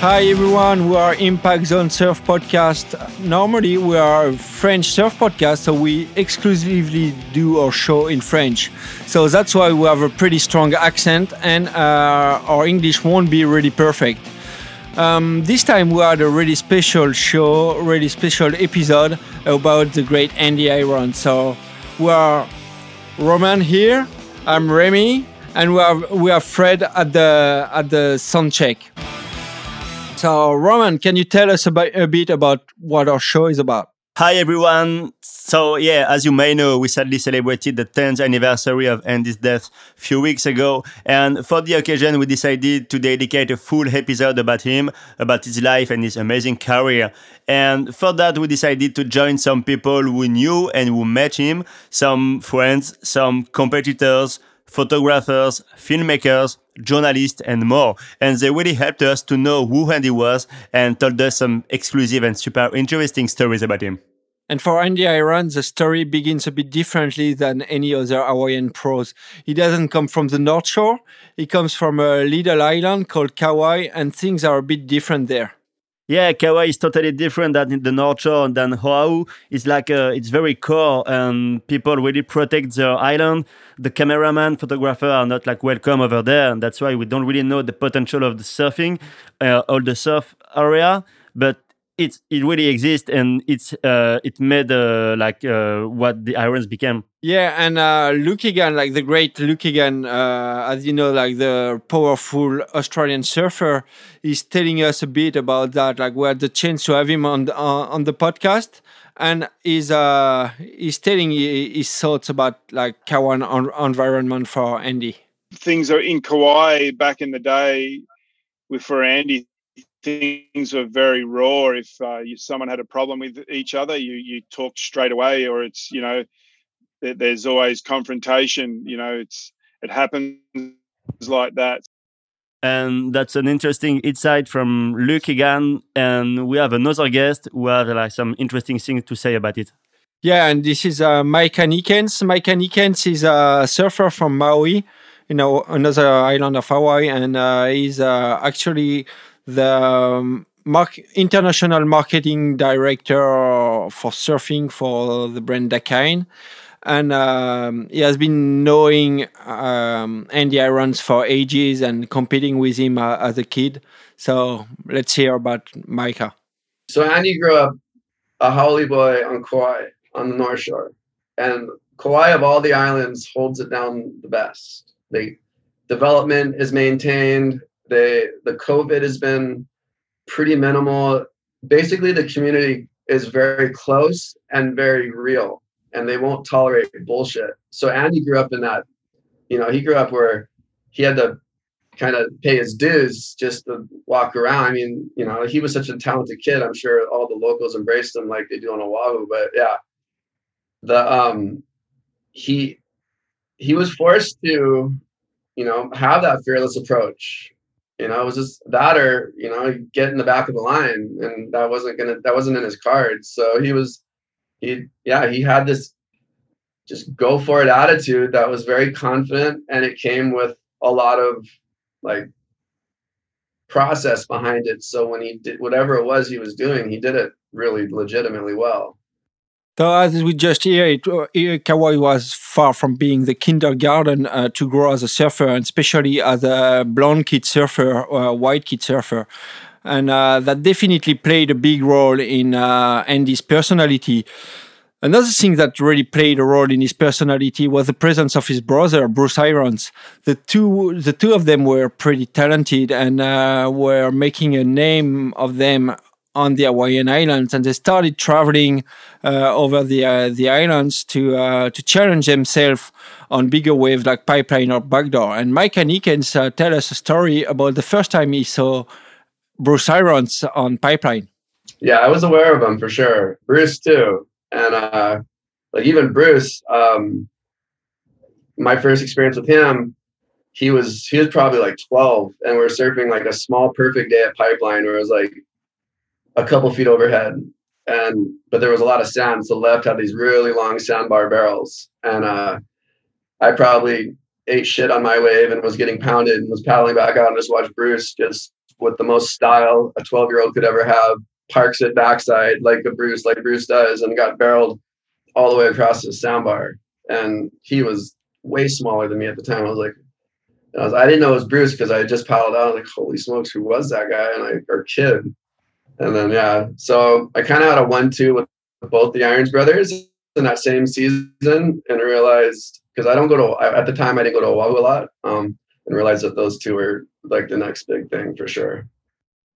Hi everyone, we are Impact Zone Surf Podcast. Normally we are a French surf podcast, so we exclusively do our show in French. So that's why we have a pretty strong accent and uh, our English won't be really perfect. Um, this time we had a really special show, really special episode about the great Andy Irons. So we are Roman here, I'm Remy, and we have we have Fred at the at the sound check. So, uh, Roman, can you tell us about, a bit about what our show is about? Hi, everyone. So, yeah, as you may know, we sadly celebrated the 10th anniversary of Andy's death a few weeks ago. And for the occasion, we decided to dedicate a full episode about him, about his life and his amazing career. And for that, we decided to join some people who knew and who met him, some friends, some competitors, photographers, filmmakers, journalists, and more. And they really helped us to know who Andy was and told us some exclusive and super interesting stories about him. And for Andy Irons, the story begins a bit differently than any other Hawaiian pros. He doesn't come from the North Shore. He comes from a little island called Kauai, and things are a bit different there. Yeah, Kauai is totally different than the North Shore than Oahu. It's like uh, it's very core, and people really protect their island. The cameraman, photographer are not like welcome over there, and that's why we don't really know the potential of the surfing, uh, all the surf area. But it it really exists and it's uh, it made uh, like uh, what the irons became. Yeah, and uh, Luke Egan, like the great Luke Egan, uh, as you know, like the powerful Australian surfer, is telling us a bit about that. Like we had the chance to have him on the, uh, on the podcast, and he's uh he's telling his thoughts about like Kauai environment for Andy. Things are in Kauai back in the day with for Andy things were very raw. If uh, you, someone had a problem with each other, you you talk straight away, or it's you know there, there's always confrontation. You know, it's it happens like that. And that's an interesting insight from Luke Egan. And we have another guest who have like some interesting things to say about it. Yeah, and this is uh, Micah Nickens. Micah Nickens is a surfer from Maui, you know, another island of Hawaii, and uh, he's uh, actually the um, mark- international marketing director for surfing for the brand Dakine. And um, he has been knowing um, Andy Irons for ages and competing with him uh, as a kid. So let's hear about Micah. So Andy grew up a haole boy on Kauai on the North Shore, and Kauai of all the islands holds it down the best. The development is maintained. They the COVID has been pretty minimal. Basically, the community is very close and very real, and they won't tolerate bullshit. So Andy grew up in that. You know, he grew up where he had to kind of pay his dues just to walk around. I mean, you know, he was such a talented kid. I'm sure all the locals embraced him like they do on Oahu. But yeah, the um, he he was forced to, you know, have that fearless approach you know, it was just that or, you know, get in the back of the line. And that wasn't gonna that wasn't in his cards. So he was he yeah, he had this just go for it attitude that was very confident and it came with a lot of like process behind it. So when he did whatever it was he was doing, he did it really legitimately well. So as we just hear it, uh, Kauai was far from being the kindergarten uh, to grow as a surfer, and especially as a blonde kid surfer or a white kid surfer. And uh, that definitely played a big role in uh, Andy's personality. Another thing that really played a role in his personality was the presence of his brother, Bruce Irons. The two, the two of them were pretty talented and uh, were making a name of them on the Hawaiian Islands, and they started traveling uh, over the uh, the islands to uh, to challenge themselves on bigger waves like Pipeline or Backdoor. And Micah Nickens uh, tell us a story about the first time he saw Bruce Irons on Pipeline. Yeah, I was aware of him for sure. Bruce too, and uh, like even Bruce. Um, my first experience with him, he was he was probably like 12 and we are surfing like a small perfect day at pipeline where it was like a couple feet overhead and but there was a lot of sand so the left had these really long sandbar barrels and uh, i probably ate shit on my wave and was getting pounded and was paddling back out and just watched bruce just with the most style a 12 year old could ever have, parks it backside like a Bruce, like Bruce does, and got barreled all the way across the sandbar. And he was way smaller than me at the time. I was like, I, was, I didn't know it was Bruce because I just paddled out. I was like, holy smokes, who was that guy? And I, or kid. And then, yeah, so I kind of had a one two with both the Irons brothers in that same season and realized, because I don't go to, at the time, I didn't go to Oahu a lot um, and realized that those two were like the next big thing for sure.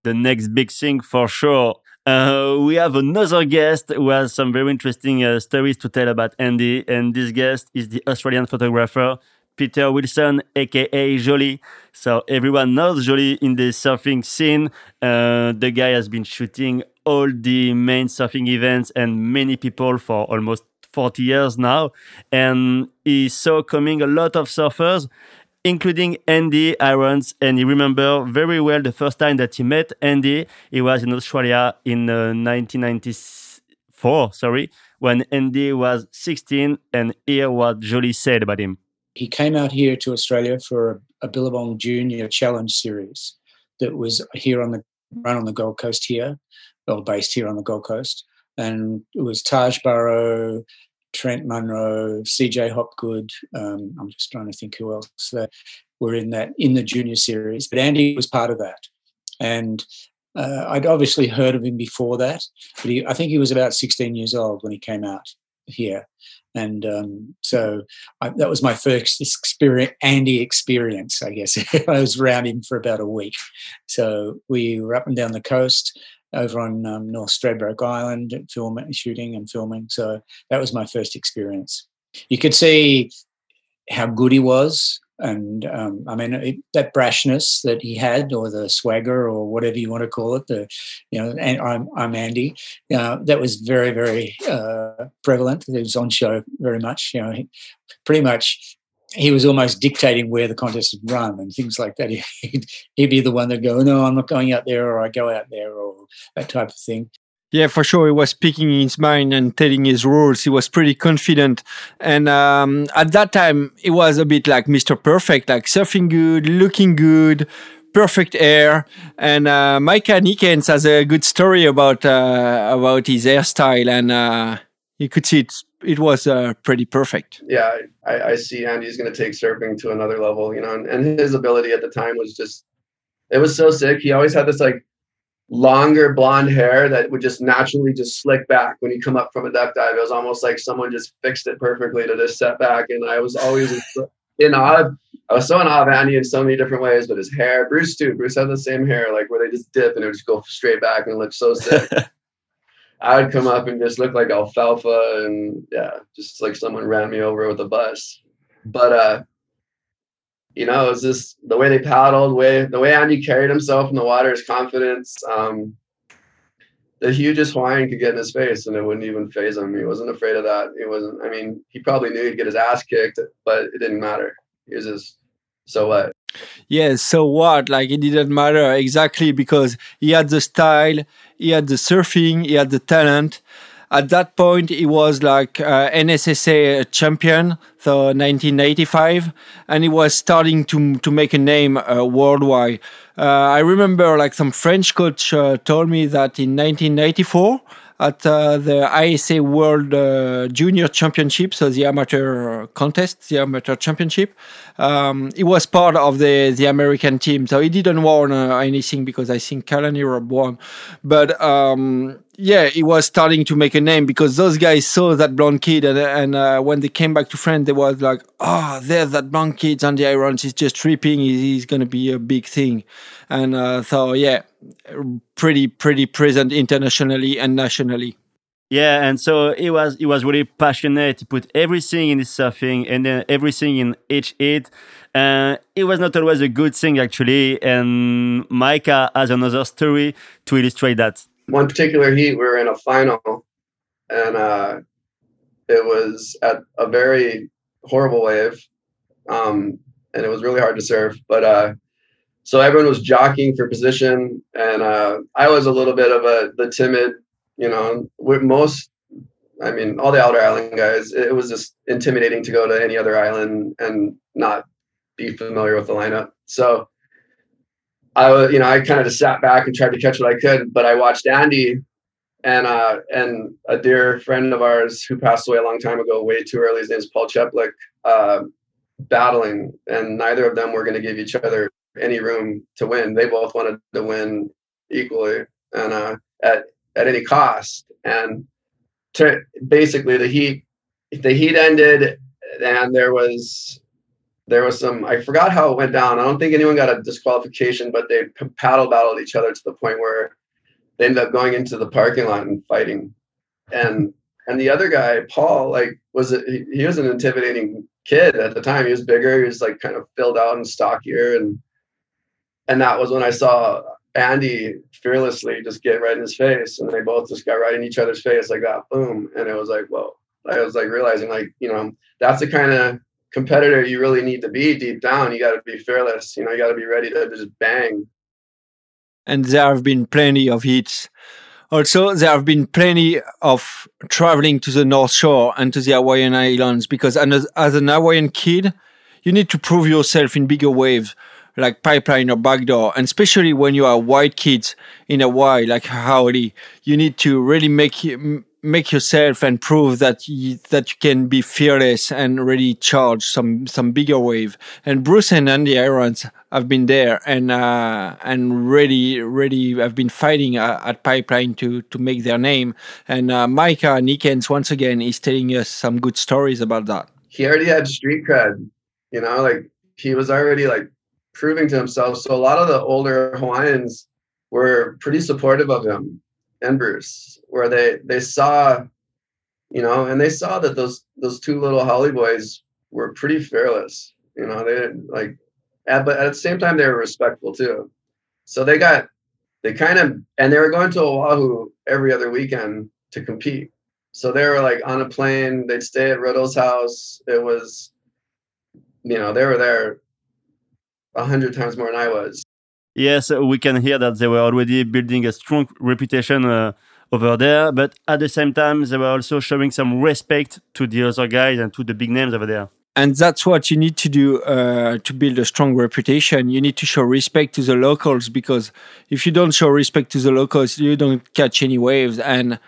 The next big thing for sure. Uh, we have another guest who has some very interesting uh, stories to tell about Andy, and this guest is the Australian photographer Peter Wilson, aka Joli. So everyone knows Joli in the surfing scene. Uh, the guy has been shooting all the main surfing events and many people for almost 40 years now. And he saw coming a lot of surfers, including Andy Irons. And he remember very well the first time that he met Andy. He was in Australia in uh, 1994, sorry, when Andy was 16. And here what Joli said about him. He came out here to Australia for a, Billabong Junior Challenge Series that was here on the run on the Gold Coast here, or based here on the Gold Coast, and it was Taj Burrow, Trent Munro, CJ Hopgood. Um, I'm just trying to think who else that were in that in the junior series, but Andy was part of that, and uh, I'd obviously heard of him before that, but he, I think he was about 16 years old when he came out here, and um, so I, that was my first experience, Andy experience, I guess. I was around him for about a week. So we were up and down the coast over on um, North Stradbroke Island, filming, shooting and filming. So that was my first experience. You could see how good he was and um, I mean it, that brashness that he had, or the swagger, or whatever you want to call it. The you know, and I'm I'm Andy. That was very very uh, prevalent. It was on show very much. You know, he, pretty much he was almost dictating where the contest would run and things like that. He'd, he'd be the one that go, no, I'm not going out there, or I go out there, or that type of thing. Yeah, for sure. He was speaking his mind and telling his rules. He was pretty confident. And um, at that time, he was a bit like Mr. Perfect, like surfing good, looking good, perfect hair. And uh, Micah Nickens has a good story about uh, about his hairstyle, and uh, you could see it. It was uh, pretty perfect. Yeah, I, I see Andy's going to take surfing to another level, you know, and, and his ability at the time was just, it was so sick. He always had this like longer blonde hair that would just naturally just slick back when you come up from a duck dive. It was almost like someone just fixed it perfectly to just set back. And I was always in awe. I was so in awe of Andy in so many different ways, but his hair, Bruce too. Bruce had the same hair, like where they just dip and it would just go straight back and look so sick. I would come up and just look like alfalfa and yeah, just like someone ran me over with a bus. But uh you know, it was just the way they paddled, way the way Andy carried himself in the water, his confidence. Um, the hugest Hawaiian could get in his face and it wouldn't even phase him. He wasn't afraid of that. He wasn't. I mean, he probably knew he'd get his ass kicked, but it didn't matter. He was just so what. Yeah, so what? Like it didn't matter exactly because he had the style, he had the surfing, he had the talent at that point he was like uh, NSSA champion, so 1985, and he was starting to to make a name uh, worldwide. Uh, I remember like some French coach uh, told me that in 1994 at uh, the ISA World uh, Junior Championship, so the amateur contest, the amateur championship. Um, he was part of the the American team, so he didn't win uh, anything because I think Kalani Robb won. But um, yeah, he was starting to make a name because those guys saw that blonde kid, and, and uh, when they came back to France, they was like, "Oh, there's that blonde kid on the Irons. He's just tripping. He's, he's to be a big thing." And uh, so yeah, pretty pretty present internationally and nationally. Yeah, and so he was he was really passionate. He put everything in his surfing and then everything in each hit. Uh, it was not always a good thing actually. And Micah has another story to illustrate that. One particular heat, we were in a final, and uh, it was at a very horrible wave, um, and it was really hard to surf. But uh, so everyone was jockeying for position, and uh, I was a little bit of a the timid, you know. With most, I mean, all the outer island guys, it was just intimidating to go to any other island and not be familiar with the lineup. So I was, you know, I kind of just sat back and tried to catch what I could, but I watched Andy and uh, and a dear friend of ours who passed away a long time ago, way too early. His name is Paul Cheplik, uh, battling, and neither of them were going to give each other any room to win. They both wanted to win equally and uh, at at any cost. And to, basically, the heat the heat ended, and there was there was some I forgot how it went down. I don't think anyone got a disqualification, but they paddle battled each other to the point where they ended up going into the parking lot and fighting. And and the other guy, Paul, like was he, he was an intimidating kid at the time. He was bigger. He was like kind of filled out and stockier, and and that was when I saw Andy fearlessly just get right in his face, and they both just got right in each other's face like that, boom. And it was like, whoa. I was like realizing, like you know, that's the kind of competitor you really need to be deep down. You got to be fearless. You know, you got to be ready to just bang. And there have been plenty of hits. Also, there have been plenty of traveling to the North Shore and to the Hawaiian Islands because as an Hawaiian kid, you need to prove yourself in bigger waves like pipeline or backdoor, and especially when you are white kids in Hawaii, like haole, you need to really make make yourself and prove that you, that you can be fearless and really charge some some bigger wave. And Bruce and Andy Irons have been there and uh, and really really have been fighting uh, at Pipeline to to make their name. And uh, Micah Nickens once again is telling us some good stories about that. He already had street cred, you know, like he was already like proving to himself. So a lot of the older Hawaiians were pretty supportive of him and Bruce, where they they saw, you know, and they saw that those those two little haole boys were pretty fearless. You know, they didn't like, at, but at the same time they were respectful too. So they got they kind of and they were going to Oahu every other weekend to compete. So they were like on a plane. They'd stay at Riddle's house. It was, you know, they were there a hundred times more than I was. Yes, we can hear that they were already building a strong reputation uh, over there, but at the same time, they were also showing some respect to the other guys and to the big names over there. And that's what you need to do uh, to build a strong reputation. You need to show respect to the locals because if you don't show respect to the locals, you don't catch any waves, and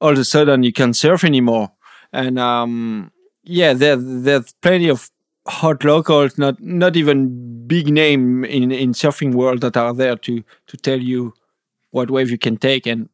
all of a sudden you can't surf anymore. And um, yeah, there, there's plenty of hot locals, not not even big name in in surfing world that are there to to tell you what wave you can take and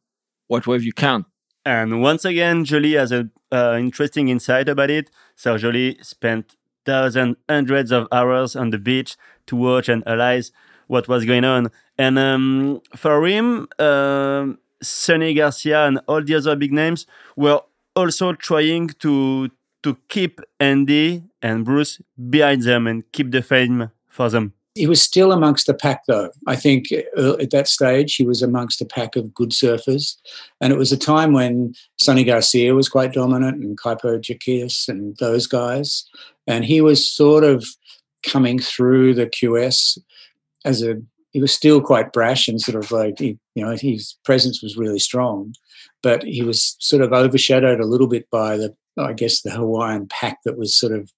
what wave you can't. And once again, Joli has an uh, interesting insight about it. So Joli spent thousands, hundreds of hours on the beach to watch and analyze what was going on. And um, for him, uh, Sunny Garcia and all the other big names were also trying to to keep Andy and Bruce behind them and keep the fame for them. He was still amongst the pack, though. I think uh, at that stage he was amongst a pack of good surfers, and it was a time when Sunny Garcia was quite dominant and Kaipo Jaquias and those guys, and he was sort of coming through the QS as a. He was still quite brash and sort of like he, you know his presence was really strong, but he was sort of overshadowed a little bit by the I guess the Hawaiian pack that was sort of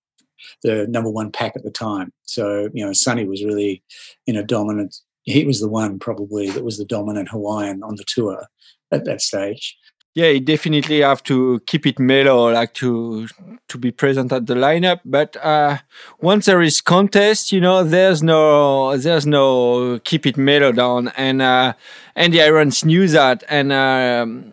the number one pack at the time. So you know, Sunny was really in a dominant. He was the one probably that was the dominant Hawaiian on the tour at that stage. Yeah, you definitely have to keep it mellow, like to to be present at the lineup. But uh, once there is contest, you know, there's no there's no keep it mellow down. And uh, Andy Irons knew that. And um,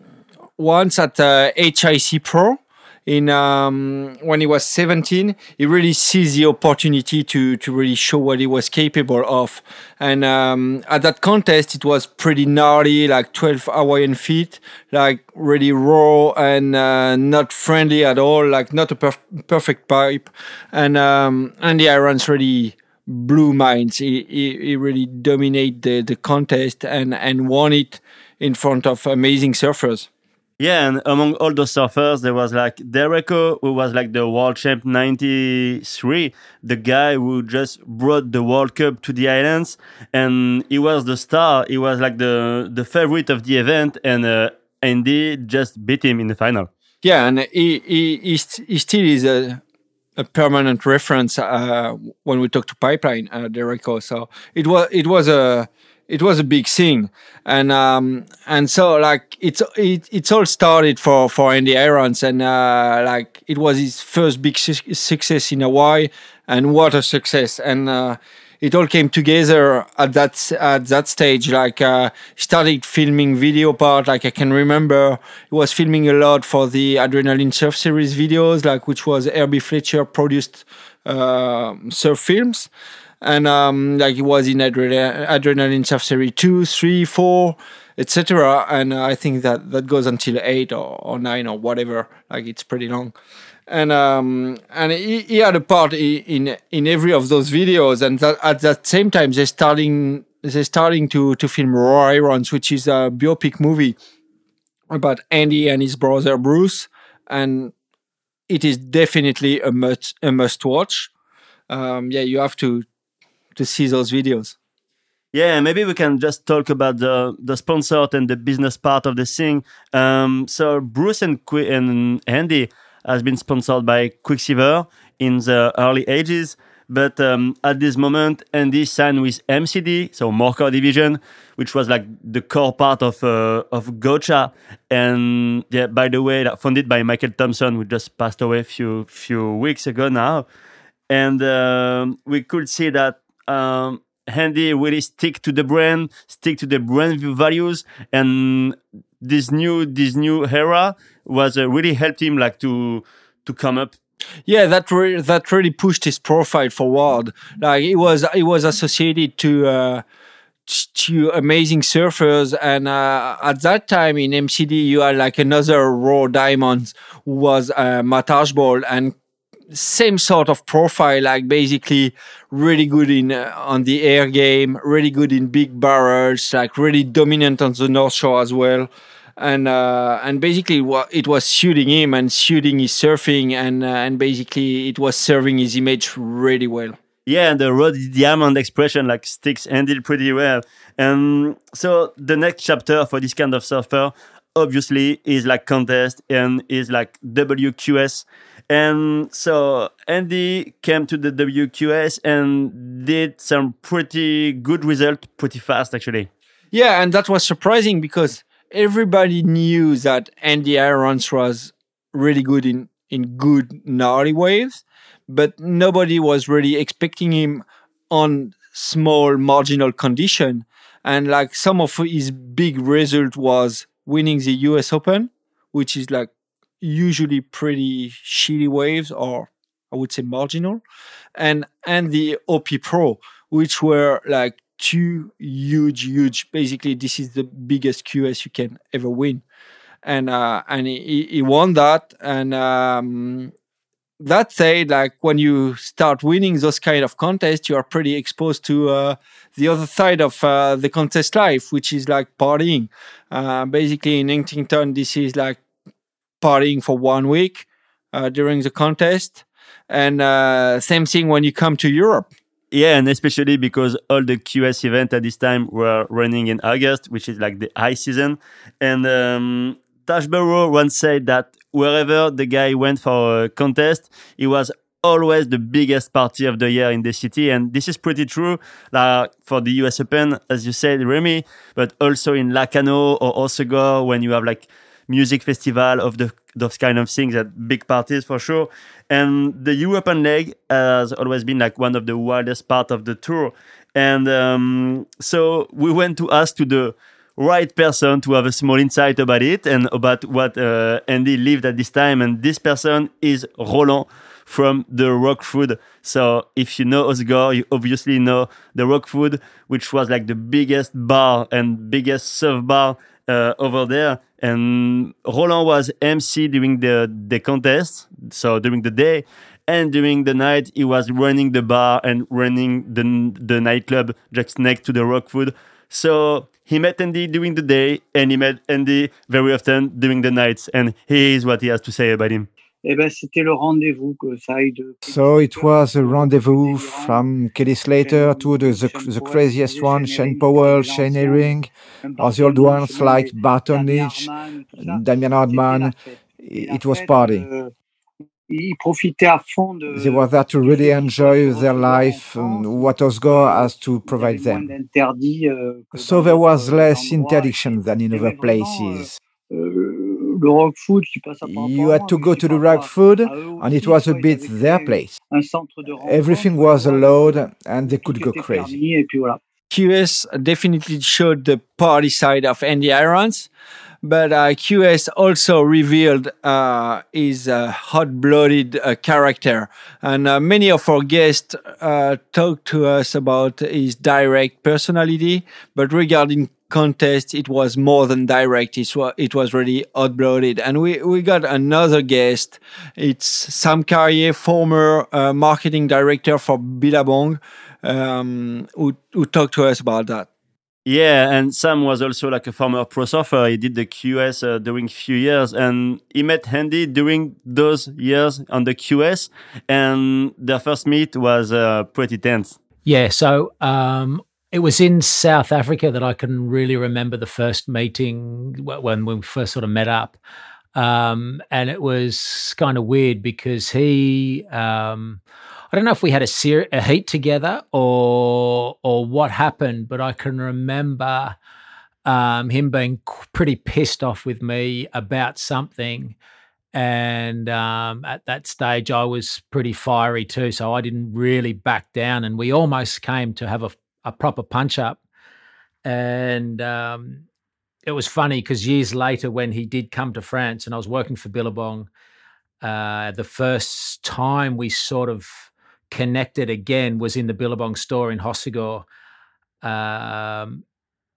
once at uh, HIC Pro, in um, when he was 17 he really sees the opportunity to to really show what he was capable of. And um, at that contest it was pretty gnarly like 12 hawaiian feet like really raw and uh, not friendly at all like not a perf- perfect pipe. And um, and the Irons really blew minds. He, he, he really dominated the, the contest and and won it in front of amazing surfers yeah, and among all those surfers, there was like Derek Ho, who was like the world champ 93, the guy who just brought the World Cup to the islands. And he was the star. He was like the, the favorite of the event. And uh, Andy just beat him in the final. Yeah, and he, he, he, he still is a a permanent reference uh, when we talk to Pipeline, uh, Derek Ho. So it was it was a it was a big thing, and um, and so like it's it, it's all started for for Andy Irons, and uh, like it was his first big su- success in Hawaii, and what a success! And uh, it all came together at that at that stage. Like uh, started filming video part. Like I can remember, he was filming a lot for the Adrenaline Surf Series videos, like which was Herbie Fletcher produced uh, surf films, and um, like it was in Adre- Adrenaline Series two, three, four, etc. And I think that that goes until eight or, or nine or whatever. Like it's pretty long and um, and he, he, had a part in in every of those videos. And that, at that same time, they're starting they're starting to to film Raw Irons, which is a biopic movie about Andy and his brother Bruce, and it is definitely a must a must watch. Um, yeah, you have to to see those videos. Yeah, maybe we can just talk about the the sponsor and the business part of the thing. Um, so Bruce and Qu- and Andy has been sponsored by Quiksilver in the early ages. But um, at this moment, Andy signed with MCD, so More Core Division, which was like the core part of uh, of Gotcha. And yeah, by the way, funded by Michael Tomson, who just passed away a few few weeks ago now. And um, we could see that um, Andy really stick to the brand, stick to the brand values, and this new this new era was uh, really helped him like to to come up. Yeah that re- that really pushed his profile forward. Like it was it was associated to uh, to amazing surfers. And uh, at that time in mcd you had like another raw diamond who was uh, Matt Archbold and same sort of profile like basically really good in uh, on the air game really good in big barrels like really dominant on the north shore as well and uh, and basically it was suiting him and suiting his surfing and uh, and basically it was serving his image really well. Yeah, and the Rod Diamond expression like sticks ended pretty well. And so the next chapter for this kind of surfer obviously is like contest and is like WQS. And so Andy came to the WQS and did some pretty good result pretty fast actually. Yeah, and that was surprising because everybody knew that Andy Irons was really good in in good gnarly waves, but nobody was really expecting him on small marginal condition. And like some of his big result was winning the US Open, which is like usually pretty shitty waves or I would say marginal, and and the OP Pro, which were like two huge, huge. Basically, this is the biggest QS you can ever win, and uh, and he, he won that. And um, that said, like when you start winning those kind of contests, you are pretty exposed to uh, the other side of uh, the contest life, which is like partying. Uh, basically, in Huntington, this is like partying for one week uh, during the contest, and uh, same thing when you come to Europe yeah, and especially because all the QS events at this time were running in August, which is like the high season. And um, Taj Burrow once said that wherever the guy went for a contest, he was always the biggest party of the year in the city. And this is pretty true like for the US Open, as you said, Remy, but also in Lacanau or Hossegor when you have like music festival of the those kind of things at big parties for sure. And the European leg has always been like one of the wildest part of the tour. And um, so we went to ask to the right person to have a small insight about it and about what uh, Andy lived at this time. And this person is Roland from the Rock Food. So if you know Hossegor, you obviously know the Rock Food, which was like the biggest bar and biggest surf bar uh, over there. And Roland was MC during the, the contest, so during the day. And during the night, he was running the bar and running the, the nightclub just next to the Rock Food. So he met Andy during the day and he met Andy very often during the nights. And here is what he has to say about him. Eh ben, c'était le rendez-vous que ça aille de. So it was a rendezvous from Kelly Slater to the, the, the craziest one, Shane Powell, Shane Herring, or the old ones like Barton Lynch, Damien Hardman. It was party. ils profitaient à fond de. They were there to really enjoy their life and what Hossegor has to provide Il y avait moins them. euh, So there was less interdiction than in other places. Euh, rock food qui passe à par You had to go to the par rock food, ah and it was a bit their place. un centre de rencontre. Everything euh, was allowed, and they could go crazy. permis, et puis voilà. QS definitely showed the party side of Andy Irons, but uh, QS also revealed uh, his uh, hot-blooded character, and many of our guests uh, talked to us about his direct personality. But regarding contest, it was more than direct. It was, it was really hot-blooded, and we we got another guest. It's Sam Carrier, former uh, marketing director for Billabong um, who, who talked to us about that. Yeah, and Sam was also like a former pro surfer. He did the QS uh, during few years, and he met Andy during those years on the QS, and their first meet was uh, pretty tense. Yeah, so um, it was in South Africa that I can really remember the first meeting wh- when we first sort of met up. Um, and it was kind of weird because he, um, I don't know if we had a, ser- a heat together or or what happened, but I can remember um, him being pretty pissed off with me about something. And um, at that stage, I was pretty fiery too. So I didn't really back down. And we almost came to have a, a proper punch up. And um, it was funny because years later, when he did come to France and I was working for Billabong, uh, the first time we sort of connected again was in the Billabong store in Hossegor. Um,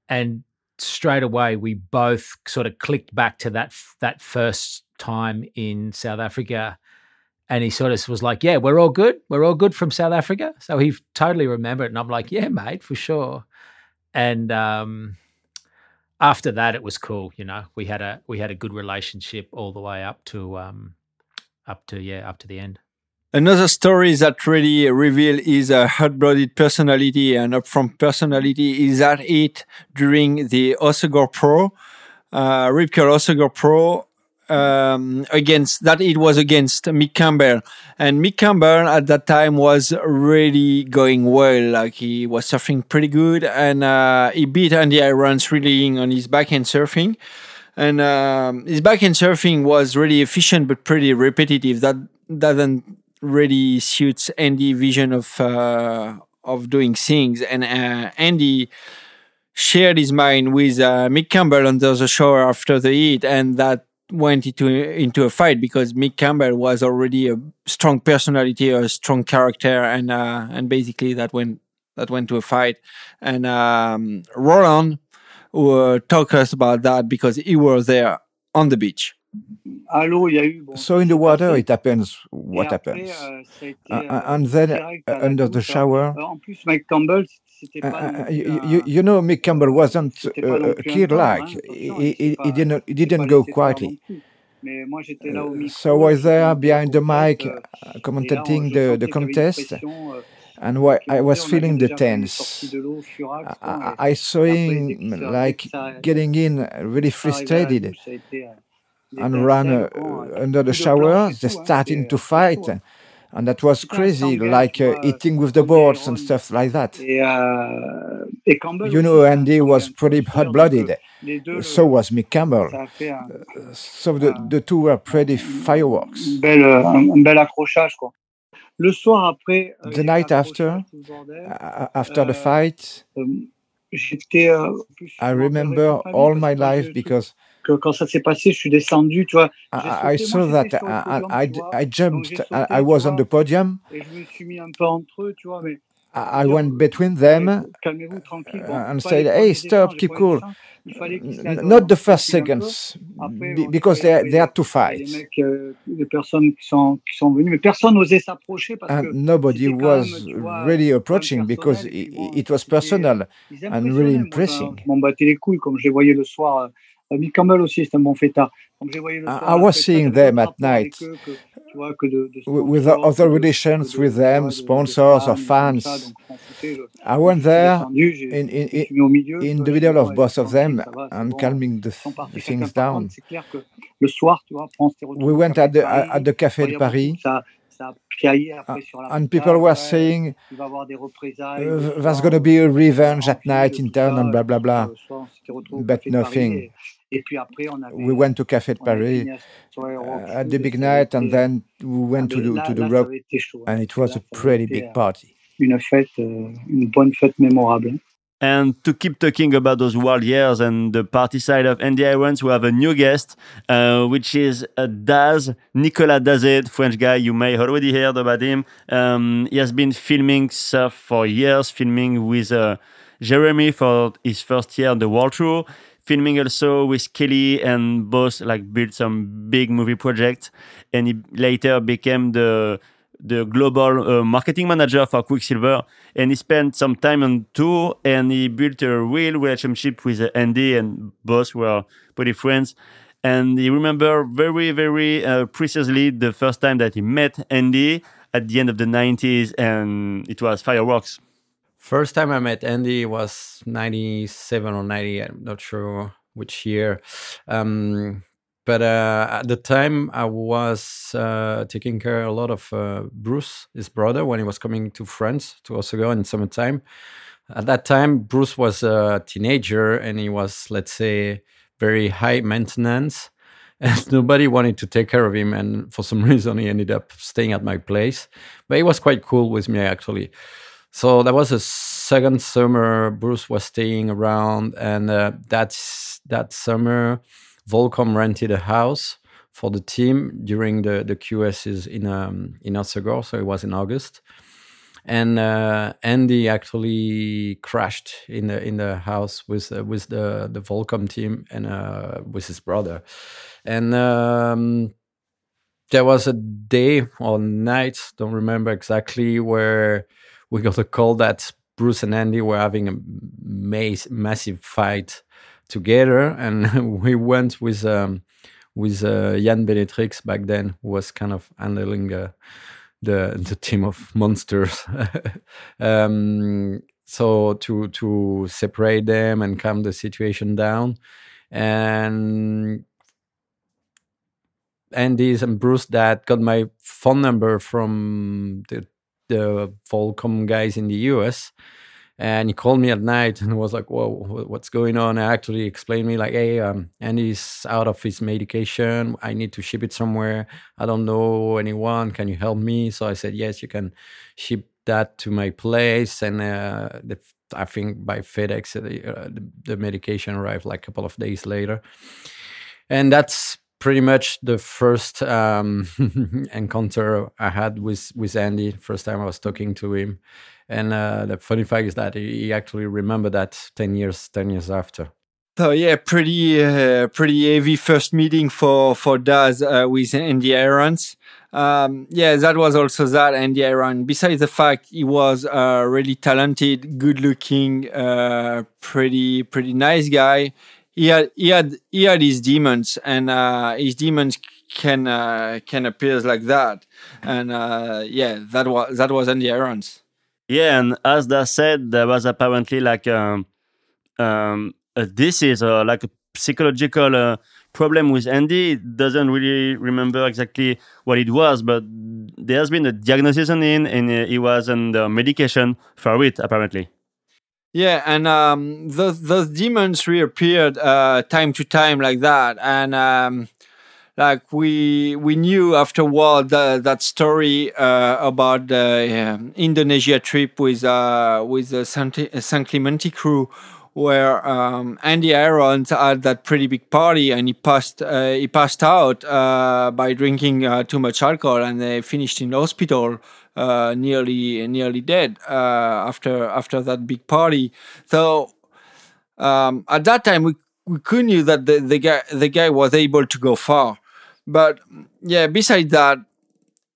and straight away we both sort of clicked back to that that first time in South Africa. And he sort of was like yeah we're all good. We're all good from South Africa. So he totally remembered and I'm like yeah mate for sure. And um after that it was cool you know? We had a we had a good relationship all the way up to um up to yeah up to the end Another story that really reveal his uh, hot-blooded personality and upfront personality is that it during the Hossegor Pro, uh, Rip Curl Hossegor Pro, um, against that it was against Mick Campbell, and Mick Campbell at that time was really going well. Like he was surfing pretty good, and uh, he beat Andy Irons really on his backhand surfing. And um, his backhand surfing was really efficient but pretty repetitive. That doesn't really suits Andy vision of uh, of doing things. And uh, Andy shared his mind with uh, Mick Campbell under the shower after the heat, and that went into into a fight because Mick Campbell was already a strong personality, a strong character, and uh, and basically that went that went to a fight. And um, Roland uh, talked us about that because he was there on the beach. So in the water, it happens what happens. euh, été, Uh, euh, and then uh, under the shower, En plus, Mick Campbell, uh, pas non uh, plus you, you, know, Mick Campbell wasn't uh, pas non a plus un kid like. He, he, he didn't he didn't go laissé faire non quietly. plus. Mais moi, j'étais là au Uh, so I was there behind the mic, uh, on- commentating the, the sentais qu'il y avait une contest, euh, and why I was feeling the déjà fait des tense. sorties de l'eau furax, I, I, saw et après, dès him qu'il s'est- dès like getting in really arrivé à la frustrated douche, ça a été, il and ran uh, under the shower. They starting to fight, and that was crazy, like uh, eating with the boards and stuff like that. Et, et Campbell You know, Andy was pretty hot-blooded. les deux, So was Mick Campbell. ça a fait un, So the, the two were pretty fireworks. belle, euh, un, un bel accrochage. Quoi. Le soir après, euh, The night after, l'accrochage, tout le bordel. uh, after the Euh, fight, J'étais. en plus, I remember rappellerai toute ma vie all my life because quand ça s'est passé, je suis descendu. I, saw that. I, jumped. I, was on the podium. Je suis mis entre eux. I went between them and said, "Hey, stop, keep cool." Not the first seconds, because they, they had to fight. And nobody was really approaching because it, was personal and really impressing. Je m'en battais les couilles, comme je les voyais le soir. Euh, Mick Campbell aussi, c'est un bon fêtard. Comme je les voyais le I, soir I à la was seeing them at night with other relations with them, sponsors or fans. I went there in, in, in the middle of both of them and calming the, things down. We went at the, at the Café de Paris. And people were saying there's going to be a revenge at night in town and blah blah blah, but nothing. We went to Café de Paris uh, at the big night, and then we went to the to the rock, and it was a pretty big party. Une fête, une bonne fête mémorable. And to keep talking about those wild years and the party side of Andy Irons, we have a new guest, uh, which is uh, Daz, Nicolas Dazet, French guy. You may already heard about him. Um, he has been filming surf for years, filming with uh, Jeremy for his first year on the world tour, filming also with Kelly, and both like built some big movie projects. And he later became the the global uh, marketing manager for Quiksilver, and he spent some time on tour and he built a real relationship with uh, Andy, and both were pretty friends. And he remember very, very uh, the first time that he met Andy at the end of the 90s, and it was fireworks. First time I met Andy was 97 or 90, I'm not sure which year. Um, but uh, at the time I was uh, taking care a lot of uh, Bruce, his brother, when he was coming to France to go in summertime. At that time, Bruce was a teenager and he was, let's say, very high maintenance, and nobody wanted to take care of him. And for some reason, he ended up staying at my place. But he was quite cool with me actually. So that was a second summer. Bruce was staying around, and uh, that's that summer Volcom rented a house for the team during the the QSs in um, in Hossegor, so it was in August. And uh, Andy actually crashed in the in the house with uh, with the the Volcom team and uh, with his brother. And um, there was a day or night, don't remember exactly, where we got a call that Bruce and Andy were having a mass, massive fight together, and we went with um, with uh, Jan Benetrix back then, who was kind of handling uh, the the team of monsters. um, so to to separate them and calm the situation down, and Andy's and Bruce that got my phone number from the the Volcom guys in the US and he called me at night and was like, "Whoa, what's going on?" And actually explained me like, "Hey, um, Andy's out of his medication. I need to ship it somewhere. I don't know anyone. Can you help me?" So I said, "Yes, you can ship that to my place." And uh, the, I think by FedEx, uh, the, the medication arrived like a couple of days later, and that's pretty much the first um, encounter I had with with Andy. First time I was talking to him. And uh, the funny fact is that he actually remembered that 10 years 10 years after. So yeah pretty uh, pretty heavy first meeting for for Daz uh, with Andy Irons um, yeah that was also that Andy Irons besides the fact he was a really talented good looking uh, pretty pretty nice guy he had he had he had his demons and uh, his demons can uh, can appear like that and yeah that was that was Andy Irons yeah, and as that said, there was apparently like um, um, a disease or like a psychological uh, problem with Andy. Doesn't really remember exactly what it was, but there has been a diagnosis on him, and uh, he was on medication for it apparently. Yeah, and um, those those demons reappeared uh, time to time like that, and um, like we we knew afterward that, that story uh, about the uh, Indonesia trip with uh, with the San Clemente crew, where um, Andy Irons had that pretty big party and he passed uh, he passed out uh, by drinking uh, too much alcohol and they finished in hospital. Nearly, nearly dead after after that big party. So um, at that time, we we knew that the, the guy the guy was able to go far but yeah, besides that,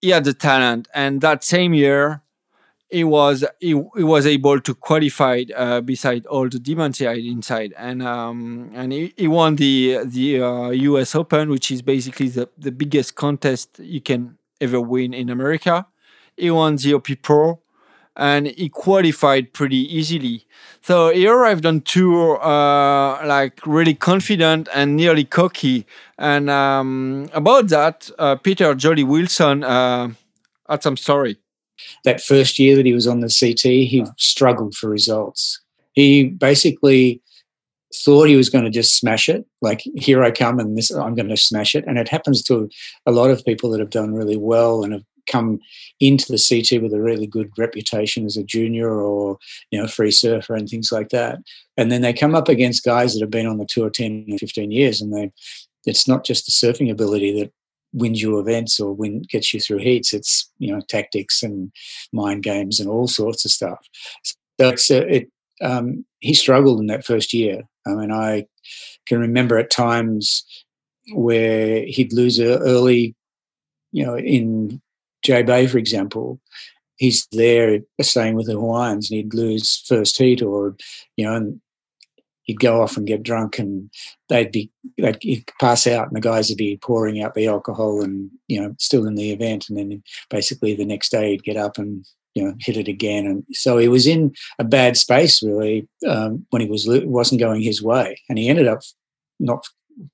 he had the talent, and that same year, he was he, he was able to qualify uh, beside all the demons he had inside, and um, and he, he won the the uh, U.S. Open, which is basically the, the biggest contest you can ever win in America. He won the OP Pro and he qualified pretty easily. So he arrived on tour uh, like really confident and nearly cocky. And um, about that, uh, Peter Joli Wilson uh, had some story. That first year that he was on the CT, he struggled for results. He basically thought he was going to just smash it like here i come and this i'm going to smash it and it happens to a lot of people that have done really well and have come into the CT with a really good reputation as a junior or you know free surfer and things like that, and then they come up against guys that have been on the tour 10 or 15 years, and they it's not just the surfing ability that wins you events or win gets you through heats. It's you know tactics and mind games and all sorts of stuff. So it's uh, it. Um, he struggled in that first year. I mean, I can remember at times where he'd lose early, you know, in J Bay, for example, he's there staying with the Hawaiians and he'd lose first heat or, you know, and he'd go off and get drunk and they'd be, they'd he'd pass out and the guys would be pouring out the alcohol and, you know, still in the event. And then basically the next day he'd get up and, you know, hit it again. And so he was in a bad space really um, when he was, wasn't going his way. And he ended up not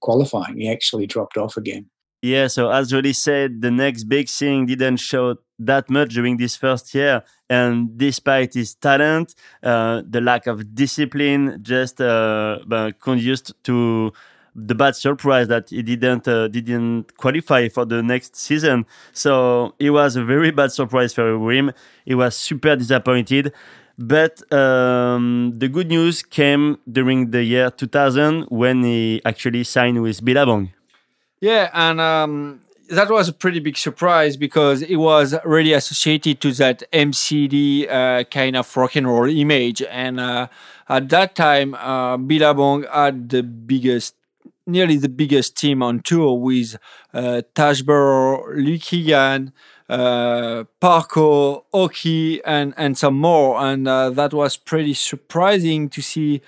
qualifying. He actually dropped off again. Yeah, so as Joli said, the next big thing didn't show that much during this first year. And despite his talent, uh, the lack of discipline just uh, conduced to the bad surprise that he didn't uh, didn't qualify for the next season. So it was a very bad surprise for him. He was super disappointed. But um, the good news came during the year 2000 when he actually signed with Billabong. Yeah, and um, that was a pretty big surprise because it was really associated to that MCD uh, kind of rock and roll image. And uh, at that time, uh, Billabong had the biggest, nearly the biggest team on tour with uh, Luke Egan, uh, Parko, Occy, and, and some more. And uh, that was pretty surprising to see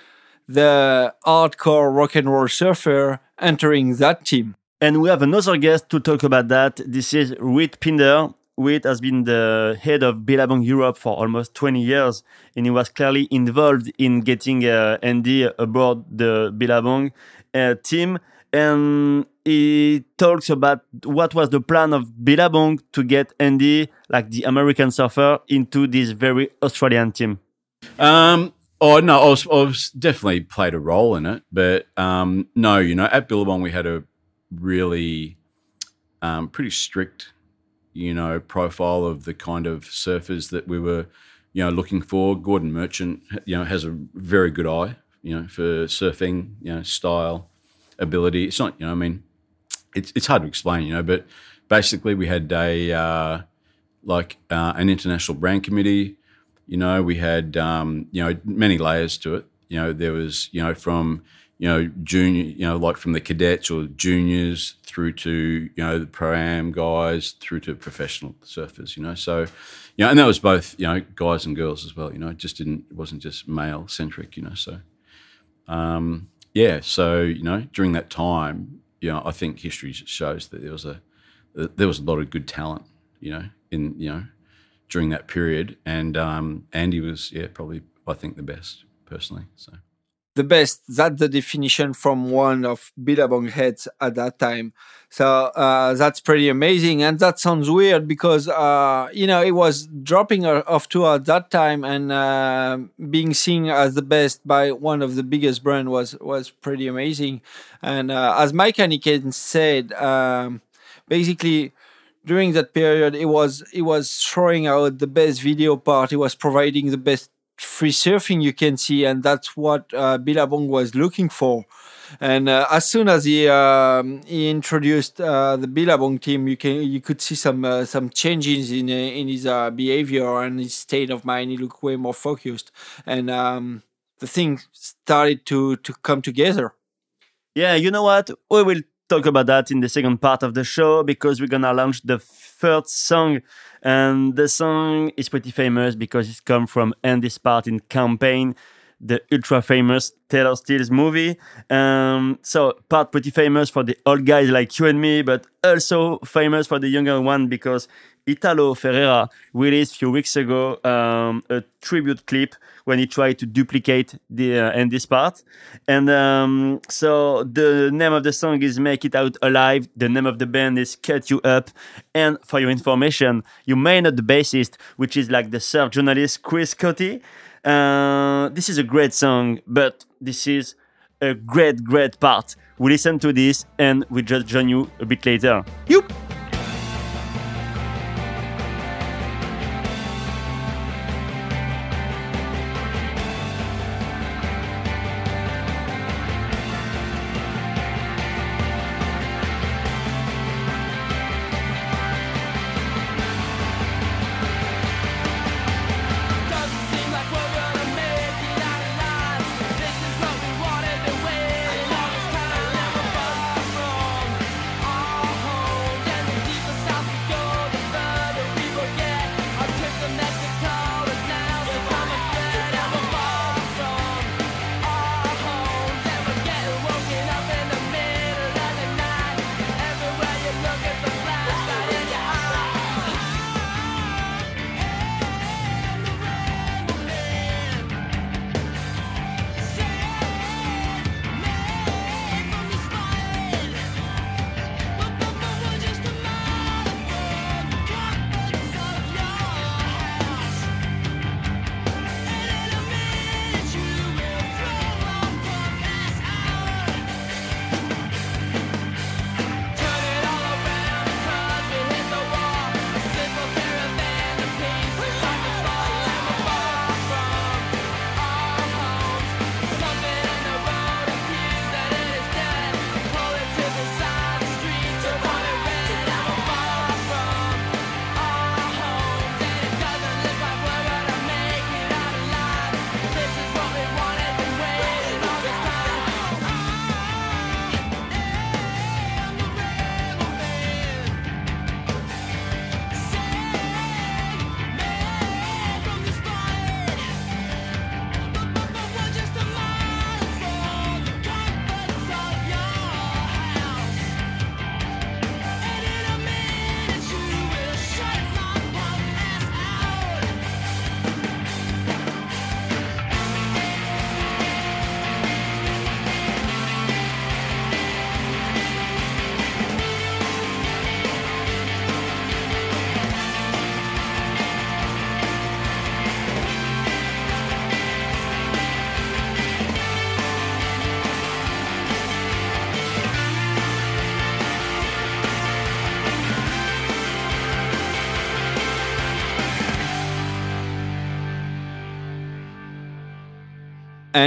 the hardcore rock and roll surfer entering that team. And we have another guest to talk about that. This is Reed Pinder. Reed has been the head of Billabong Europe for almost 20 years, and he was clearly involved in getting uh, Andy aboard the Billabong uh, team. And he talks about what was the plan of Billabong to get Andy, like the American surfer, into this very Australian team. Um, oh no, I was, I definitely played a role in it, but um, no, you know, at Billabong we had a really um, pretty strict, you know, profile of the kind of surfers that we were, you know, looking for. Gordon Merchant, you know, has a very good eye, you know, for surfing, you know, style, ability. It's not, you know, I mean, it's it's hard to explain, you know, but basically we had a uh, like uh, an international brand committee. You know, we had um, you know many layers to it. You know, there was you know from you know, junior, you know, like from the cadets or juniors through to, you know, the pro am guys through to professional surfers, you know. So, you know, and that was both, you know, guys and girls as well, you know, it just didn't, it wasn't just male centric, you know. So, um, yeah, so, you know, during that time, you know, I think history shows that there was a, there was a lot of good talent, you know, in, you know, during that period. And um, Andy was, yeah, probably, I think, the best personally. So the best. That's the definition from one of Billabong heads at that time. So uh, that's pretty amazing. And that sounds weird because, uh, you know, it was dropping off tour at that time and uh, being seen as the best by one of the biggest brand was, was pretty amazing. And uh, as Mike Haniken said, um, basically, during that period, it was it was throwing out the best video part. It was providing the best free surfing you can see, and that's what uh, Billabong was looking for. And uh, as soon as he um, he introduced uh, the Billabong team, you can you could see some uh, some changes in uh, in his uh, behavior and his state of mind. He looked way more focused, and um, the thing started to to come together. Yeah, you know what? We will talk about that in the second part of the show because we're gonna launch the third song and the song is pretty famous because it's come from Andy's part in campaign the ultra famous Taylor Steele movie. Um, so part pretty famous for the old guys like you and me, but also famous for the younger one because Italo Ferreira released a few weeks ago um, a tribute clip when he tried to duplicate the uh, Andy's part. And um, so the name of the song is Make It Out Alive. The name of the band is Kut U Up. And for your information, you may know the bassist, which is like the surf journalist Chris Cote. Uh, this is a great song, but this is a great, great part. We listen to this and we just join you a bit later.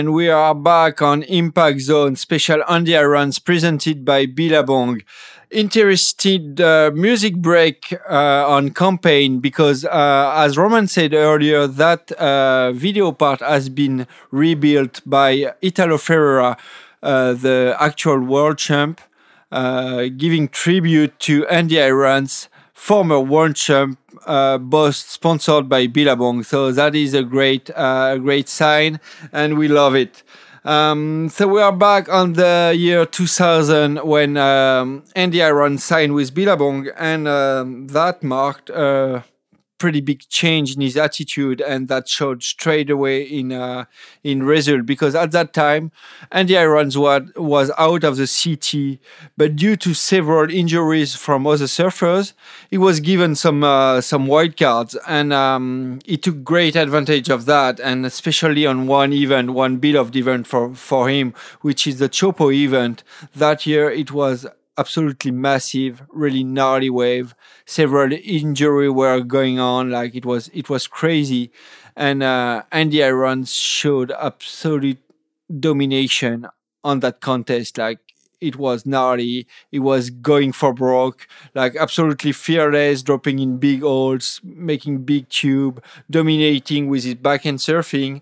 And we are back on Impact Zone special Andy Irons presented by Billabong. Interested uh, music break uh, on campaign because, uh, as Roman said earlier, that uh, video part has been rebuilt by Italo Ferreira, uh, the actual world champ, uh, giving tribute to Andy Irons former world champ, uh, both sponsored by Billabong. So that is a great, uh, great sign, and we love it. Um, so we are back on the year 2000 when um, Andy Irons signed with Billabong, and um, that marked a pretty big change in his attitude, and that showed straight away in uh, in result. Because at that time, Andy Irons was, was out of the CT, but due to several injuries from other surfers, he was given some uh, some white cards, and um, he took great advantage of that, and especially on one event, one bit of event for for him, which is the Chopo event. That year, it was absolutely massive, really gnarly wave. Several injury were going on, like it was it was crazy, and uh, Andy Irons showed absolute domination on that contest. Like it was gnarly. It was going for broke, like absolutely fearless, dropping in big holes, making big tube, dominating with his backhand surfing,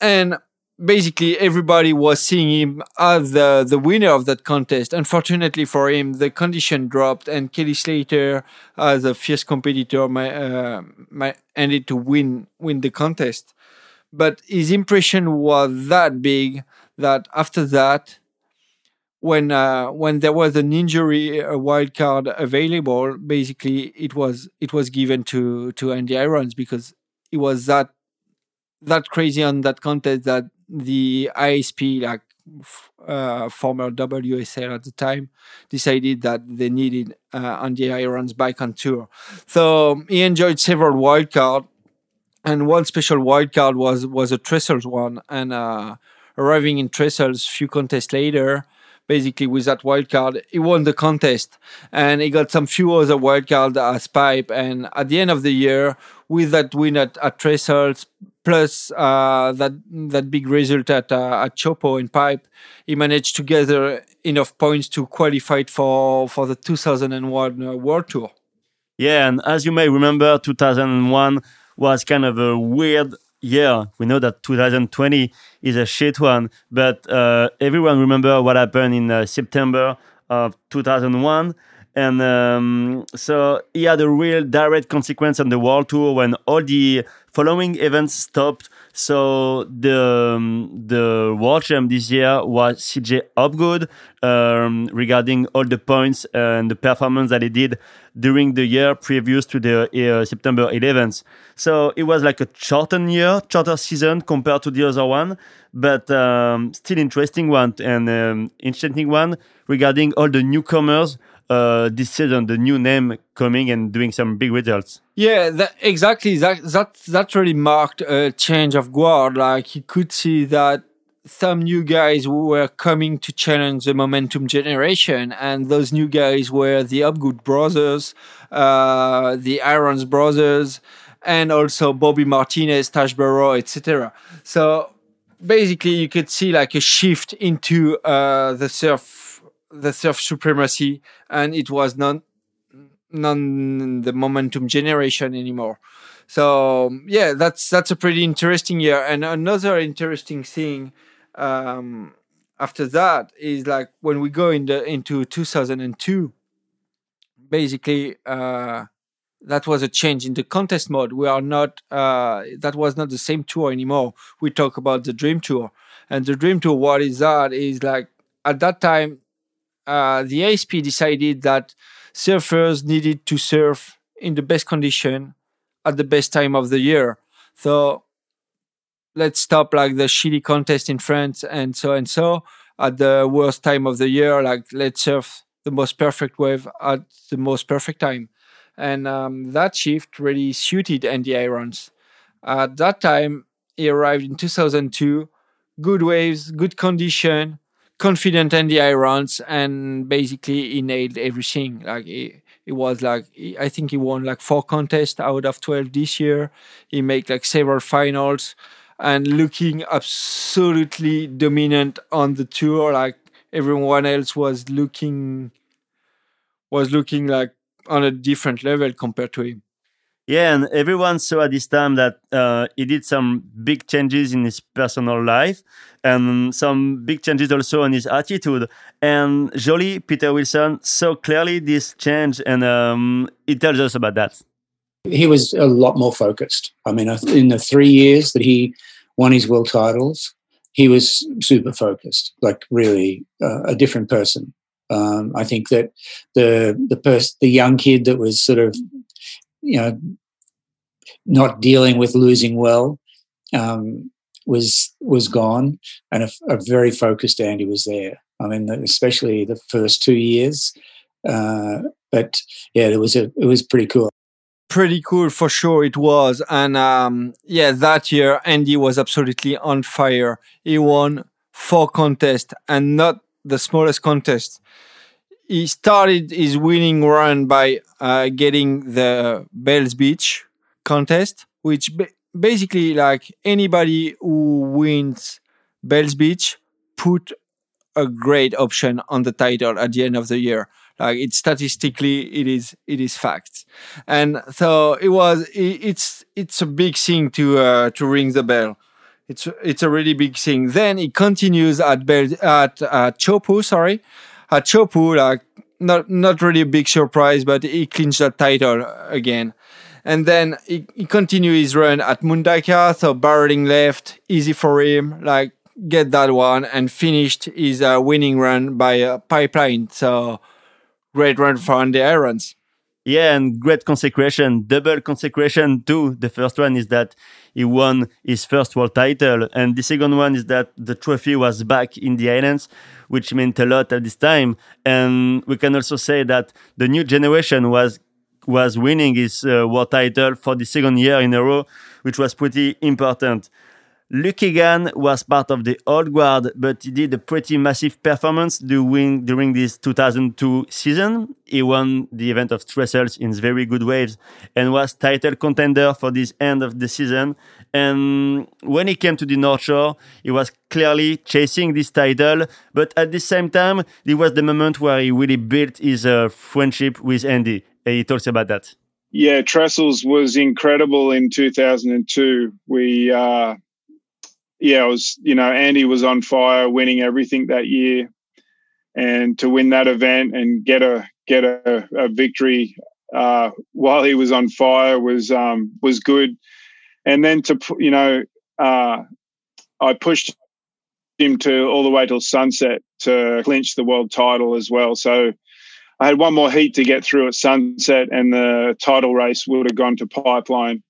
and basically everybody was seeing him as the, the winner of that contest. Unfortunately for him, the condition dropped, and Kelly Slater, as a fierce competitor, might, uh, might ended to win win the contest. but his impression was that big that after that, when uh, when there was an injury, a wild card available, basically it was it was given to to Andy Irons because it was that that crazy on that contest that the ASP like uh, former WSL at the time decided that they needed uh, Andy Irons back on tour. So he enjoyed several wild card, and one special wildcard was was a Trestles one, and uh, arriving in Trestles few contests later. Basically, with that wildcard, he won the contest, and he got some few other wild card as pipe. And at the end of the year, with that win at, at Trestles, plus uh, that that big result at uh, at Chopo in pipe, he managed to gather enough points to qualify for for the 2001 uh, World Tour. Yeah, and as you may remember, 2001 was kind of a weird year. We know that 2020 is a shit one, but uh, everyone remember what happened in uh, September of 2001 and um, so he had a real direct consequence on the world tour when all the following events stopped. So the um, the world champ this year was CJ Hobgood um, regarding all the points and the performance that he did during the year previous to the uh, September 11th. So it was like a shortened year, shorter season compared to the other one, but um, still interesting one and um, interesting one regarding all the newcomers uh, season, the new name coming and doing some big results. Yeah, that, exactly. That that that really marked a change of guard. Like you could see that some new guys were coming to challenge the momentum generation, and those new guys were the Hobgood brothers, uh, the Irons brothers, and also Bobby Martinez, Taj Burrow, etc. So basically, you could see like a shift into uh, the surf the surf supremacy, and it was not non the momentum generation anymore. So yeah, that's that's a pretty interesting year. And another interesting thing um, after that is like when we go into into 2002, basically uh, that was a change in the contest mode. We are not uh, that was not the same tour anymore. We talk about the Dream Tour, and the Dream Tour. What is that? Is like at that time uh, the ASP decided that surfers needed to surf in the best condition at the best time of the year. So let's stop like the shitty contest in France and so and so at the worst time of the year. Like let's surf the most perfect wave at the most perfect time. And um, that shift really suited Andy Irons. At that time, he arrived in 2002. Good waves, good condition, confident Andy Irons, and basically he nailed everything. Like he, it was like I think he won like four contests out of twelve this year. He made like several finals, and looking absolutely dominant on the tour. Like everyone else was looking was looking like on a different level compared to him. Yeah, and everyone saw at this time that uh, he did some big changes in his personal life and some big changes also in his attitude. And Joli, Peter Wilson, saw clearly this change, and um, he tells us about that. He was a lot more focused. I mean, in the three years that he won his world titles, he was super focused, like really uh, a different person. Um, I think that the the person, the young kid that was sort of you know, not dealing with losing well um, was was gone, and a, a, very focused Andy was there. I mean, especially the first two years. Uh, but yeah, it was a it was pretty cool. Pretty cool for sure it was, and um, yeah, that year Andy was absolutely on fire. He won four contests, and not the smallest contest he started his winning run by uh, getting the Bells Beach contest, which ba- basically like anybody who wins Bells Beach put a great option on the title at the end of the year. Like it's statistically, it is it is fact, and so it was. It, it's it's a big thing to uh, to ring the bell. It's it's a really big thing. Then it continues at Bell at uh, Chopu, sorry, at Chopu, like not not really a big surprise, but he clinched that title again. And then he, he continued his run at Mundaka, so barreling left, easy for him, like get that one, and finished his uh, winning run by uh, pipeline. So great run for Andy Irons. Yeah, and great consecration, double consecration too. The first one is that he won his first world title, and the second one is that the trophy was back in the islands, which meant a lot at this time. And we can also say that the new generation was was winning his uh, world title for the second year in a row, which was pretty important. Luke Egan was part of the old guard, but he did a pretty massive performance during, during this 2002 season. He won the event of Trestles in very good waves and was title contender for this end of the season. And when he came to the North Shore, he was clearly chasing this title, but at the same time, it was the moment where he really built his uh, friendship with Andy. And he talks about that. Yeah, Trestles was incredible in 2002. We, uh, yeah, it was you know Andy was on fire, winning everything that year, and to win that event and get a get a, a victory uh, while he was on fire was um, was good, and then to you know uh, I pushed him to all the way till sunset to clinch the world title as well. So I had one more heat to get through at sunset, and the title race would have gone to pipeline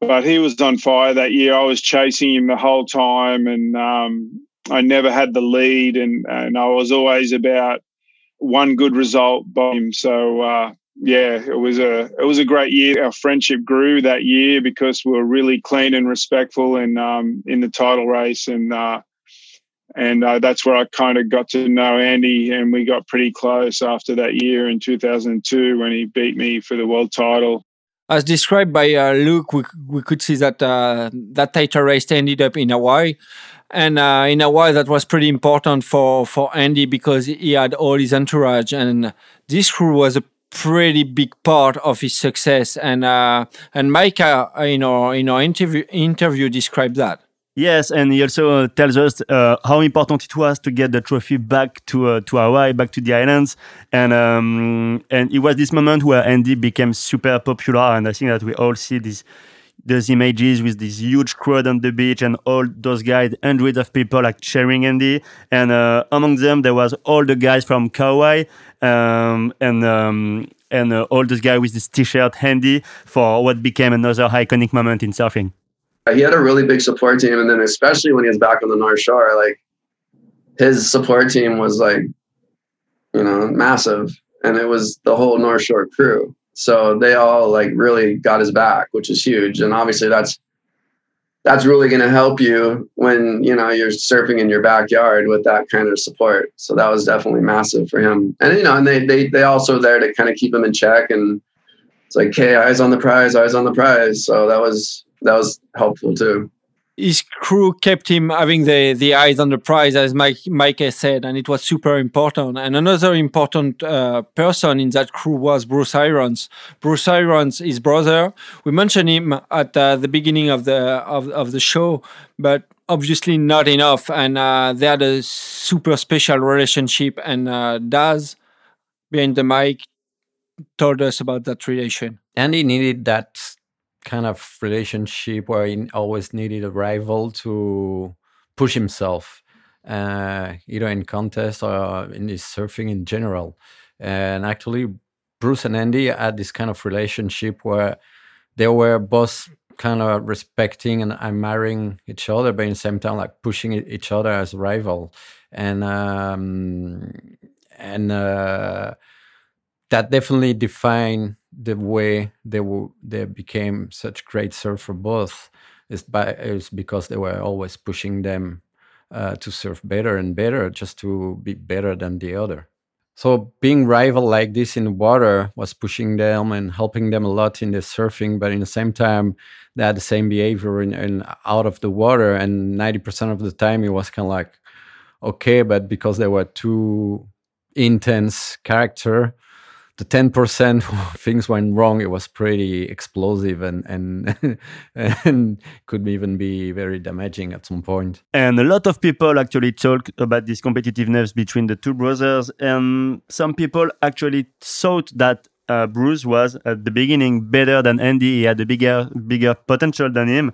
but he was on fire that year. I was chasing him the whole time, and um, I never had the lead, and and I was always about one good result by him. So uh, yeah, it was a it was a great year. Our friendship grew that year because we were really clean and respectful in um, in the title race, and uh, and uh, that's where I kind of got to know Andy, and we got pretty close after that year in 2002 when he beat me for the world title as described by uh, Luke, we, we could see that uh, that title race ended up in Hawaii. And uh, in Hawaii, that was pretty important for, for Andy because he had all his entourage, and this crew was a pretty big part of his success. And uh, and Mike, uh, in our in our interview interview, described that. Yes, and he also tells us uh, how important it was to get the trophy back to uh, to Hawaii, back to the islands, and um, and it was this moment where Andy became super popular, and I think that we all see these those images with this huge crowd on the beach and all those guys, hundreds of people like cheering Andy, and uh, among them there was all the guys from Kauai, um, and um, and uh, all those guys with this T-shirt handy for what became another iconic moment in surfing he had a really big support team, and then especially when he was back on the North Shore, like his support team was like, you know, massive, and it was the whole North Shore crew. So they all like really got his back, which is huge, and obviously that's that's really going to help you when you know you're surfing in your backyard with that kind of support. So that was definitely massive for him, and you know, and they they they also there to kind of keep him in check and it's like, hey, eyes on the prize, eyes on the prize. So that was that was helpful too. His crew kept him having the, the eyes on the prize, as Mike, Mike said, and it was super important. And another important uh, person in that crew was Bruce Irons. Bruce Irons, his brother, we mentioned him at uh, the beginning of the of, of the show, but obviously not enough. And uh, they had a super special relationship. And uh, Daz, behind the mic, told us about that relation. Andy needed that kind of relationship where he always needed a rival to push himself, uh, either in contest or in his surfing in general. And actually, Bruce and Andy had this kind of relationship where they were both kind of respecting and admiring each other, but in the same time, like pushing each other as rival. And um, and uh, that definitely defined the way they w- they became such great surfer both. Is by is because they were always pushing them uh, to surf better and better just to be better than the other. So being rival like this in water was pushing them and helping them a lot in the surfing but in the same time they had the same behavior in, in out of the water and 90% of the time it was kind of like okay but because they were too intense character the 10% things went wrong it was pretty explosive and and and could even be very damaging at some point and a lot of people actually talk about this competitiveness between the two brothers and some people actually thought that uh, Bruce was at the beginning better than Andy. He had a bigger bigger potential than him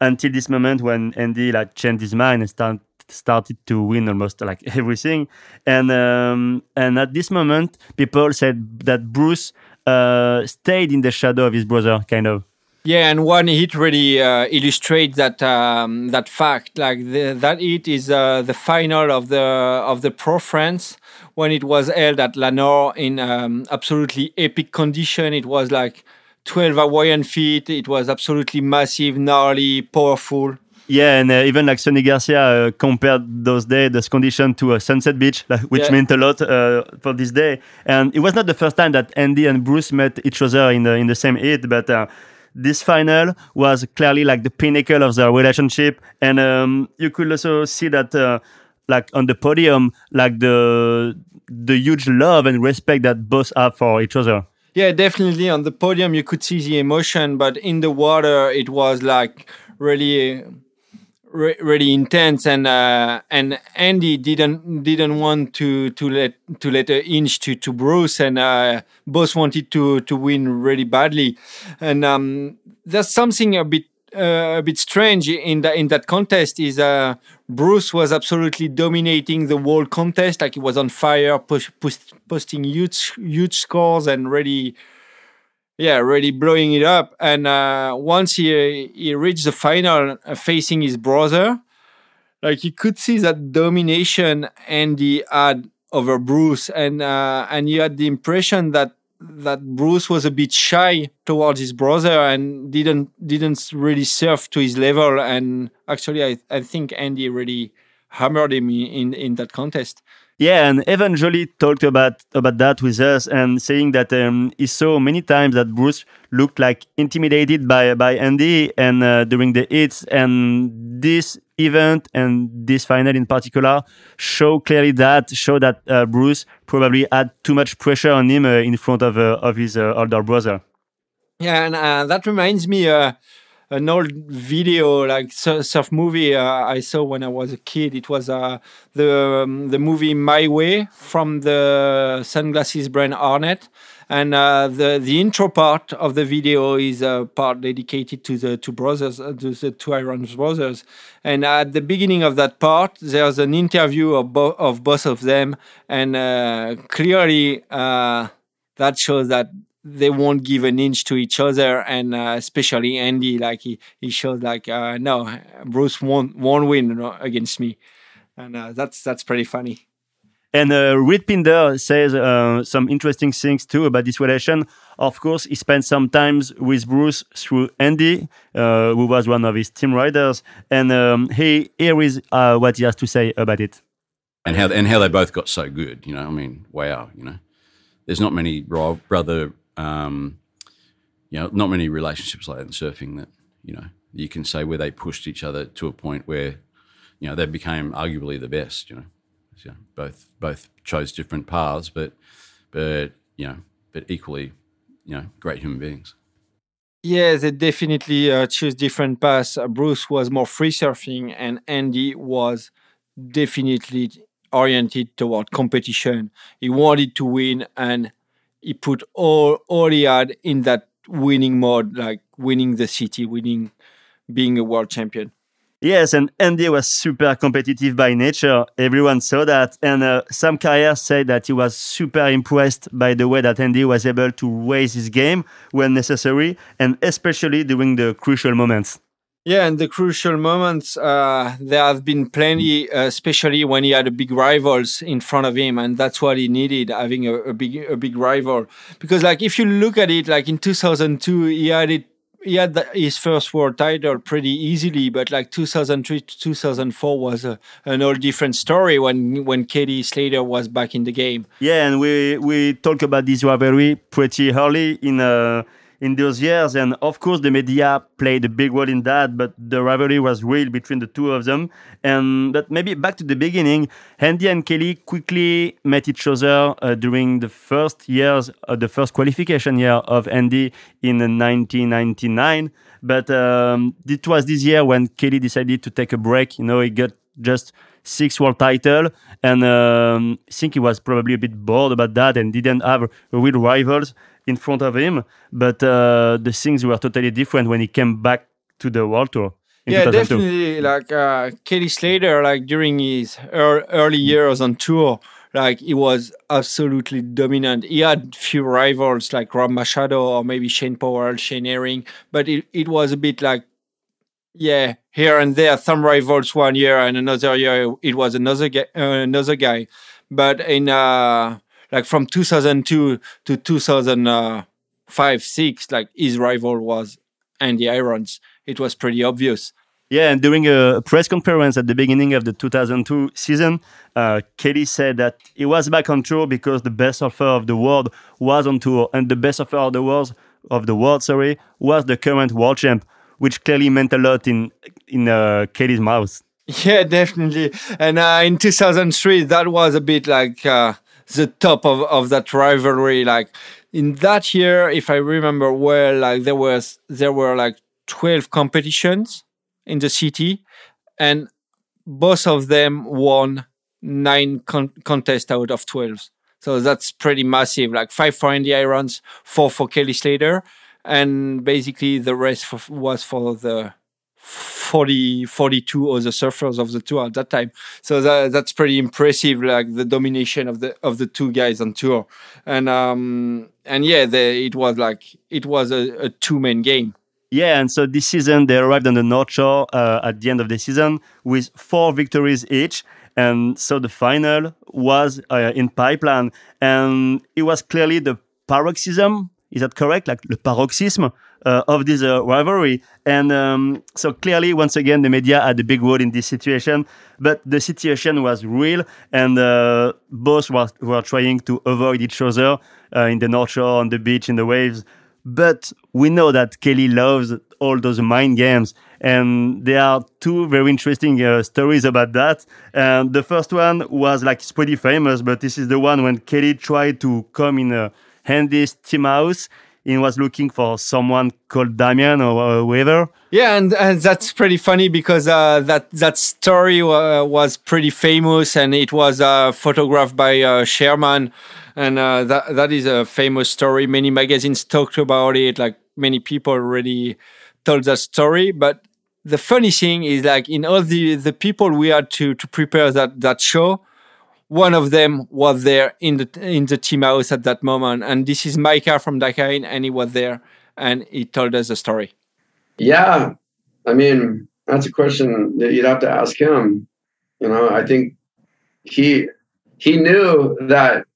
until this moment when Andy like changed his mind and start, started to win almost like everything. And um, and at this moment, people said that Bruce uh, stayed in the shadow of his brother, kind of. Yeah, and one hit really uh, illustrates that um, that fact. Like the, that hit is uh, the final of the of the Pro France when it was held at La Nord in um, absolutely epic condition. It was like 12 Hawaiian feet. It was absolutely massive, gnarly, powerful. Yeah, and uh, even like Sunny Garcia uh, compared those days, those conditions to a Sunset Beach, like, which yeah. meant a lot uh, for this day. And it was not the first time that Andy and Bruce met each other in the in the same heat, but uh, this final was clearly like the pinnacle of their relationship, and um, you could also see that uh, like on the podium, like the the huge love and respect that both have for each other. Yeah, definitely. On the podium, you could see the emotion, but in the water, it was like really re- really intense and uh, and Andy didn't didn't want to to let to let an inch to to Bruce and uh, both wanted to to win really badly. And um, there's something a bit uh, a bit strange in that in that contest is uh, Bruce was absolutely dominating the whole contest like he was on fire push, push, posting huge huge scores and really yeah, really blowing it up. And uh, once he he reached the final, uh, facing his brother, like you could see that domination Andy had over Bruce, and uh, and you had the impression that that Bruce was a bit shy towards his brother and didn't didn't really surf to his level. And actually, I I think Andy really hammered him in in that contest. Yeah, and Evan Joli talked about about that with us and saying that um, he saw many times that Bruce looked like intimidated by by Andy and uh, during the hits, and this event and this final in particular show clearly that show that uh, Bruce probably had too much pressure on him uh, in front of uh, of his uh, older brother. Yeah, and uh, that reminds me an old video like surf movie uh, I saw when I was a kid. It was uh, the um, the movie My Way from the sunglasses brand Arnette, and uh, the the intro part of the video is a part dedicated to the two brothers, uh, to the two Irons brothers. And at the beginning of that part, there's an interview of, bo- of both of them, and uh, clearly uh, that shows that they won't give an inch to each other and uh, especially andy like he, he showed like uh, no bruce won't won't win against me and uh, that's that's pretty funny and uh, Reed Pinder says uh, some interesting things too about this relation. Of course, he spent some time with Bruce through Andy, uh, who was one of his team riders, and um, he here is uh, what he has to say about it. And how and how they both got so good. You know, I mean, wow. You know, there's not many brother um, you know, not many relationships like that in surfing that you know you can say where they pushed each other to a point where you know they became arguably the best. You know, so both both chose different paths, but but you know, but equally, you know, great human beings. Yeah, they definitely uh, choose different paths. Uh, Bruce was more free surfing, and Andy was definitely oriented toward competition. He wanted to win, and he put all all he had in that winning mode, like winning the city, winning, being a world champion. Yes, and Andy was super competitive by nature. Everyone saw that. And uh, Sam Carrier said that he was super impressed by the way that Andy was able to raise his game when necessary, and especially during the crucial moments. Yeah, and the crucial moments, uh, there have been plenty, uh, especially when he had big rivals in front of him, and that's what he needed, having a, a, big a big rival. Because like if you look at it, like in 2002, he had it, he had the, his first world title pretty easily, but like 2003 to 2004 was a, an all different story when when Katie Slater was back in the game. Yeah, and we we talk about this rivalry pretty early in. Uh in those years. And of course, the media played a big role in that, but the rivalry was real between the two of them. And but maybe back to the beginning, Andy and Kelly quickly met each other uh, during the first years, uh, the first qualification year of Andy in 1999. But um, it was this year when Kelly decided to take a break. You know, he got just six world title, and um, I think he was probably a bit bored about that and didn't have real rivals. In front of him, but uh, the things were totally different when he came back to the World Tour. yeah, definitely. Like uh, Kelly Slater, like during his er- early years on tour, like he was absolutely dominant. He had few rivals like Rob Machado or maybe Shane Powell, Shane Herring, but it, it was a bit like yeah, here and there, some rivals one year and another year it was another guy, uh, another guy. But in uh, like from 2002 to 2005, six, like his rival was Andy Irons. It was pretty obvious. Yeah, and during a press conference at the beginning of the 2002 season, uh, Kelly said that he was back on tour because the best offer of the world was on tour, and the best offer of the world of the world, sorry, was the current world champ which clearly meant a lot in in uh, Kelly's mouth. Yeah, definitely. And uh, in 2003, that was a bit like uh, the top of, of that rivalry. Like in that year, if I remember well, like there was there were like 12 competitions in the city, and both of them won nine con- contests out of 12. So that's pretty massive. Like five for Andy Irons, four for Kelly Slater, and basically the rest for, was for the 40 42 other surfers of the tour at that time. So that, that's pretty impressive like the domination of the of the two guys on tour. And um and yeah it was like it was a, a two man game. Yeah, and so this season they arrived on the North Shore uh, at the end of the season with four victories each. And so the final was uh, in pipeline, and it was clearly the paroxysm. Is that correct? Like the paroxysm uh, of this uh, rivalry. And um, so clearly, once again, the media had a big role in this situation. But the situation was real, and uh, both were, were trying to avoid each other uh, in the North Shore, on the beach, in the waves. But we know that Kelly loves all those mind games. And there are two very interesting uh, stories about that. And the first one was like it's pretty famous, but this is the one when Kelly tried to come in a handy steam house he was looking for someone called Damian or uh. Yeah, and, and that's pretty funny because uh, that that story uh, was pretty famous, and it was uh, photographed by uh, Sherman, and uh, that that is a famous story. Many magazines talked about it. Like many people already told that story, but the funny thing is, like in all the the people we had to to prepare that that show one of them was there in the in the team house at that moment, and this is Micah from Dakine, and he was there, and he told us the story. Yeah, I mean that's a question that you'd have to ask him. You know, I think he he knew that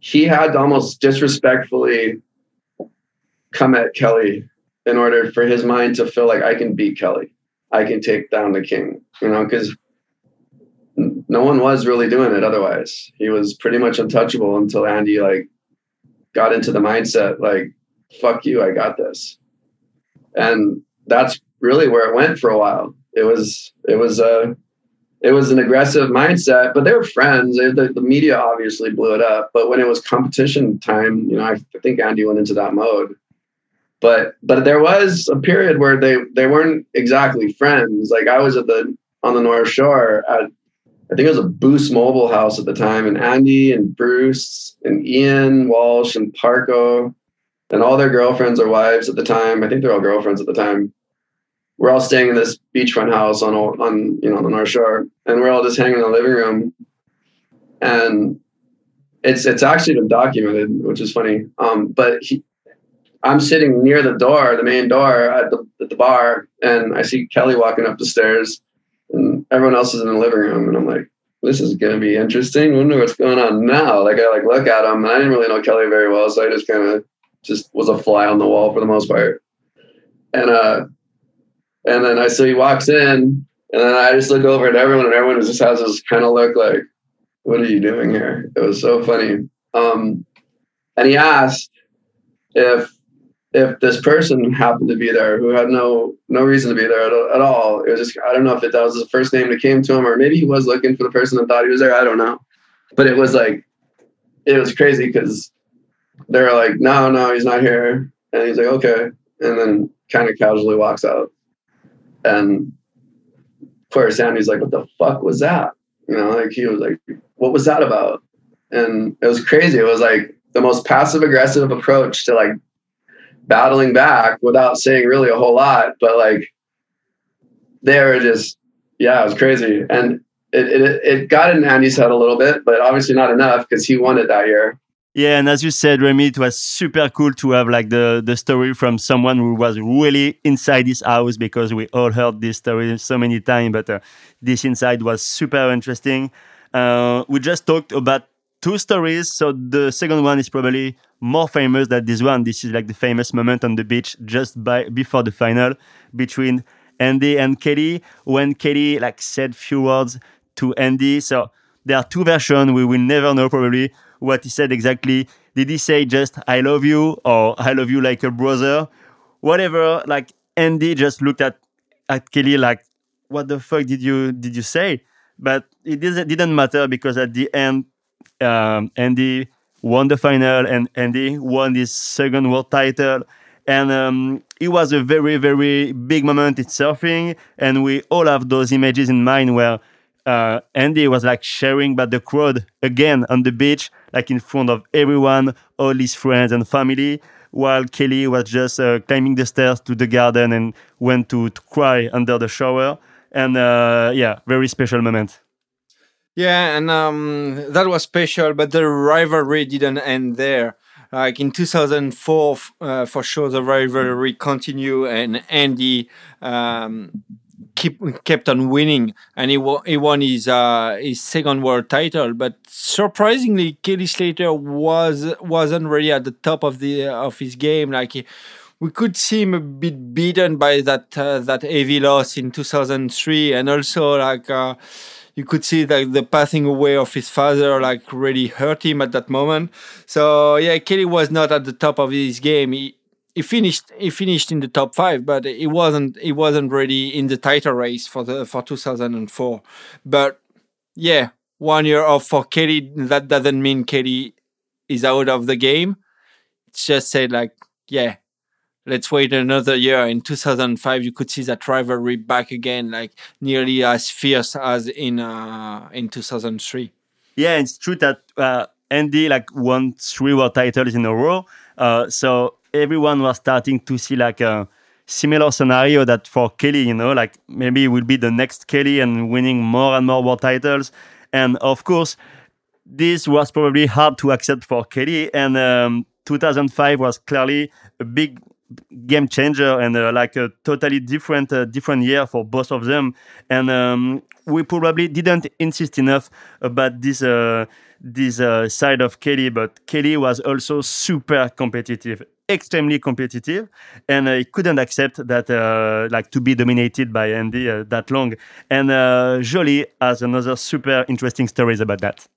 he had to almost disrespectfully come at Kelly in order for his mind to feel like I can beat Kelly. I can take down the king, you know, because no one was really doing it otherwise. He was pretty much untouchable until Andy like got into the mindset like fuck you, I got this. And that's really where it went for a while. It was it was a it was an aggressive mindset, but they were friends. The, the media obviously blew it up, but when it was competition time, you know, I, I think Andy went into that mode. But but there was a period where they they weren't exactly friends. Like I was at the on the North Shore at I think it was a Boost Mobile house at the time, and Andy and Bruce and Ian Walsh and Parko and all their girlfriends or wives at the time. I think they're all girlfriends at the time. We're all staying in this beachfront house on on you know the North Shore, and we're all just hanging in the living room. And it's it's actually been documented, which is funny. Um, but he, I'm sitting near the door, the main door at the at the bar, and I see Kelly walking up the stairs and everyone else is in the living room, and I'm like, this is gonna be interesting. I Wonder what's going on now. Like I like look at him, and I didn't really know Kelly very well, so I just kind of just was a fly on the wall for the most part. And uh, and then I so he walks in, and then I just look over at everyone, and everyone just has this kind of look like, "What are you doing here?" It was so funny. Um, and he asked if if this person happened to be there who had no no reason to be there at, at, all it was just i don't know if it, that was the first name that came to him or maybe he was looking for the person and thought he was there i don't know. But it was like it was crazy because they were like no no he's not here. And he's like okay. And then kind of casually walks out. And of course Andy's like what the fuck was that? You know like he was like what was that about? And it was crazy. It was like the most passive aggressive approach to like battling back without saying really a whole lot. But like they were just, yeah, it was crazy. And it, it, it got in Andy's head a little bit, but obviously not enough because he won it that year. Yeah, and as you said, Remy, it was super cool to have like the the story from someone who was really inside this house because we all heard this story so many times, but uh, this inside was super interesting. Uh, we just talked about two stories, so the second one is probably more famous than this one. This is like the famous moment on the beach just by before the final between Andy and Kelly when Kelly like said few words to Andy. So there are two versions. We will never know probably what he said exactly. Did he say just "I love you" or "I love you like a brother"? Whatever. Like Andy just looked at at Kelly like, "What the fuck did you did you say?" But it didn't didn't matter because at the end, um, Andy won the final and Andy won his second world title. And um, it was a very, very big moment in surfing. And we all have those images in mind where uh, Andy was like sharing about the crowd again on the beach, like in front of everyone, all his friends and family, while Kelly was just uh, climbing the stairs to the garden and went to, to cry under the shower. And uh, yeah, very special moment. Yeah, and um, that was special, but the rivalry didn't end there. Like in 2004, uh, for sure, the rivalry continued, and Andy um, keep kept on winning, and he, won, he won his uh, his second world title. But surprisingly, Kelly Slater was wasn't really at the top of the of his game. Like he, we could see him a bit beaten by that uh, that heavy loss in 2003, and also like. You could see that the passing away of his father like really hurt him at that moment. So yeah, Kelly was not at the top of his game. He, he finished he finished in the top five, but he wasn't he wasn't really in the title race for the for 2004. But yeah, one year off for Kelly. That doesn't mean Kelly is out of the game. It's just said like yeah, let's wait another year. In 2005, you could see that rivalry back again, like nearly as fierce as in uh, in 2003. Yeah, it's true that uh, Andy like won three world titles in a row. Uh, so everyone was starting to see like a similar scenario that for Kelly, you know, like maybe it will be the next Kelly and winning more and more world titles. And of course, this was probably hard to accept for Kelly. And um, 2005 was clearly a big game changer and uh, like a totally different uh, different year for both of them. And um, we probably didn't insist enough about this uh, this uh, side of Kelly but Kelly was also super competitive extremely competitive and I couldn't accept that uh, like to be dominated by Andy uh, that long. And Joli has another super interesting stories about that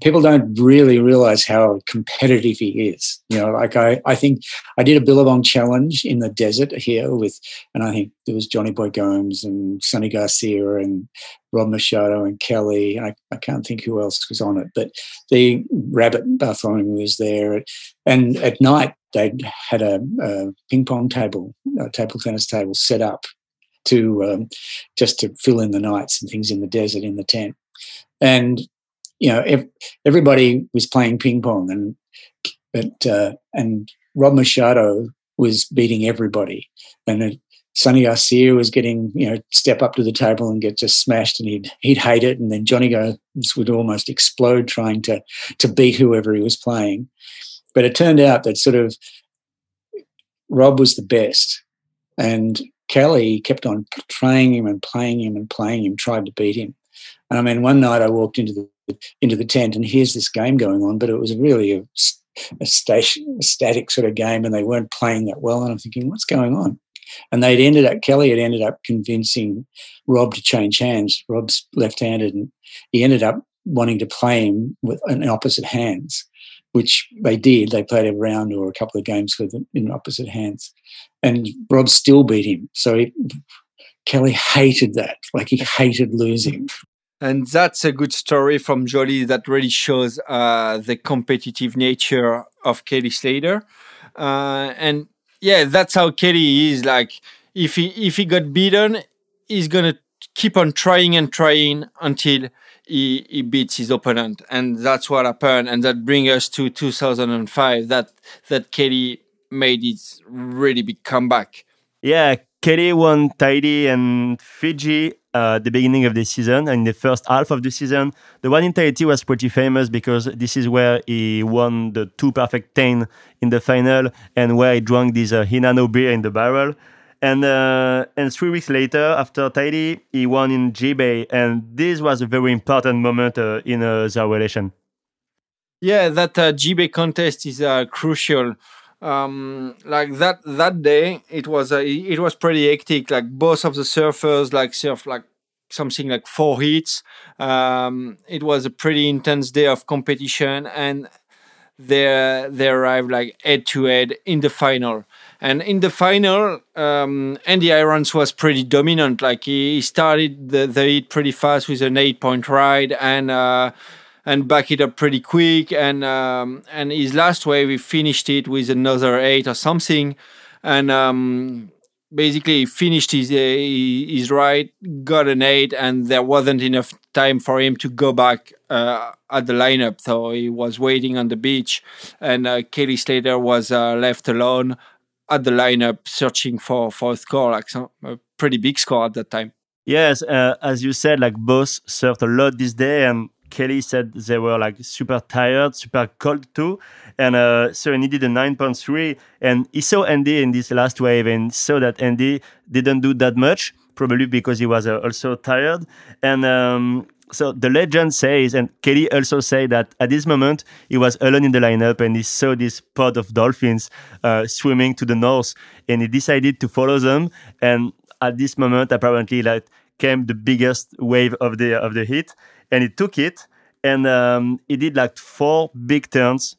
people don't really realize how competitive he is. You know, like I, I think I did a Billabong challenge in the desert here with, and I think there was Johnny Boy Gomes and Sunny Garcia and Rob Machado and Kelly. I, I can't think who else was on it, but the Rabbit Bartholomew was there. And at night, they had a, a ping pong table, a table tennis table set up to um, just to fill in the nights and things in the desert in the tent. And you know, ev- everybody was playing ping pong, and but uh, and Rob Machado was beating everybody, and it, Sunny Garcia was getting you know step up to the table and get just smashed, and he'd he'd hate it, and then Johnny Gomes would almost explode trying to to beat whoever he was playing. But it turned out that sort of Rob was the best, and Kelly kept on playing him and playing him and playing him, tried to beat him. And I mean, one night I walked into the into the tent and here's this game going on, but it was really a, a, station, a static sort of game and they weren't playing that well. And I'm thinking, what's going on? And they'd ended up, Kelly had ended up convincing Rob to change hands. Rob's left handed and he ended up wanting to play him with an opposite hands, which they did. They played a round or a couple of games with him in opposite hands. And Rob still beat him. So he, Kelly hated that. Like he hated losing and that's a good story from Joli that really shows uh, the competitive nature of Kelly Slater. Uh, and yeah, that's how Kelly is. Like if he if he got beaten, he's gonna keep on trying and trying until he, he beats his opponent, and that's what happened, and that brings us to 2005. That that Kelly made his really big comeback. Yeah, Kelly won Tahiti and Fiji uh, the beginning of the season and the first half of the season. The one in Tahiti was pretty famous because this is where he won the two perfect 10 in the final and where he drank this uh, Hinano beer in the barrel. And uh, and three weeks later, after Tahiti, he won in J-Bay, and this was a very important moment uh, in uh, their relation. Yeah, that uh, contest is uh, crucial. Um, like that that day, it was uh, it was pretty hectic. Like both of the surfers like surf like something like four heats. Um, it was a pretty intense day of competition, and they they arrived like head to head in the final. And in the final, um, Andy Irons was pretty dominant. Like he, started the, the heat pretty fast with an eight point ride and uh, and back it up pretty quick. And um, and his last wave, he finished it with another eight or something. And um, basically, he finished his uh, his ride, got an eight, and there wasn't enough time for him to go back uh, at the lineup. So he was waiting on the beach, and uh, Kelly Slater was uh, left alone at the lineup searching for for a score, like some, a pretty big score at that time. Yes, uh, as you said, like both surfed a lot this day, and Kelly said they were like super tired, super cold too. And uh, so he did a 9.3, and he saw Andy in this last wave and saw that Andy didn't do that much, probably because he was uh, also tired. And um, so the legend says, and Kelly also said that at this moment he was alone in the lineup and he saw this pod of dolphins uh, swimming to the north, and he decided to follow them. And at this moment, apparently, like came the biggest wave of the of the heat, and he took it, and um, he did like four big turns.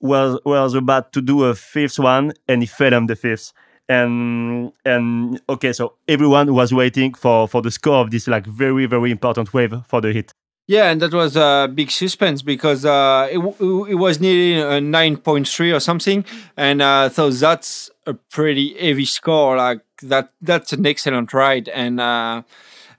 Was was about to do a fifth one, and he fell on the fifth and and okay so everyone was waiting for for the score of this like very very important wave for the hit yeah and that was a big suspense because uh it, it was nearly a 9.3 or something and uh so that's a pretty heavy score like that that's an excellent ride and uh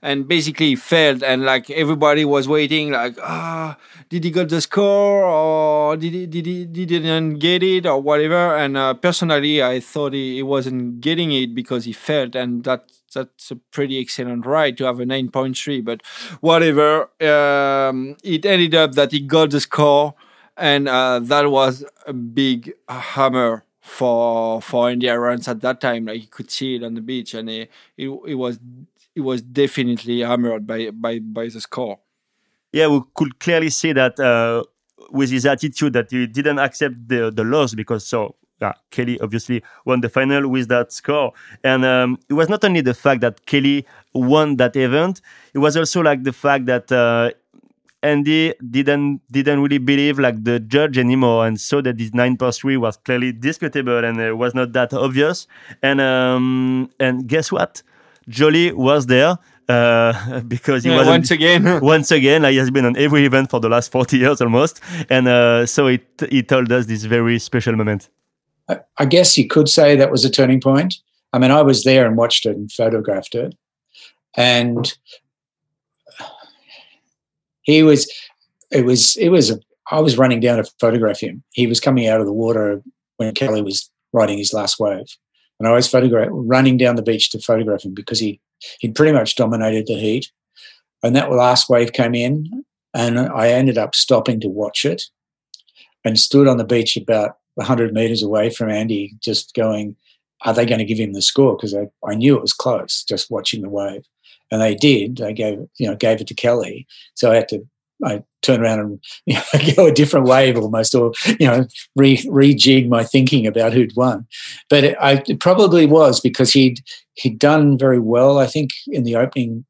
and basically failed and like everybody was waiting like ah did he get the score or did he did he, didn't get it or whatever and uh, personally i thought he, he, wasn't getting it because he failed and that that's a pretty excellent ride to have a 9.3 but whatever um, it ended up that he got the score and uh, that was a big hammer for for Andy Irons at that time. Like you could see it on the beach, and it, it, it was he was definitely hammered by by by the score. Yeah, we could clearly see that uh, with his attitude that he didn't accept the the loss because so yeah, Kelly obviously won the final with that score. And um, it was not only the fact that Kelly won that event, it was also like the fact that uh, Andy didn't didn't really believe like the judge anymore and saw that this nine plus three was clearly discutable and it was not that obvious. And um, and guess what? Joli was there uh, because he yeah, was once again. once again like he has been on every event for the last 40 years almost. And uh, so it he told us this very special moment. I, I, guess you could say that was a turning point. I mean i was there and watched it and photographed it. And he was it was it was a, I was running down to photograph him. He was coming out of the water when kelly was riding his last wave and I was photograph running down the beach to photograph him because he he'd pretty much dominated the heat. And that last wave came in, and I ended up stopping to watch it, and stood on the beach about 100 meters away from Andy, just going, "Are they going to give him the score?" Because I, I knew it was close, just watching the wave, and they did. They gave you know gave it to Kelly, so I had to I turn around and you know, go a different wave almost, or you know, re, rejig my thinking about who'd won. But it, I, it probably was because he'd he'd done very well. I think in the opening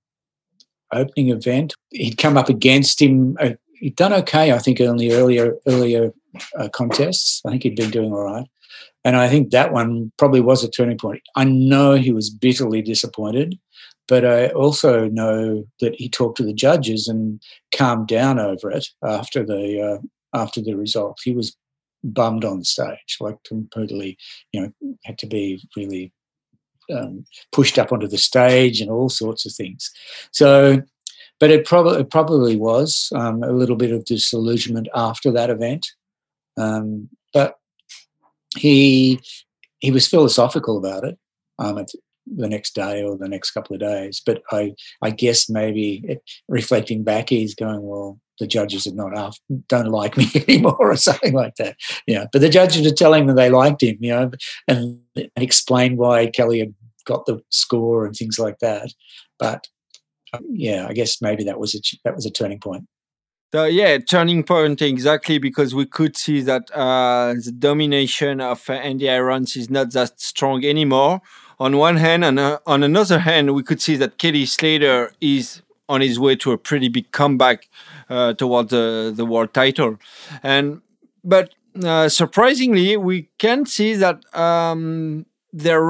opening event, he'd come up against him. Uh, he'd done okay, I think, in the earlier earlier uh, contests. I think he'd been doing all right. And I think that one probably was a turning point. I know he was bitterly disappointed but I also know that he talked to the judges and calmed down over it after the uh, after the result. He was bummed on stage, like completely, you know, had to be really um, pushed up onto the stage and all sorts of things. So, but it probably it probably was um, a little bit of disillusionment after that event. Um, but he he was philosophical about it um, the next day or the next couple of days. But I I guess maybe reflecting back, he's going well. The judges are not after, don't like me anymore, or something like that. Yeah, but the judges are telling them they liked him, you know, and, explain why Kelly had got the score and things like that. But um, yeah, I guess maybe that was a that was a turning point. So yeah, turning point exactly because we could see that uh, the domination of Andy Irons is not that strong anymore. On one hand, and uh, on another hand, we could see that Kelly Slater is on his way to a pretty big comeback uh, toward the the world title, and but uh, surprisingly, we can see that um, their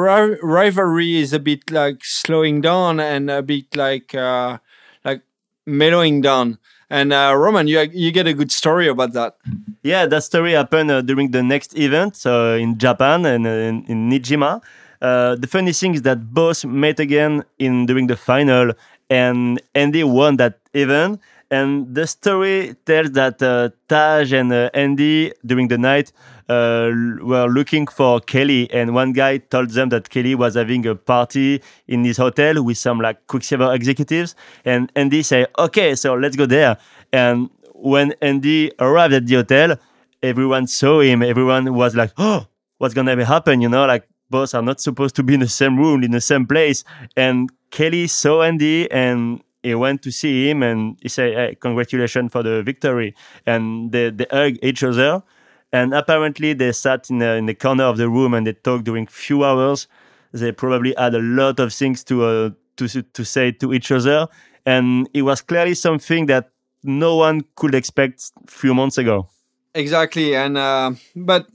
rivalry is a bit like slowing down and a bit like uh, like mellowing down. And uh, Roman, you you get a good story about that. Yeah, that story happened uh, during the next event, so in Japan and uh, in, in Niijima. Uh, the funny thing is that both met again in during the final, and Andy won that event. And the story tells that uh, Taj and uh, Andy during the night uh, were looking for Kelly, and one guy told them that Kelly was having a party in his hotel with some like Quiksilver executives, and Andy said, "Okay, so let's go there." And when Andy arrived at the hotel, everyone saw him. Everyone was like, "Oh, what's gonna happen?" You know, like both are not supposed to be in the same room in the same place. And Kelly saw Andy and he went to see him and he said, hey, congratulations for the victory. And they, they hugged each other. And apparently they sat in the, in the corner of the room and they talked during few hours. They probably had a lot of things to, uh, to, to say to each other. And it was clearly something that no one could expect a few months ago. Exactly. And, uh, but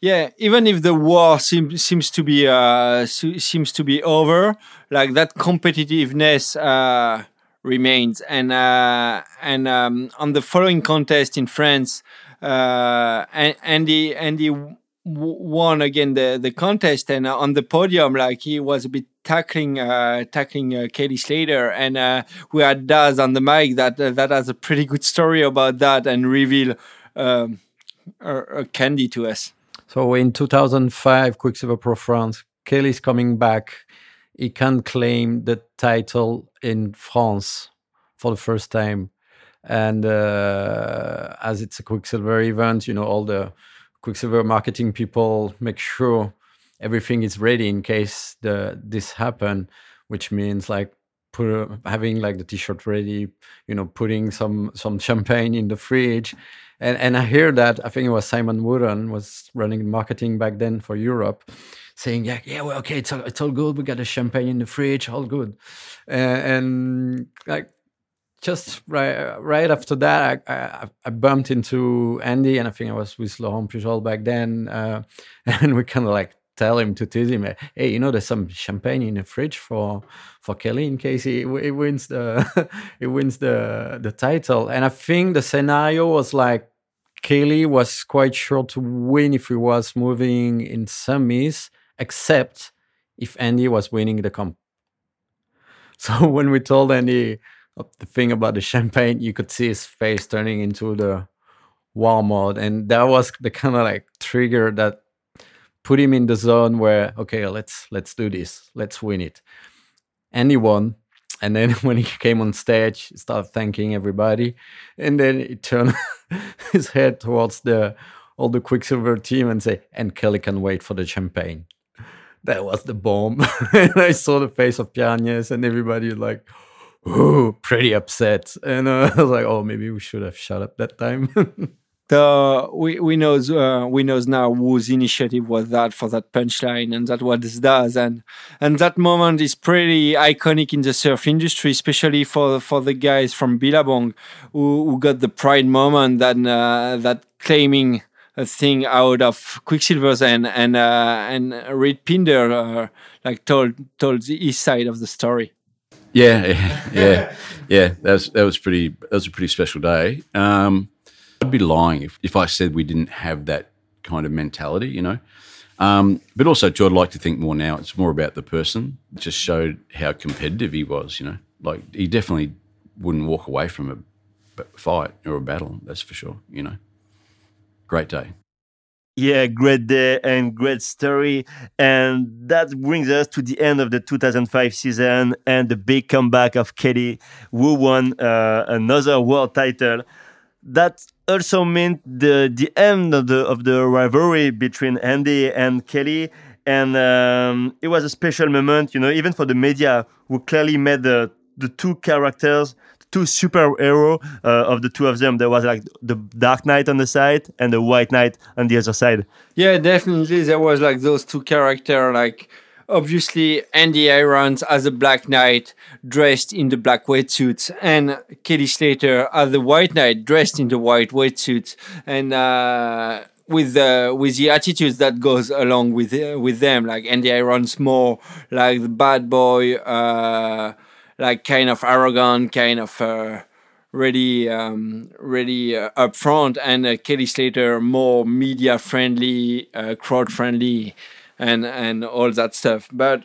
yeah, even if the war seems seems to be uh, seems to be over, like that competitiveness uh, remains. And uh, and um, on the following contest in France, uh, Andy Andy won again the the contest, and uh, on the podium, like he was a bit tackling uh, tackling uh, Kelly Slater, and uh, we had Daz on the mic that uh, that has a pretty good story about that and reveal um, candy to us. So in 2005, Quiksilver Pro France, Kelly's coming back. He can claim the title in France for the first time. And uh, as it's a Quiksilver event, you know, all the Quiksilver marketing people make sure everything is ready in case the this happen, which means like put having like the t-shirt ready, you know, putting some some champagne in the fridge. And and I hear that I think it was Simon Wooden was running marketing back then for Europe saying, yeah, yeah, well, okay, it's all, it's all good. We got the champagne in the fridge, all good. Uh, and like just right right after that, I, I, I, bumped into Andy, and I think I was with Laurent Pujol back then, uh, and we kind of like tell him to tease him, hey, you know, there's some champagne in the fridge for for Kelly in case he, he wins the he wins the the title. And I think the scenario was like Kelly was quite sure to win if he was moving in semis except if Andy was winning the comp. So when we told Andy the thing about the champagne, you could see his face turning into the war mode, and that was the kind of like trigger that put him in the zone where okay, let's let's do this, let's win it. Andy won, and then when he came on stage, he started thanking everybody, and then he turned his head towards the all the Quiksilver team and say, "And Kelly can wait for the champagne." that was the bomb. and I saw the face of Pierre and everybody like, oh, pretty upset. And uh, I was like, oh, maybe we should have shut up that time. The we we knows uh, we knows now whose initiative was that for that punchline and that what this does and and that moment is pretty iconic in the surf industry especially for for the guys from Billabong who, who got the pride moment that uh, that claiming a thing out of Quiksilver's and and uh, and Reed Pinder uh, like told told the east side of the story. Yeah, yeah, yeah. That was that was pretty. That was a pretty special day. Um, I'd be lying if, if I said we didn't have that kind of mentality, you know. Um, but also, too, I'd like to think more now. It's more about the person. It just showed how competitive he was, you know. Like he definitely wouldn't walk away from a fight or a battle. That's for sure. You know, great day. Yeah, great day and great story. And that brings us to the end of the 2005 season and the big comeback of Kelly, who won uh, another world title. That also meant the, the end of the, of the rivalry between Andy and Kelly. And um, it was a special moment, you know, even for the media, who clearly made the, the two characters two superhero uh, of the two of them. There was like the Dark Knight on the side and the White Knight on the other side. Yeah, definitely. There was like those two characters. Like obviously Andy Irons as a Black Knight dressed in the black wetsuits, and Kelly Slater as the White Knight dressed in the white wetsuits, and. Uh, with the with the attitudes that goes along with uh, with them, like Andy Irons more like the bad boy, uh, like kind of arrogant, kind of uh, really um, really uh, upfront, and uh, Kelly Slater more media friendly, uh, crowd friendly, and and all that stuff. But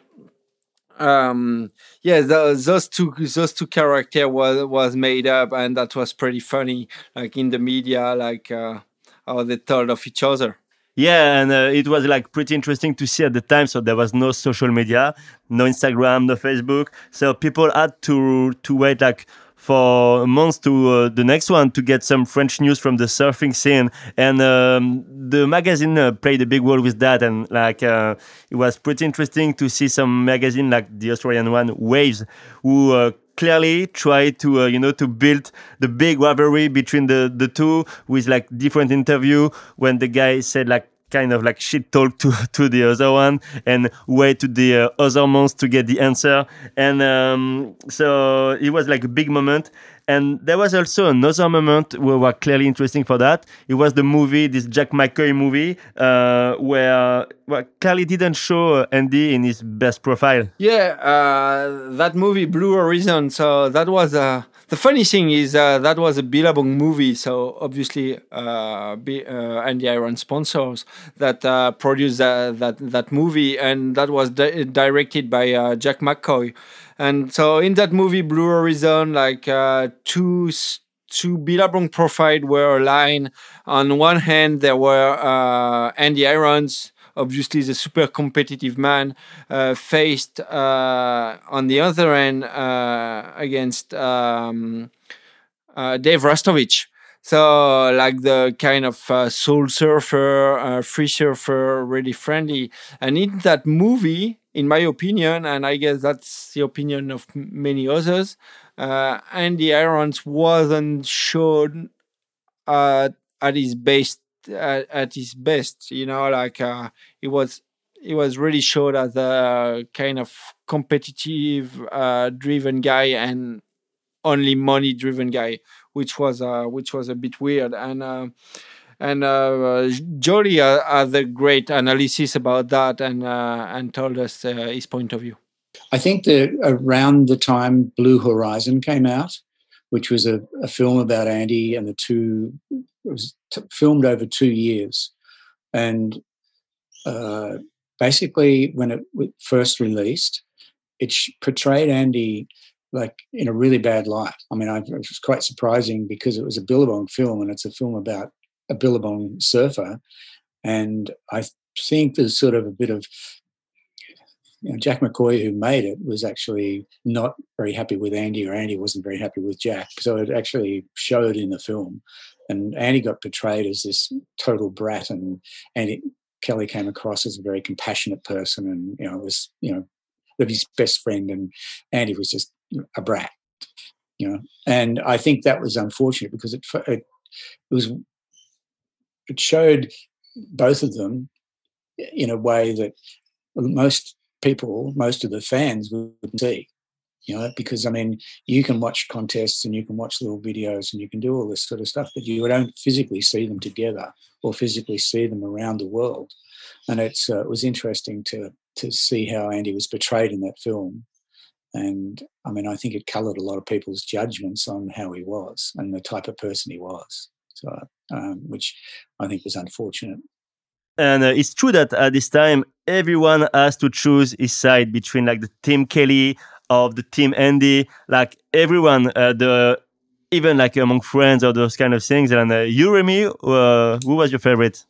um, yeah, the, those two those two character was was made up, and that was pretty funny. Like in the media, like uh, how they told of each other. Yeah, and uh, it was like pretty interesting to see at the time. So there was no social media, no Instagram, no Facebook. So people had to to wait like for months to uh, the next one to get some French news from the surfing scene. And um, the magazine uh, played a big role with that. And like uh, it was pretty interesting to see some magazine like the Australian one, Waves, who uh, clearly try to uh, you know to build the big rivalry between the the two with like different interview when the guy said like kind of like shit talk to to the other one and wait to the uh, other months to get the answer and um, so it was like a big moment and there was also another moment where was clearly interesting for that. It was the movie, this Jack McCoy movie, uh, where well, clearly didn't show Andy in his best profile. Yeah, uh, that movie, Blue Horizon. So that was uh, the funny thing is uh, that was a Billabong movie. So obviously, uh, uh, Andy Iron sponsors that uh, produced that, that that movie, and that was di- directed by uh, Jack McCoy. And so in that movie, Blue Horizon, like uh, two two Billabong profile were aligned. On one hand, there were uh, Andy Irons, obviously the super competitive man, uh, faced uh, on the other end uh, against um, uh, Dave Rastovich. So, like the kind of uh, soul surfer, free surfer, really friendly. And in that movie, in my opinion, and I guess that's the opinion of many others, Andy Irons wasn't shown at his best. At, at, his best, you know, like uh, he was, he was really showed as a kind of competitive, uh, driven guy and only money driven guy, which was uh, which was a bit weird. And uh, and uh, Joli had a great analysis about that and uh, and told us uh, his point of view. I think that around the time Blue Horizon came out, which was a, a film about Andy and the two, it was t- filmed over two years, and uh, basically when it first released, it portrayed Andy like in a really bad light. I mean, I, it was quite surprising because it was a Billabong film and it's a film about a Billabong surfer. And I think there's sort of a bit of you know, Jack McCoy, who made it, was actually not very happy with Andy, or Andy wasn't very happy with Jack. So it actually showed in the film. And Andy got portrayed as this total brat, and Andy Kelly came across as a very compassionate person, and you know was you know his best friend, and Andy was just a brat, you know. And I think that was unfortunate because it it, it was it showed both of them in a way that most people, most of the fans wouldn't see. You know, because I mean, you can watch contests and you can watch little videos and you can do all this sort of stuff, but you don't physically see them together or physically see them around the world. And it's uh, it was interesting to to see how Andy was portrayed in that film. And I mean, I think it coloured a lot of people's judgments on how he was and the type of person he was. So, um, which I think was unfortunate. And uh, it's true that at this time, everyone has to choose his side between like the Team Kelly of the team Andy, like everyone, uh, the even like among friends or those kind of things. And uh, you, Remy, uh, who was your favorite?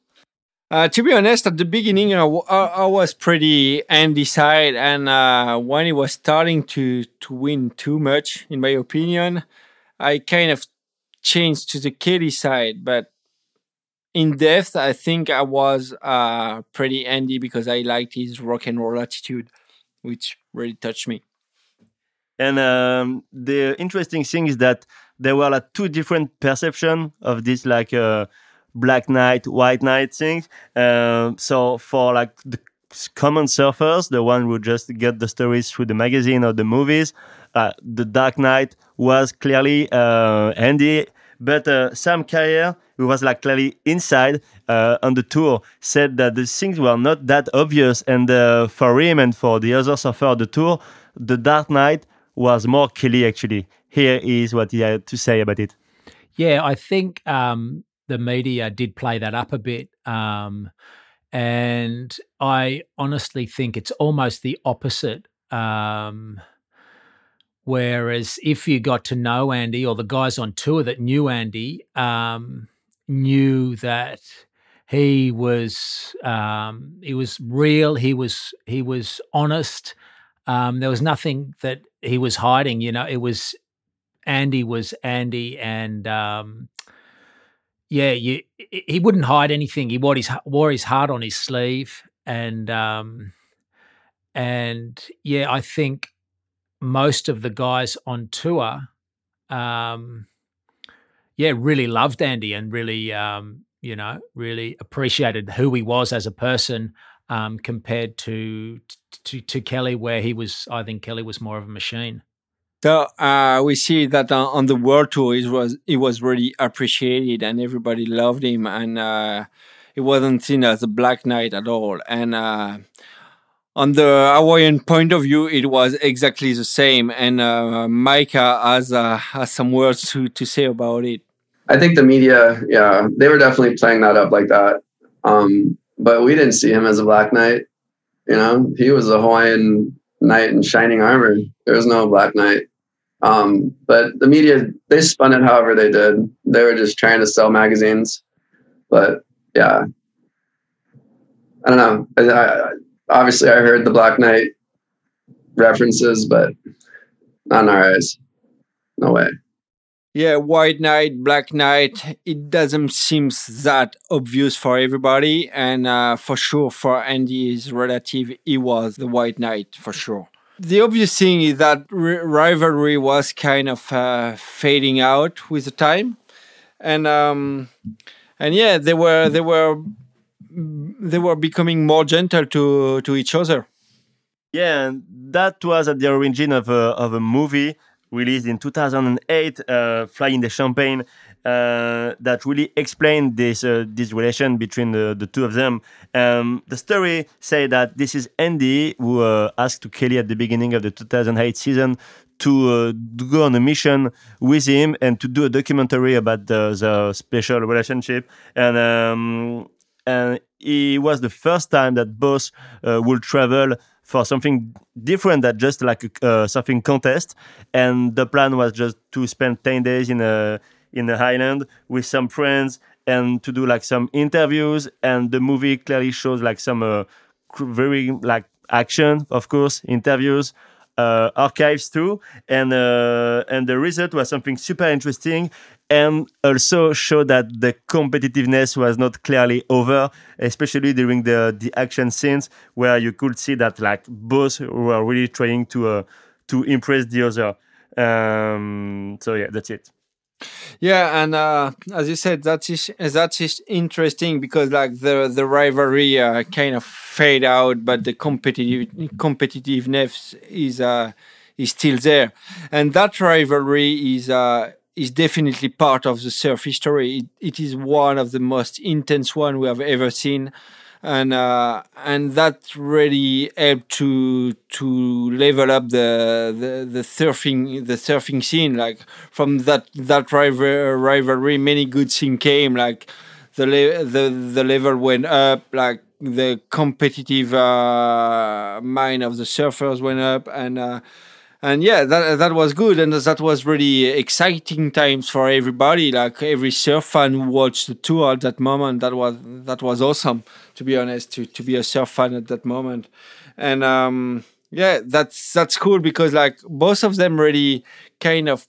Uh, to be honest, at the beginning, I, was pretty Andy side, and uh, when he was starting to to win too much, in my opinion, I kind of changed to the Kelly side. But in depth, I think I was uh, pretty Andy because I liked his rock and roll attitude, which really touched me. And um, the interesting thing is that there were like two different perception of this like uh, black knight, white knight thing. Um, so for like the common surfers, the one who just get the stories through the magazine or the movies, uh, the Dark Knight was clearly uh, Andy. But uh, Sam Carrier, who was like clearly inside uh, on the tour, said that the things were not that obvious. And uh, for him and for the other surfer the tour, the Dark Knight was more Kelly actually. Here is what he had to say about it. Yeah, I think um, the media did play that up a bit. Um, and I honestly think it's almost the opposite. Um, whereas if you got to know Andy or the guys on tour that knew Andy um, knew that he was um, he was real, he was he was honest. Um, there was nothing that he was hiding. You know, it was Andy was Andy, and um, yeah, you, he wouldn't hide anything. He wore his wore his heart on his sleeve, and um, and yeah, I think most of the guys on tour, um, yeah, really loved Andy and really, um, you know, really appreciated who he was as a person um, compared to, to to Kelly, where he was. I think Kelly was more of a machine. So uh, we see that on the world tour, it was it was really appreciated and everybody loved him, and uh, it wasn't seen as a black knight at all. And uh, on the Hawaiian point of view, it was exactly the same. And uh, Micah has uh, has some words to to say about it. I think the media, yeah, they were definitely playing that up like that. Um, but we didn't see him as a black knight. You know, he was a Hawaiian knight in shining armor. There was no Black Knight. Um, but the media they spun it however they did. They were just trying to sell magazines. But yeah, I don't know. I, I, obviously, I heard the Black Knight references, but not in our eyes. No way. Yeah, White Knight, Black Knight, it doesn't seem that obvious for everybody. And uh, for sure, for Andy's relative, he was the White Knight for sure. The obvious thing is that rivalry was kind of uh, fading out with the time. And um, and yeah, they were they were they were becoming more gentle to to each other. Yeah, and that was at the origin of a of a movie released in 2008, uh, Flying the Champagne, uh, that really explained this uh, this relation between the, the two of them. Um, the story say that this is Andy who uh, asked to Kelly at the beginning of the 2008 season to, uh, to go on a mission with him and to do a documentary about the, the special relationship and. Um, and it was the first time that both uh, would travel for something different than just like a uh, surfing contest. And the plan was just to spend 10 days in a in the highland with some friends and to do like some interviews. And the movie clearly shows like some uh, very like action, of course, interviews, uh, archives too, and uh, and the result was something super interesting, and also show that the competitiveness was not clearly over, especially during the the action scenes where you could see that like both were really trying to uh, to impress the other. Um, so yeah, that's it. Yeah, and uh, as you said, that is that is interesting because like the the rivalry uh, kind of fade out, but the competitive competitiveness is uh, is still there, and that rivalry is uh, is definitely part of the surf history. It, it is one of the most intense one we have ever seen and uh, and that really helped to to level up the, the the surfing the surfing scene. Like from that that rival, rivalry, many good things came. Like the le- the the level went up. Like the competitive uh, mind of the surfers went up, and uh, and yeah, that that was good, and that was really exciting times for everybody. Like every surf fan watched the tour at that moment, that was that was awesome. To be honest, to to be a surf fan at that moment, and um, yeah, that's that's cool because like both of them really kind of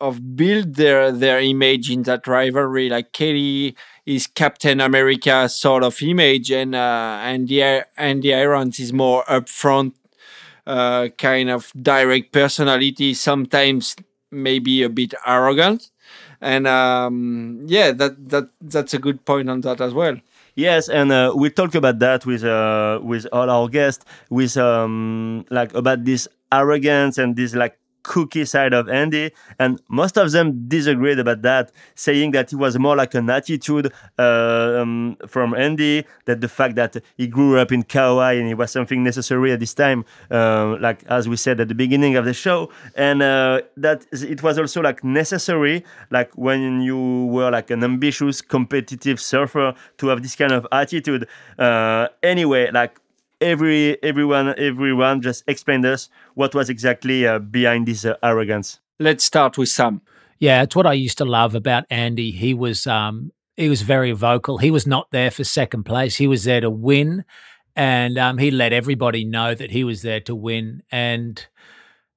of build their their image in that rivalry. Like Kelly is Captain America sort of image, and uh, and the Andy Irons is more upfront uh, kind of direct personality, sometimes maybe a bit arrogant. And um, yeah, that that that's a good point on that as well. Yes, and uh, we talk about that with uh, with all our guests, with um, like about this arrogance and this like cookie side of Andy, and most of them disagreed about that, saying that it was more like an attitude uh, um, from Andy, that the fact that he grew up in Kauai and it was something necessary at this time, uh, like as we said at the beginning of the show, and uh, that it was also like necessary, like when you were like an ambitious, competitive surfer, to have this kind of attitude. Uh, anyway, like every everyone everyone just explained us what was exactly uh, behind this uh, arrogance. Let's start with Sam. Yeah, it's what I used to love about Andy. He was um, he was very vocal. He was not there for second place. He was there to win, and um, he let everybody know that he was there to win. And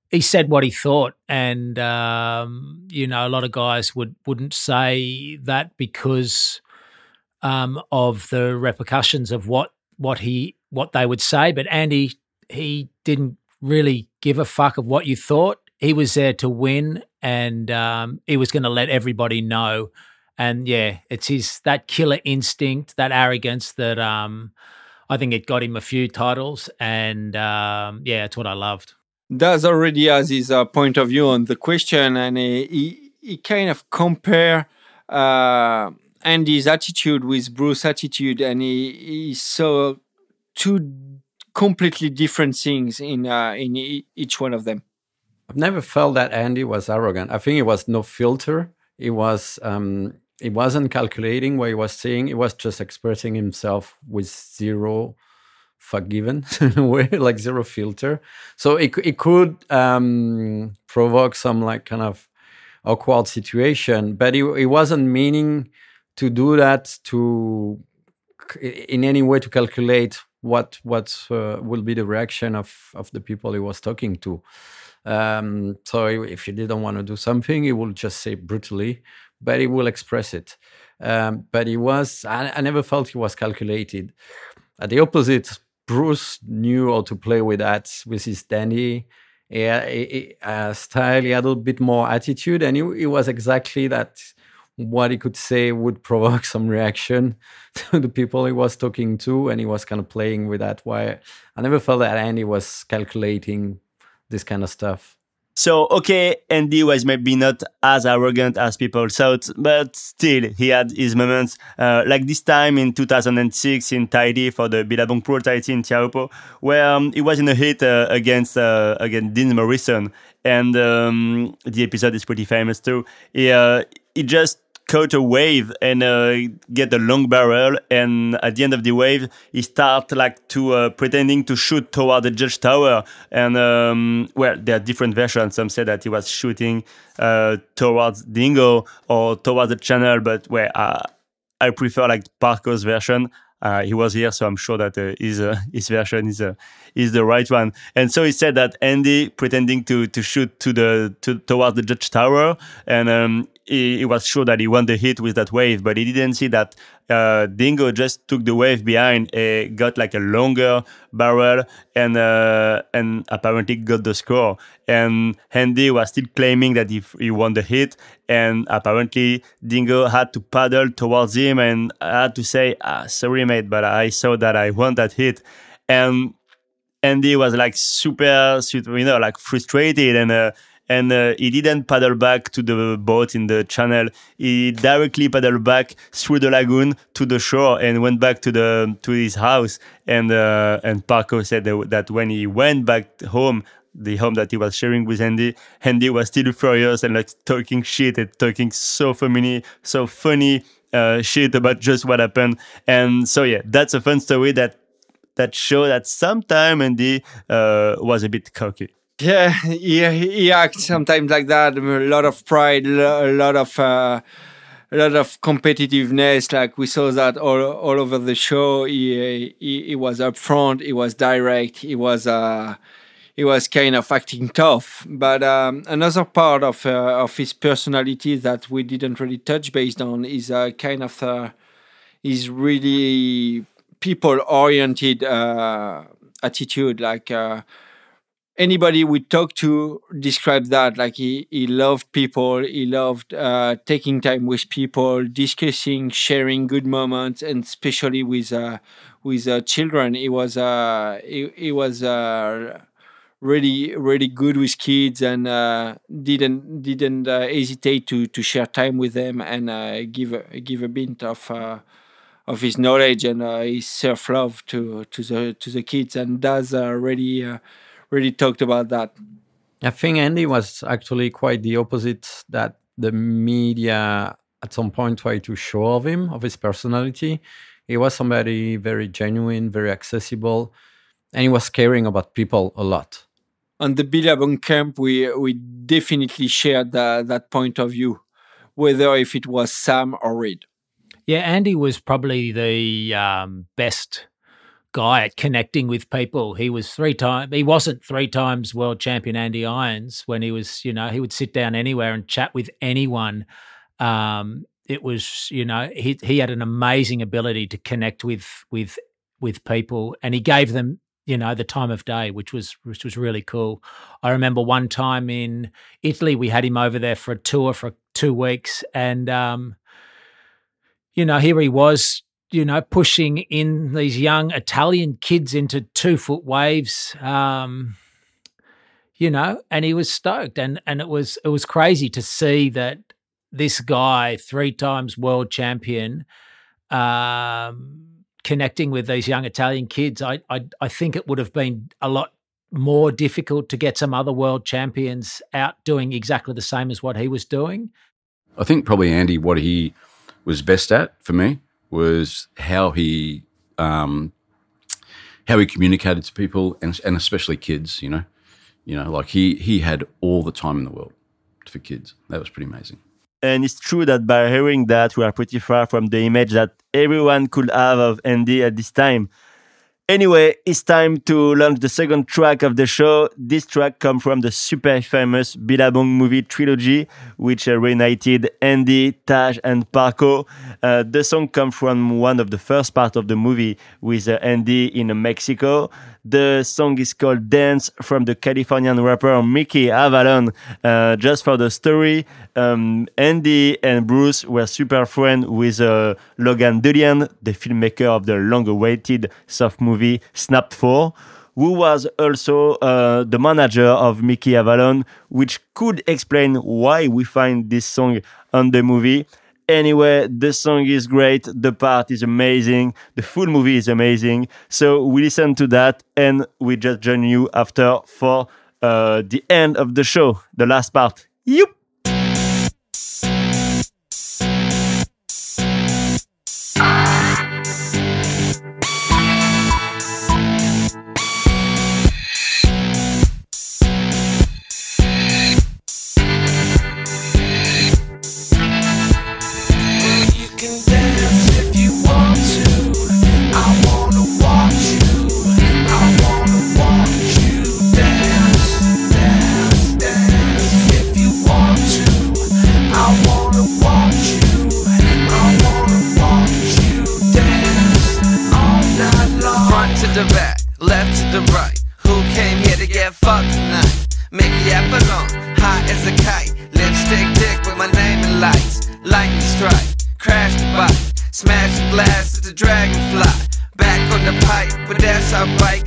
he said what he thought, and um, you know, a lot of guys would wouldn't say that because um, of the repercussions of what what he what they would say. But Andy, he didn't really give a fuck of what you thought. He was there to win, and um, he was going to let everybody know. And yeah, it's his that killer instinct, that arrogance that um, I think it got him a few titles. And um, yeah, it's what I loved. Does already has his uh, point of view on the question, and he he, he kind of compare. Uh, Andy's attitude with Bruce's attitude, and he, he saw two completely different things in uh, in e- each one of them. I've never felt that Andy was arrogant. I think it was no filter. It was um, he wasn't calculating what he was saying. It was just expressing himself with zero forgiven way, like zero filter. So it it could um, provoke some like kind of awkward situation, but he, he wasn't meaning to do that to in any way to calculate what what uh, will be the reaction of of the people he was talking to. Um, so if he didn't want to do something, he will just say brutally, but he will express it. Um, but he was I, I, never felt he was calculated. At the opposite, Bruce knew how to play with that with his dandy uh, style. He had a bit more attitude, and he, he was exactly that what he could say would provoke some reaction to the people he was talking to, and he was kind of playing with that. Why I never felt that Andy was calculating this kind of stuff. So, okay, Andy was maybe not as arrogant as people thought, but still, he had his moments. Uh, like this time in 2006 in Tahiti for the Billabong Pro Tahiti in Teahupoo, where um, he was in a hit uh, against uh, against Dean Morrison. And um, the episode is pretty famous too. He, uh, he just caught a wave and uh, get a long barrel. And at the end of the wave he start like to uh, pretending to shoot toward the judge tower. And um, well there are different versions. Some say that he was shooting uh, towards dingo or towards the channel but well uh, i prefer like parko's version. Uh, he was here, so I'm sure that uh, his uh, his version is is the right one. And so he said that Andy pretending to to shoot to the to, towards the judge tower, and um, he, he, was sure that he won the hit with that wave, but he didn't see that uh, Dingo just took the wave behind, uh, got like a longer barrel, and uh, and apparently got the score. And Andy was still claiming that he, he won the hit, and apparently Dingo had to paddle towards him and had to say, ah, "Sorry, mate, but I saw that I won that hit," and Andy was like super, super you know, like frustrated and uh, and uh, he didn't paddle back to the boat in the channel. He directly paddled back through the lagoon to the shore and went back to the to his house. And uh, and Parko said that when he went back home, the home that he was sharing with Andy, Andy was still furious and like talking shit and talking so funny, so funny uh, shit about just what happened. And so yeah, that's a fun story that that show that sometime Andy uh, was a bit cocky Yeah, he, he acts sometimes like that. A lot of pride, a lot of uh, a lot of competitiveness. Like we saw that all all over the show. He he, he was upfront. He was direct. He was uh, he was kind of acting tough. But um, another part of uh, of his personality that we didn't really touch based on is a kind of uh, is really people oriented uh, attitude. Like uh, anybody we talked to described that like he, he loved people he loved uh, taking time with people discussing sharing good moments and especially with uh, with uh, children. He was uh he, he was uh really really good with kids and uh, didn't didn't uh, hesitate to to share time with them and uh, give a, give a bit of uh, of his knowledge and uh, his self love to to the to the kids. And does uh, really uh, really talked about that. I think Andy was actually quite the opposite that the media at some point tried to show of him of his personality. He was somebody very genuine, very accessible, and he was caring about people a lot on the Billabong camp, we we definitely shared the, that point of view, whether if it was Sam or Reed. Yeah, Andy was probably the um, best guy at connecting with people. He was three times. He wasn't three times world champion Andy Irons when he was. You know, he would sit down anywhere and chat with anyone. Um, it was, you know, he he had an amazing ability to connect with with with people, and he gave them you know the time of day which was which was really cool i remember one time in italy we had him over there for a tour for two weeks and um you know here he was you know pushing in these young italian kids into two foot waves um you know and he was stoked and and it was it was crazy to see that this guy three times world champion um connecting with these young Italian kids, I, I, I think it would have been a lot more difficult to get some other world champions out doing exactly the same as what he was doing. I think probably Andy, what he was best at for me was how he um, how he communicated to people and, and especially kids. You know, you know, like he he had all the time in the world for kids. That was pretty amazing. And it's true that by hearing that, we are pretty far from the image that everyone could have of Andy at this time. Anyway, it's time to launch the second track of the show. This track comes from the super famous Billabong movie trilogy, which uh, reunited Andy, Taj, and Parko. Uh, the song comes from one of the first part of the movie with uh, Andy in Mexico. The song is called Dance from the Californian rapper Mickey Avalon. Uh, just for the story, um, Andy and Bruce were super friends with uh, Logan Dulien, the filmmaker of the long awaited soft movie Snapt 4 who was also uh, the manager of Mickey Avalon, which could explain why we find this song on the movie. Anyway, this song is great. The part is amazing. The full movie is amazing. So we listen to that and we just join you after for uh, the end of the show, the last part. Yup.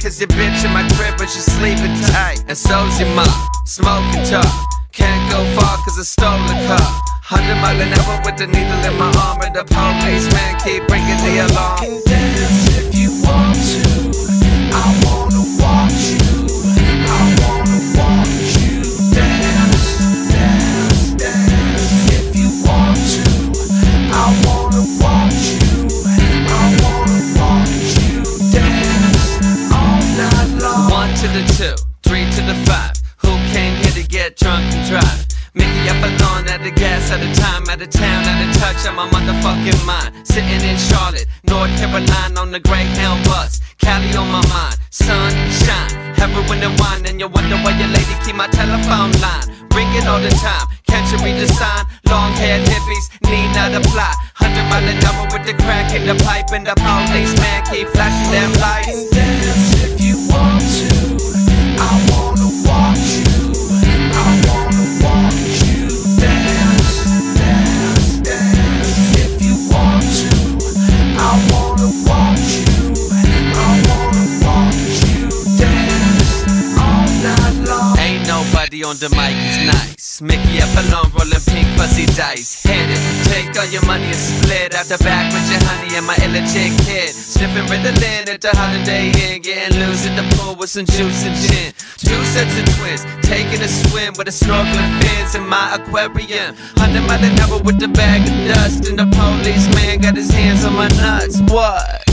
'Cause your bitch in my crib, but she's sleeping tight. And so's your mom, smoking tough. Can't go far cause I stole a car. Hundred mile an hour with the needle in my arm. And the policeman keep ringing the alarm. to five. Who came here to get drunk and drive? Mickey up alone at the gas, at the time, at the town, at the touch, on my motherfucking mind. Sitting in Charlotte, North Carolina on the Greyhound bus. Cali on my mind, sunshine, heroin and wine, and you wonder why your lady keep my telephone line. Ringing all the time, can't you read the sign? Long haired hippies need not apply. Hundred mile an hour with the crack in the pipe, and the police man keep flashing them lights. On the mic is nice. Mickey Avalon, rolling pink fuzzy dice. Hit it, take all your money and split out the back with your honey and my chick kid. Sniffing Ritalin at the Holiday Inn, getting loose at the pool with some juice and gin. Two sets of twins, taking a swim with a snorkeling fins in my aquarium. Hundred mile an hour with the bag of dust, and the policeman got his hands on my nuts. What?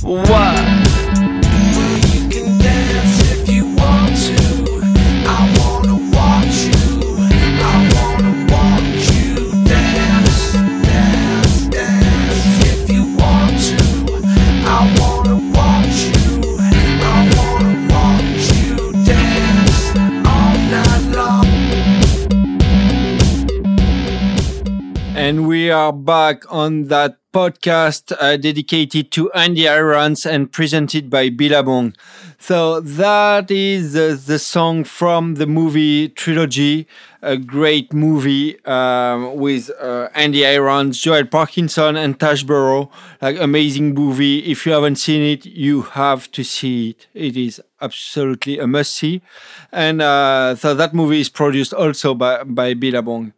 What? And we are back on that podcast uh, dedicated to Andy Irons and presented by Billabong. So that is uh, the song from the movie Trilogy, a great movie um, with uh, Andy Irons, Joel Parkinson, and Taj Burrow. Like amazing movie. If you haven't seen it, you have to see it. It is absolutely a must see. And uh, so that movie is produced also by by Billabong.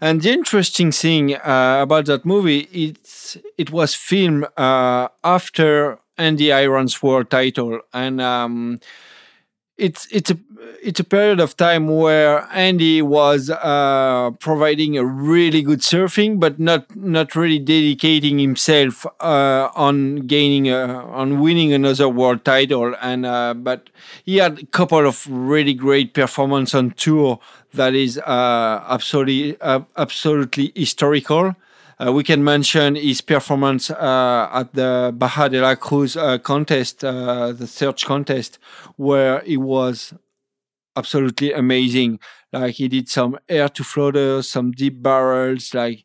And the interesting thing uh, about that movie, it's it was filmed uh, after Andy Irons' world title, and um, it's it's a it's a period of time where Andy was uh, providing a really good surfing, but not not really dedicating himself uh, on gaining a, on winning another world title. And uh, but he had a couple of really great performance on tour that is uh, absolutely uh, absolutely historical. Uh, we can mention his performance uh, at the Barra de la Cruz uh, contest, uh, the search contest, where he was absolutely amazing. Like he did some air to floaters, some deep barrels. Like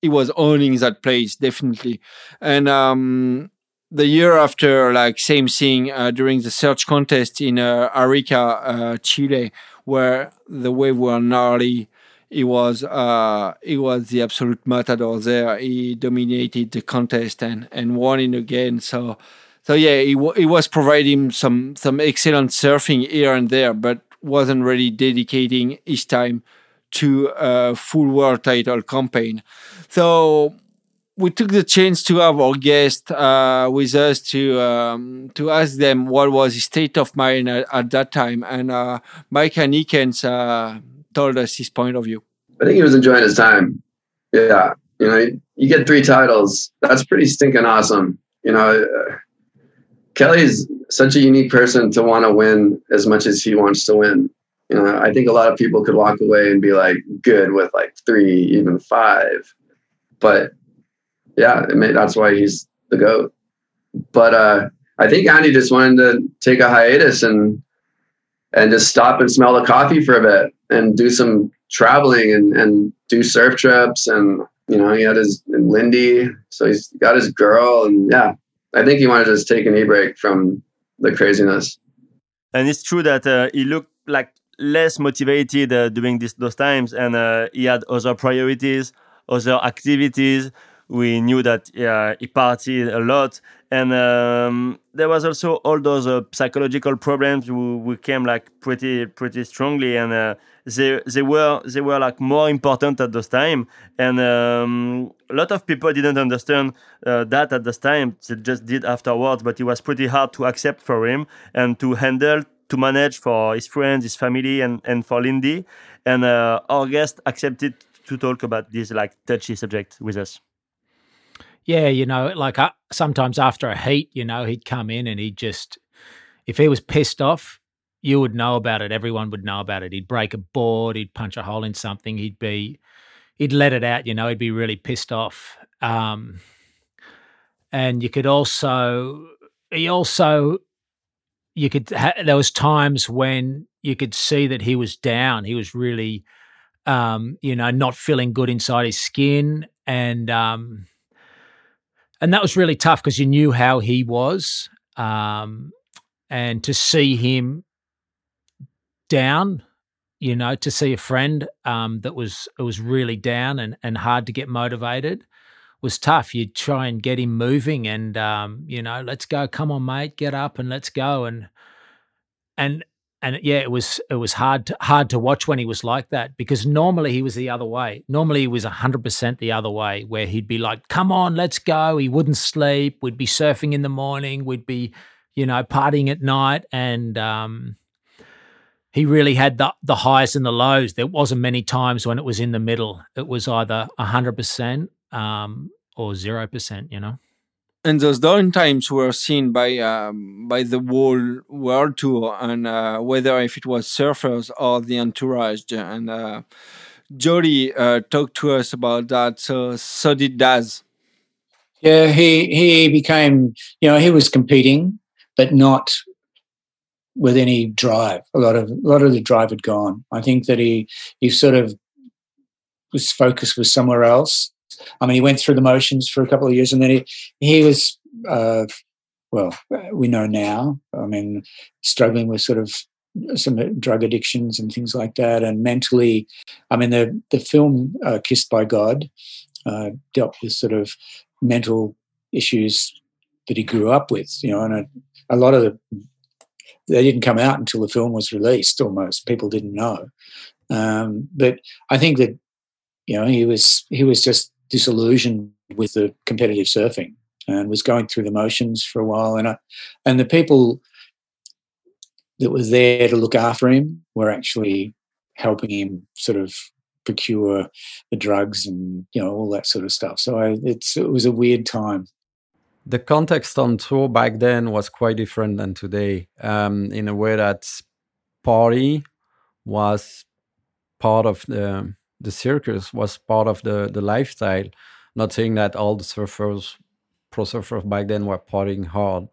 he was owning that place definitely. And um, the year after, like same thing during the search contest in Arica, Chile, where the wave were gnarly he was uh, he was the absolute matador there. He dominated the contest and, and won it again. So so yeah, he, w- he was providing some some excellent surfing here and there, but wasn't really dedicating his time to a full world title campaign. So we took the chance to have our guest uh, with us to um, to ask them what was his state of mind at, at that time, and uh, Mike Nickens uh, told us his point of view. I think he was enjoying his time. Yeah, you know, you get three titles. That's pretty stinking awesome. You know, uh, Kelly's such a unique person to want to win as much as he wants to win. You know, I think a lot of people could walk away and be like good with like three, even five. But yeah, may, that's why he's the goat. But uh, I think Andy just wanted to take a hiatus and and just stop and smell the coffee for a bit and do some traveling and, and do surf trips and you know he had his Lyndie so he's got his girl and yeah i think he wanted to just take an e-break from the craziness and it's true that uh, he looked like less motivated uh, during this, those times and uh, he had other priorities other activities we knew that uh, he partied a lot. And um, there was also all those uh, psychological problems who, who came like pretty pretty strongly. And uh, they they were they were like more important at those time. And um, a lot of people didn't understand uh, that at this time. They just did afterwards but it was pretty hard to accept for him and to handle to manage for his friends his family and and for Lyndie. And uh, our guest accepted to talk about this like touchy subject with us yeah, you know, like uh, sometimes after a heat, you know, he'd come in and he'd just, if he was pissed off, you would know about it. Everyone would know about it. He'd break a board, he'd punch a hole in something, he'd be, he'd let it out. You know, he'd be really pissed off. Um, and you could also, he also, you could. Ha- there was times when you could see that he was down. He was really, um, you know, not feeling good inside his skin, and um, and that was really tough because you knew how he was, um, and to see him down, you know, to see a friend um, that was it was really down and and hard to get motivated was tough. You'd try and get him moving, and um, you know, let's go, come on, mate, get up and let's go, and and and yeah, it was it was hard to, hard to watch when he was like that because normally he was the other way. Normally he was hundred percent the other way, where he'd be like, "Come on, let's go." He wouldn't sleep. We'd be surfing in the morning. We'd be, you know, partying at night, and um, he really had the the highs and the lows. There wasn't many times when it was in the middle. It was either hundred percent um, or zero percent. You know and those downtimes were seen by um, by the whole world tour, and uh, whether if it was surfers or the entourage. And uh, Jody uh, talked to us about that. So so did Daz. Yeah, he he became you know he was competing, but not with any drive. A lot of a lot of the drive had gone. I think that he he sort of his focus was somewhere else I mean, he went through the motions for a couple of years, and then he he was, uh, well, we know now. I mean, struggling with sort of some drug addictions and things like that, and mentally. I mean, the the film uh, "Kissed by God" uh, dealt with sort of mental issues that he grew up with. You know, and a, a lot of the they didn't come out until the film was released. Almost people didn't know, um, but I think that you know he was he was just disillusioned with the competitive surfing and was going through the motions for a while. And I, and the people that were there to look after him were actually helping him sort of procure the drugs and you know all that sort of stuff. So I, it's it was a weird time. The context on tour back then was quite different than today, um, in a way that party was part of the the circus was part of the the lifestyle. Not saying that all the surfers, pro surfers back then were partying hard,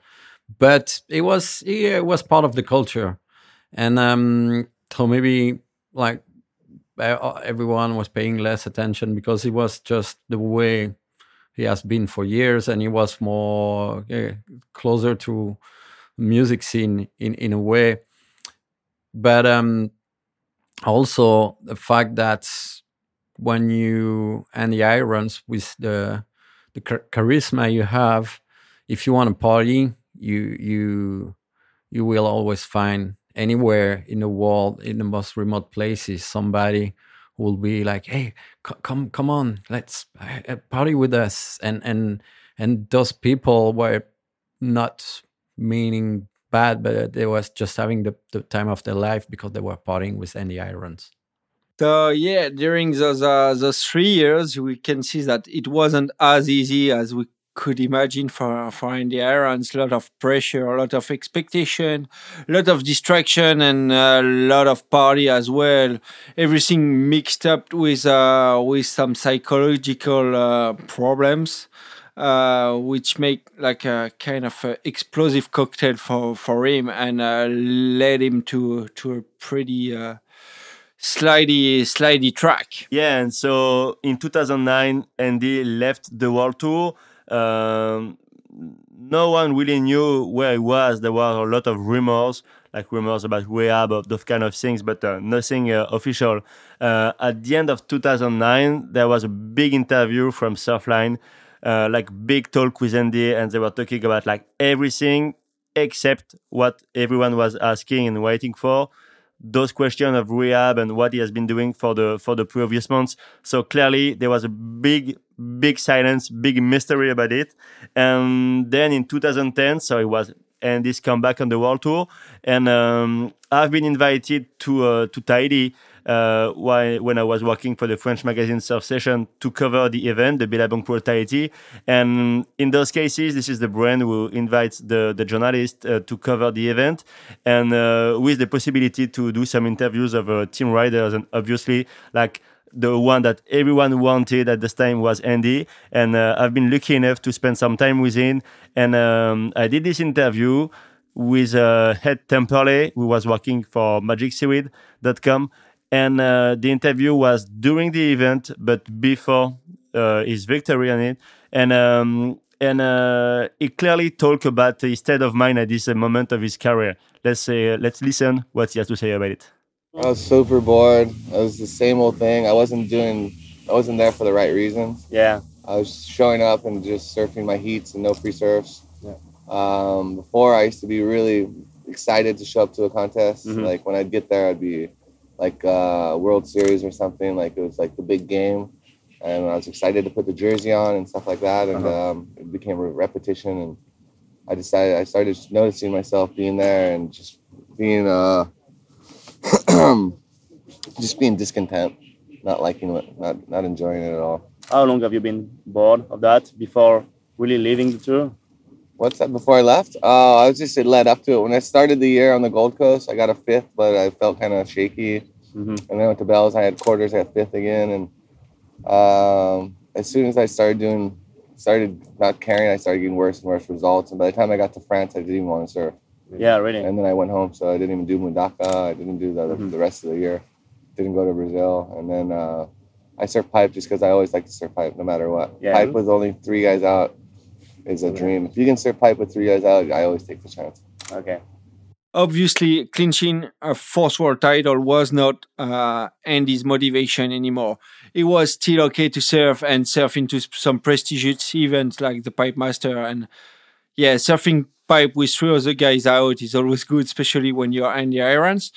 but it was yeah, it was part of the culture, and um, so maybe like everyone was paying less attention because it was just the way he has been for years, and he was more yeah, closer to music scene in in a way. But um, also the fact that when you and the irons with the the charisma you have if you want to party you you you will always find anywhere in the world in the most remote places somebody who will be like hey come come on let's uh, party with us. And and and those people were not meaning bad but they was just having the, the time of their life because they were partying with Andy Irons so yeah, during those uh, those three years, we can see that it wasn't as easy as we could imagine for for Andy Irons. A lot of pressure, a lot of expectation, a lot of distraction, and a lot of party as well. Everything mixed up with uh, with some psychological uh, problems. Uh, which make like a kind of a explosive cocktail for, for him and uh, led him to to a pretty uh, slidey slidey track. Yeah, and so in 2009, Andy left the world tour. Um, no one really knew where he was. There were a lot of rumors, like rumors about rehab, of those kind of things, but uh, nothing uh, official. Uh, at the end of 2009, there was a big interview from Surfline, uh, like big talk with Andy, and they were talking about like everything except what everyone was asking and waiting for those questions of rehab and what he has been doing for the for the previous months. So clearly there was a big big silence, big mystery about it. And then in 2010, so it was and this comeback on the world tour, and um, I've been invited to uh, to Tahiti uh, why, when I was working for the French magazine Surf Session to cover the event, the Billabong Pro Tahiti. And in those cases, this is the brand who invites the, the journalist uh, to cover the event and uh, with the possibility to do some interviews of uh, team riders. And obviously, like the one that everyone wanted at this time was Andy, and uh, I've been lucky enough to spend some time with him. And um, I did this interview with uh, Ed Temperley, who was working for MagicSeaweed.com, and uh, the interview was during the event, but before uh, his victory on it, and. Um, and uh, he clearly talked about his state of mind at this moment of his career. Let's say, let's listen what he has to say about it. I was super bored. It was the same old thing. I wasn't doing, I wasn't there for the right reasons. Yeah. I was showing up and just surfing my heats and no free surfs. Yeah. Um, before, I used to be really excited to show up to a contest. Mm-hmm. Like when I'd get there, I'd be like uh, World Series or something. Like it was like the big game, and I was excited to put the jersey on and stuff like that. And uh-huh. um, it became a repetition, and I decided I started noticing myself being there and just being uh just being discontent, not liking it, not not enjoying it at all. How long have you been bored of that before really leaving the tour? What's that? Before I left, uh, I was just it led up to it. When I started the year on the Gold Coast, I got a fifth, but I felt kind of shaky. Mm-hmm. And then went to Bells, I had quarters, I had fifth again, and um, as soon as I started doing, started not caring, I started getting worse and worse results. And by the time I got to France, I didn't even want to surf. Yeah, really. And then I went home, so I didn't even do Mundaka. I didn't do the, mm-hmm. the rest of the year. Didn't go to Brazil, and then uh, I surfed pipe just because I always like to surf pipe, no matter what. Yeah. Pipe with only three guys out is a dream. If you can surf pipe with three guys out, I always take the chance. Okay. Obviously, clinching a fourth world title was not uh, Andy's motivation anymore. It was still okay to surf and surf into some prestigious events like the Pipe Master. And yeah, surfing pipe with three other guys out is always good, especially when you're Andy Irons.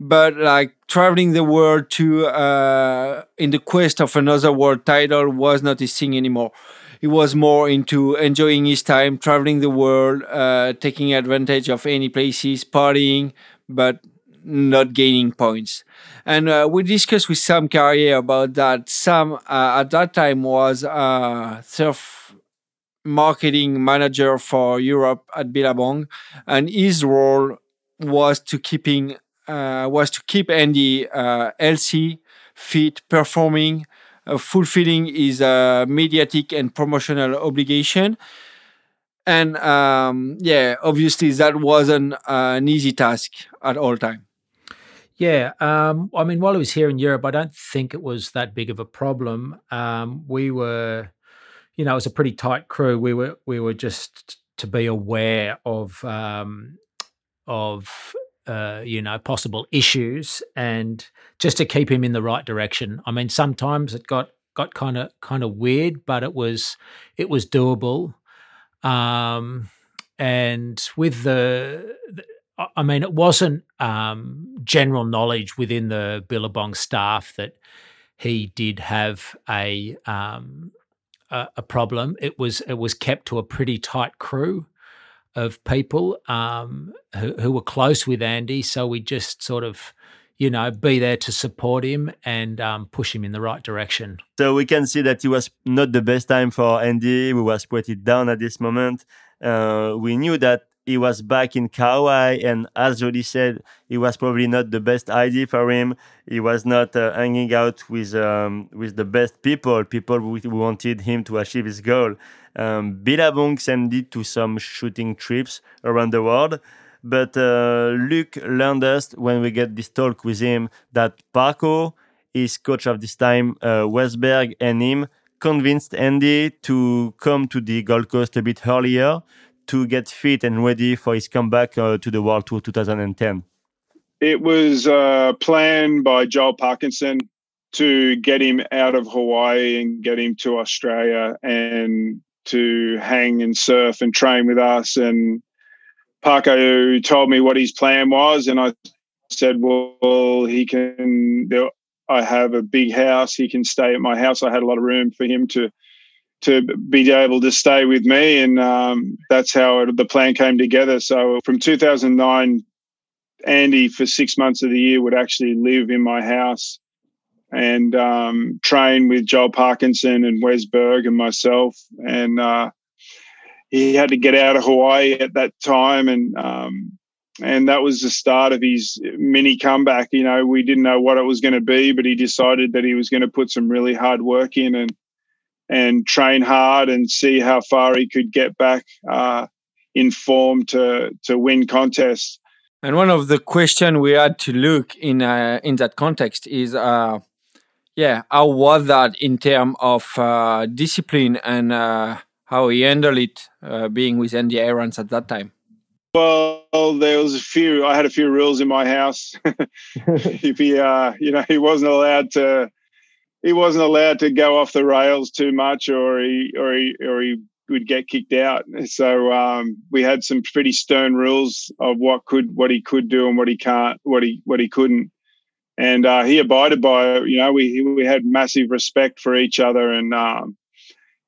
But like traveling the world to uh, in the quest of another world title was not his thing anymore. He was more into enjoying his time, traveling the world, uh, taking advantage of any places, partying, but not gaining points. And uh, we discussed with Sam Carrier about that. Sam uh, at that time was uh, surf marketing manager for Europe at Billabong, and his role was to keeping uh, was to keep Andy uh, healthy, fit, performing, fulfilling his uh, mediatic and promotional obligation. And um, yeah, obviously that wasn't an easy task at all time. Yeah, um, I mean, while I was here in Europe, I don't think it was that big of a problem. Um, we were you know, it was a pretty tight crew. We were we were just to be aware of um, of uh, you know possible issues and just to keep him in the right direction. I mean, sometimes it got got kind of kind of weird, but it was it was doable. Um, and with the, the I mean, it wasn't um, general knowledge within the Billabong staff that he did have a um, a, a, problem. It was it was kept to a pretty tight crew of people um, who, who were close with Andy. So we just sort of you know, be there to support him and um, push him in the right direction. So we can see that it was not the best time for Andy. We was pretty down at this moment. Uh, we knew that he was back in Kauai, and as Jody said, it was probably not the best idea for him. He was not uh, hanging out with um, with the best people, people who, wanted him to achieve his goal. Um, Billabong sent it to some shooting trips around the world. But uh, Luke learned us when we get this talk with him that Parko, his coach of this time, uh, Wes Berg, and him convinced Andy to come to the Gold Coast a bit earlier to get fit and ready for his comeback uh, to the World Tour 2010? It was uh, planned by Joel Parkinson to get him out of Hawaii and get him to Australia and to hang and surf and train with us. And Parko told me what his plan was, and I said, "Well, he can. I have a big house. He can stay at my house. I had a lot of room for him to to be able to stay with me, and um, that's how it, the plan came together. So from 2009 Andy for six months of the year would actually live in my house and um, train with Joel Parkinson and Wes Berg and myself. And uh, he had to get out of Hawaii at that time, and um, and that was the start of his mini comeback. You know, we didn't know what it was going to be, but he decided that he was going to put some really hard work in and and train hard and see how far he could get back uh, in form to to win contests. And one of the questions we had to look in uh, in that context is, uh, yeah, how was that in terms of uh, discipline and uh, how he handled it, uh, being with Andy Irons at that time? Well, there was a few. I had a few rules in my house. if he, uh, you know, he wasn't allowed to, he wasn't allowed to go off the rails too much, or he, or he, or he would get kicked out. So um, we had some pretty stern rules of what could, what he could do, and what he can't, what he, what he couldn't. And uh, he abided by it. You know, we we had massive respect for each other, and um,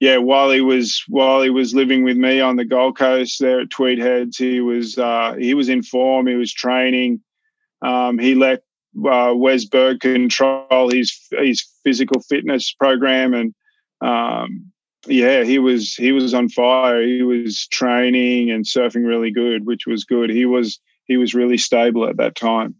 yeah, while he was while he was living with me on the Gold Coast there at Tweed Heads, he was uh, he was in form. He was training. Um, he let uh, Wes Berg control his his physical fitness program, and um, yeah, he was he was on fire. He was training and surfing really good, which was good. He was he was really stable at that time.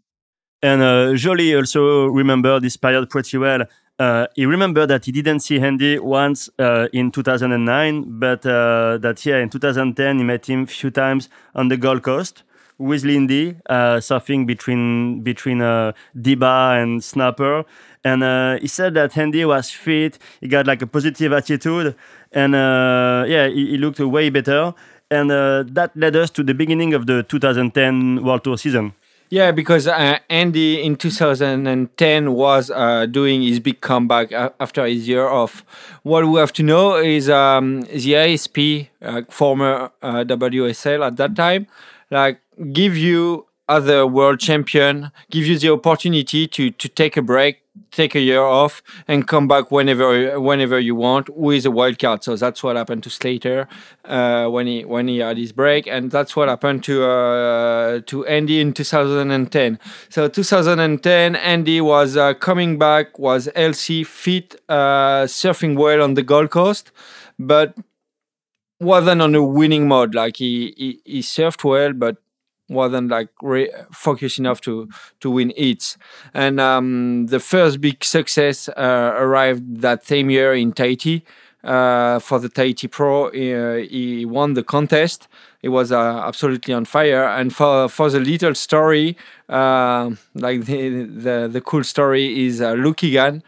And uh, Joli also remember this period pretty well uh, he remembered that he didn't see Andy once uh, in 2009, but uh, that yeah, in 2010 he met him a few times on the Gold Coast with Lyndie, uh, surfing between between uh, D-Bah and Snapper. And uh, he said that Andy was fit. He got like a positive attitude, and yeah, he, he, looked way better. And that led us to the beginning of the 2010 World Tour season. Yeah, because uh, Andy in 2010 was uh, doing his big comeback after his year off. What we have to know is um, the ASP, uh, former uh, WSL at that time, like give you as a world champion, give you the opportunity to to take a break, take a year off, and come back whenever whenever you want with a wild card. So that's what happened to Slater uh, when he when he had his break, and that's what happened to uh, to Andy in 2010. So 2010, Andy was uh, coming back, was healthy, fit, uh, surfing well on the Gold Coast, but wasn't on a winning mode. Like he, he, he surfed well, but wasn't like re- focused enough to to win heats. And um, the first big success uh, arrived that same year in Tahiti uh, for the Tahiti Pro. Uh, he won the contest. He was uh, absolutely on fire. And for for the little story, uh, like the, the, the cool story is uh, Luke Egan,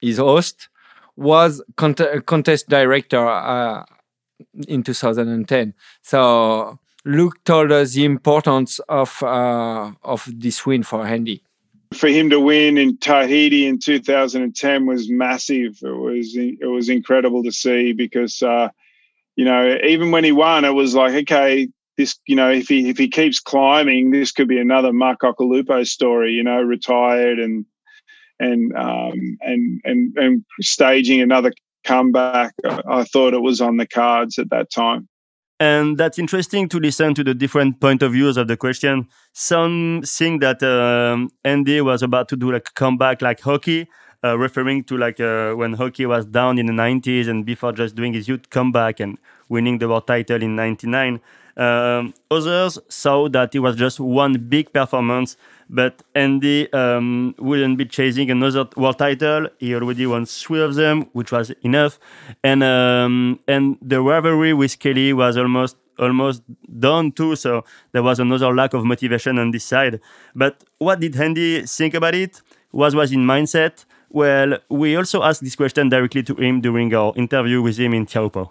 his host, was cont- contest director in 2010. So Luke told us the importance of uh, of this win for Andy. For him to win in Tahiti in 2010 was massive. It was it was incredible to see because uh, you know even when he won, it was like okay, this you know if he if he keeps climbing, this could be another Mark Occhilupo story. You know, retired and and um, and and and staging another comeback. I thought it was on the cards at that time. And that's interesting to listen to the different point of views of the question. Some think that um, Andy was about to do like a comeback like Occy, uh, referring to like uh, when Occy was down in the 90s and before just doing his youth comeback and winning the world title in 99. Um, others saw that it was just one big performance but Andy um, wouldn't be chasing another world title. He already won three of them, which was enough. And um, and the rivalry with Kelly was almost almost done too. So there was another lack of motivation on this side. But what did Andy think about it? What was in mindset? Well, we also asked this question directly to him during our interview with him in Teahupoo.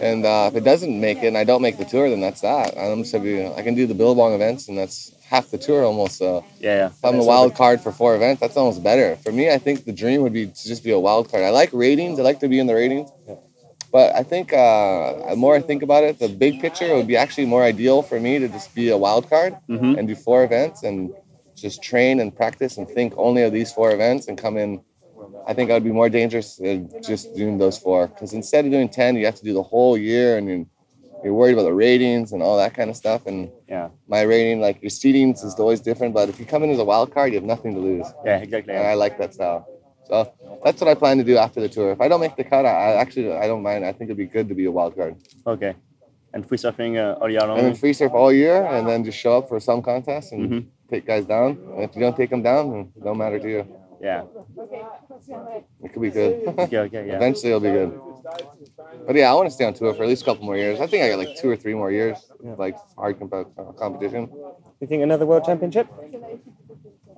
And uh, if it doesn't make it and I don't make the tour, then that's that. I'm just gonna be, I can do the Billabong events and that's half the tour almost. So yeah, yeah. If I'm a wild card for four events, that's almost better. For me, I think the dream would be to just be a wild card. I like ratings. I like to be in the ratings. But I think uh, the more I think about it, the big picture would be actually more ideal for me to just be a wild card mm-hmm. and do four events and just train and practice and think only of these four events and come in. I think I would be more dangerous just doing those four because instead of doing ten, you have to do the whole year and you're worried about the ratings and all that kind of stuff. And yeah, my rating, like your seedings, is always different. But if you come in as a wild card, you have nothing to lose. Yeah, exactly. And I like that style. So that's what I plan to do after the tour. If I don't make the cut, I, actually I don't mind. I think it'd be good to be a wild card. Okay. And free surfing uh, all year long. And then free surf all year, and then just show up for some contest and Mhm. take guys down. And if you don't take them down, it don't matter to you. Yeah. It could be good. Okay, okay, yeah. Eventually, it'll be good. But yeah, I want to stay on tour for at least a couple more years. I think I got like two or three more years, like hard comp- uh, competition. You think another world championship?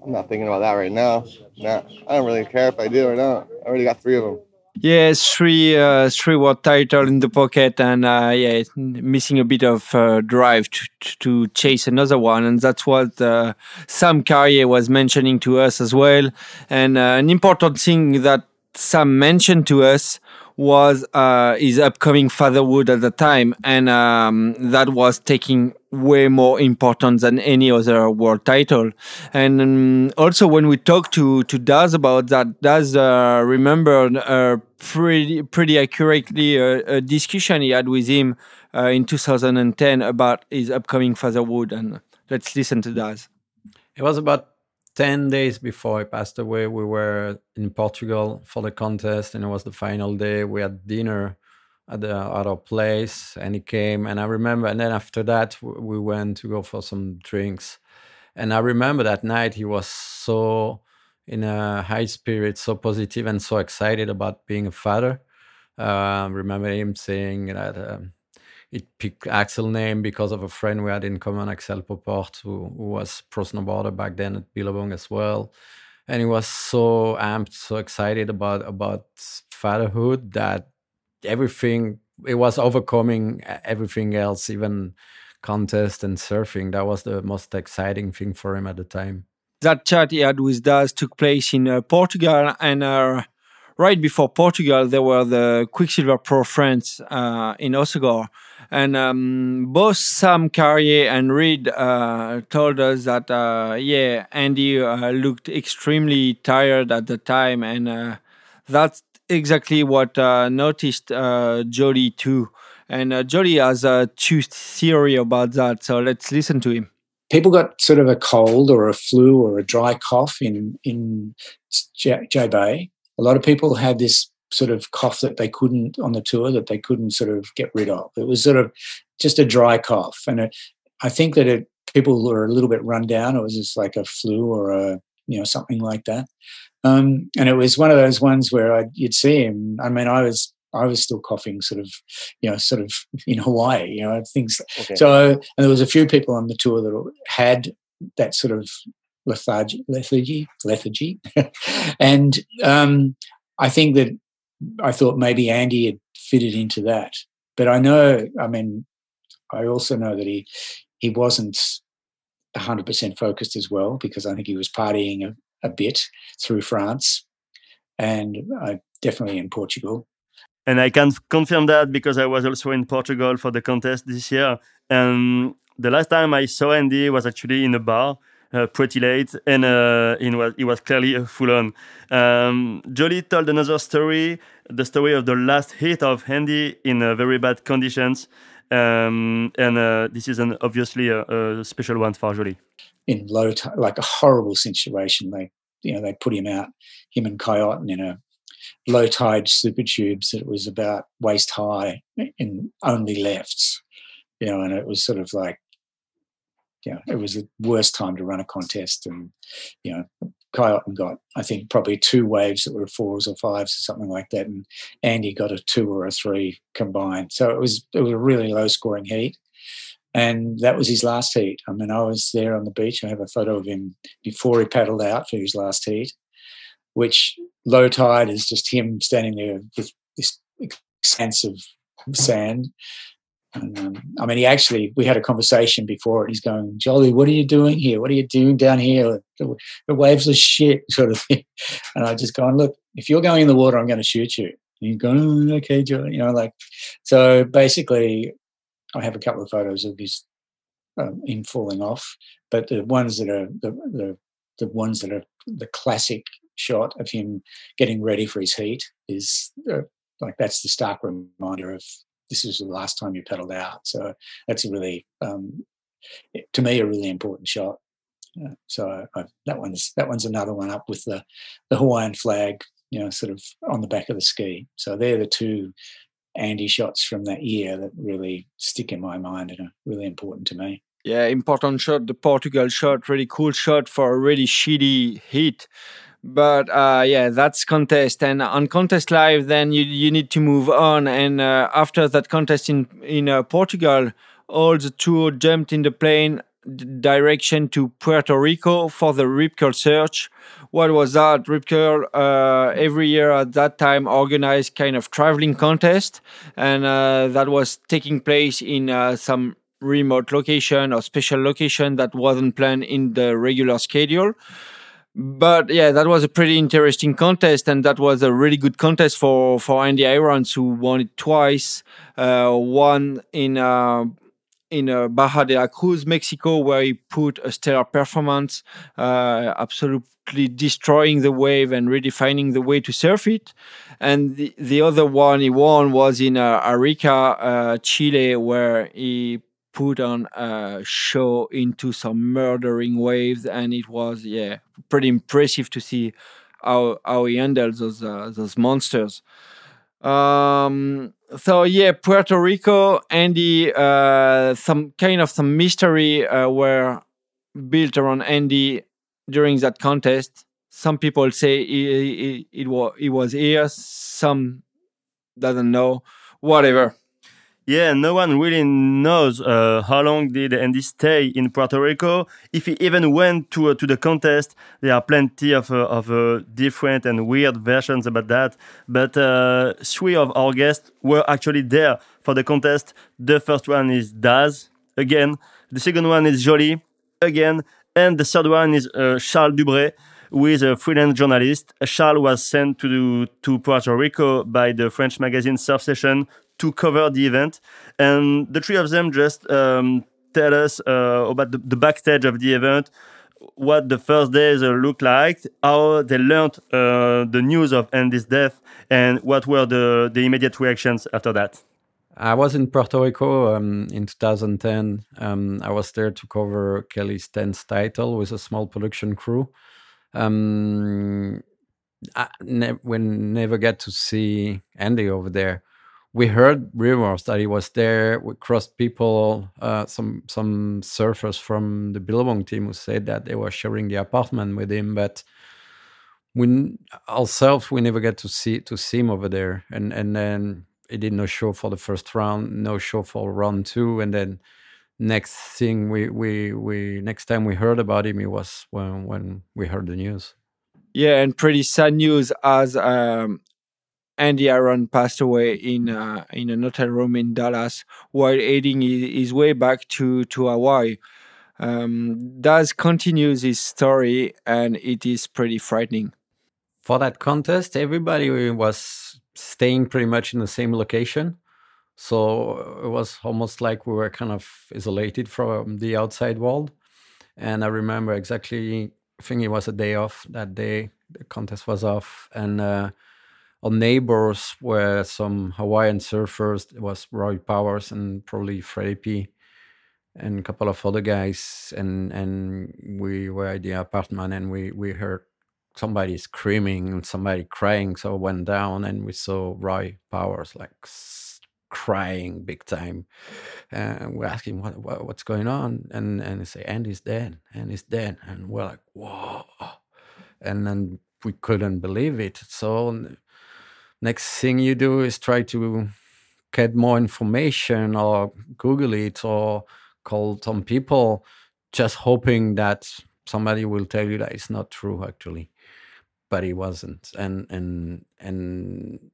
I'm not thinking about that right now. Nah, I don't really care if I do or not. I already got three of them. Yeah, three uh, three world title in the pocket, and uh, yeah, missing a bit of uh, drive to, to chase another one, and that's what uh, Sam Carrier was mentioning to us as well. And uh, an important thing that Sam mentioned to us was uh, his upcoming fatherhood at the time, and um, that was taking way more importance than any other world title. And um, also, when we talked to to Daz about that, Daz uh, remembered uh, pretty pretty accurately a, a discussion he had with him uh, in 2010 about his upcoming fatherhood. And let's listen to Daz. It was about 10 days before he passed away. We were in Portugal for the contest, and it was the final day. We had dinner at, the, at our place, and he came. And I remember, and then after that, we went to go for some drinks. And I remember that night he was so in a high spirit, so positive, and so excited about being a father. Uh, I remember him saying that. Um, it picked Axel name because of a friend we had in common, Axel Pauporté, who, who was pro snowboarder back then at Billabong as well. And he was so amped, so excited about about fatherhood that everything it was overcoming everything else, even contest and surfing. That was the most exciting thing for him at the time. That chat he had with Daz took place in uh, Portugal, and uh, right before Portugal, there were the Quiksilver Pro France uh, in Hossegor. And um, both Sam Carrier and Reed uh, told us that, uh, yeah, Andy uh, looked extremely tired at the time. And uh, that's exactly what uh, noticed Jody too. And Jody has a two theory about that. So let's listen to him. People got sort of a cold or a flu or a dry cough in in J, J-Bay. A lot of people had this sort of cough that they couldn't on the tour that they couldn't sort of get rid of. It was sort of just a dry cough, and it, I think that it, people were a little bit run down. It was just like a flu or a you know something like that. Um, and it was one of those ones where I, you'd see him. I mean, I was I was still coughing, sort of, you know, sort of in Hawaii, you know, things. Okay. So, and there was a few people on the tour that had that sort of lethargy, lethargy, lethargy, and um, I think that I thought maybe Andy had fitted into that. But I know, I mean, I also know that he he wasn't 100% focused as well because I think he was partying a, a bit through France and uh, definitely in Portugal. And I can confirm that because I was also in Portugal for the contest this year. And the last time I saw Andy was actually in a bar. Uh, pretty late, and uh, it was it was clearly uh, full on. Um, Joli told another story, the story of the last hit of Andy in very bad conditions, um, and uh, this is an obviously a, a, special one for Joli. In low, t- like a horrible situation, they you know they put him out, him and Coyote in a low tide super tubes that was about waist high and only lefts, you know, and it was sort of like you know, it was the worst time to run a contest. And, you know, Coyote got, I think, probably two waves that were fours or fives or something like that. And Andy got a two or a three combined. So it was, it was a really low scoring heat. And that was his last heat. I mean, I was there on the beach. I have a photo of him before he paddled out for his last heat, which low tide is just him standing there with this expanse of sand um, I mean, he actually, we had a conversation before, and he's going, Joli, what are you doing here? What are you doing down here? The, the waves are shit, sort of thing. And I just going, look, if you're going in the water, I'm going to shoot you. And he's going, oh, okay, Joli, you know, like, so basically, I have a couple of photos of his um, him falling off, but the ones that are the, the the ones that are the classic shot of him getting ready for his heat is uh, like that's the stark reminder of this is the last time you pedaled out. So that's a really, um, to me, a really important shot. Uh, so I, that one's that one's another one up with the the Hawaiian flag, you know, sort of on the back of the ski. So they're the two Andy shots from that year that really stick in my mind and are really important to me. Yeah, important shot. The Portugal shot, really cool shot for a really shitty hit. But uh, yeah, that's contest, and on contest live, then you you need to move on. And uh, after that contest in in uh, Portugal, all the tour jumped in the plane direction to Puerto Rico for the Rip Curl search. What was that? Rip Curl uh, every year at that time organized kind of traveling contest, and uh, that was taking place in uh, some remote location or special location that wasn't planned in the regular schedule but yeah, that was a pretty interesting contest, and that was a really good contest for for Andy Irons, who won it twice. Uh, one in uh, in uh, Barra de la Cruz, Mexico, where he put a stellar performance, uh, absolutely destroying the wave and redefining the way to surf it. And the, the other one he won was in uh, Arica, uh, Chile, where he put on a show into some murdering waves, and it was yeah pretty impressive to see how how he handled those uh, those monsters. Um, so yeah, Puerto Rico, Andy, uh, some kind of some mystery uh, were built around Andy during that contest. Some people say it, it, it was it was here. Some doesn't know. Whatever. Yeah, no one really knows uh, how long did Andy stay in Puerto Rico. If he even went to uh, to the contest, there are plenty of uh, of uh, different and weird versions about that. But uh, three of our guests were actually there for the contest. The first one is Daz again. The second one is Joli again, and the third one is uh, Charles Dubré who is a freelance journalist. Charles was sent to to Puerto Rico by the French magazine Surf Session to cover the event. And the three of them just um, tell us uh, about the, the, backstage of the event, what the first days looked like, how they learned uh, the news of Andy's death, and what were the, the immediate reactions after that. I was in Puerto Rico um, in 2010. Um, I was there to cover Kelly's 10th title with a small production crew. Um, I ne- we never get to see Andy over there we heard rumors that he was there. We crossed people, uh, some some surfers from the Billabong team who said that they were sharing the apartment with him, but we ourselves we never get to see to see him over there. And and then he did no show for the first round, no show for round two, and then next thing we we we next time we heard about him, it was when when we heard the news. Yeah, and pretty sad news as um, Andy Iron passed away in uh, in an hotel room in Dallas while aiding his way back to to Hawaii. Um, Daz continues his story, and it is pretty frightening. For that contest, everybody was staying pretty much in the same location, so it was almost like we were kind of isolated from the outside world. And I remember exactly. I think it was a day off that day. The contest was off, and. Uh, our neighbors were some Hawaiian surfers. It was Roy Powers and probably Freddie P and a couple of other guys. And and we were at the apartment and we we heard somebody screaming and somebody crying. So I went down and we saw Roy Powers like crying big time. And we're asking what, what what's going on, and and they say Andy's dead, Andy's dead, and we're like whoa, and then we couldn't believe it. So next thing you do is try to get more information or google it or call some people just hoping that somebody will tell you that it's not true actually. But it wasn't. And and and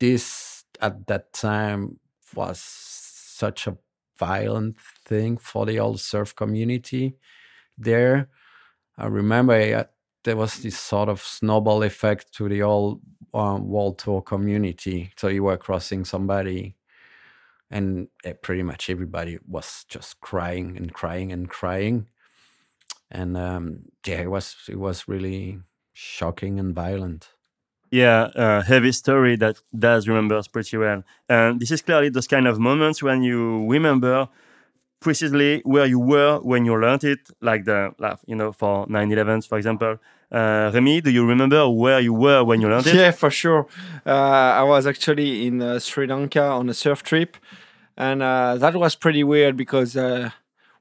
this at that time was such a violent thing for the old surf community there. I remember I, there was this sort of snowball effect to the old um, world tour community. So you were crossing somebody, and pretty much everybody was just crying and crying and crying, and um, yeah, it was it was really shocking and violent. Yeah, uh, heavy story that Daz remembers pretty well. And this is clearly those kind of moments when you remember precisely where you were when you learned it, like the, you know, for 9 11, for example. Uh, Remy, do you remember where you were when you it? Yeah, for sure. Uh, I was actually in uh, Sri Lanka on a surf trip, and uh, that was pretty weird because uh,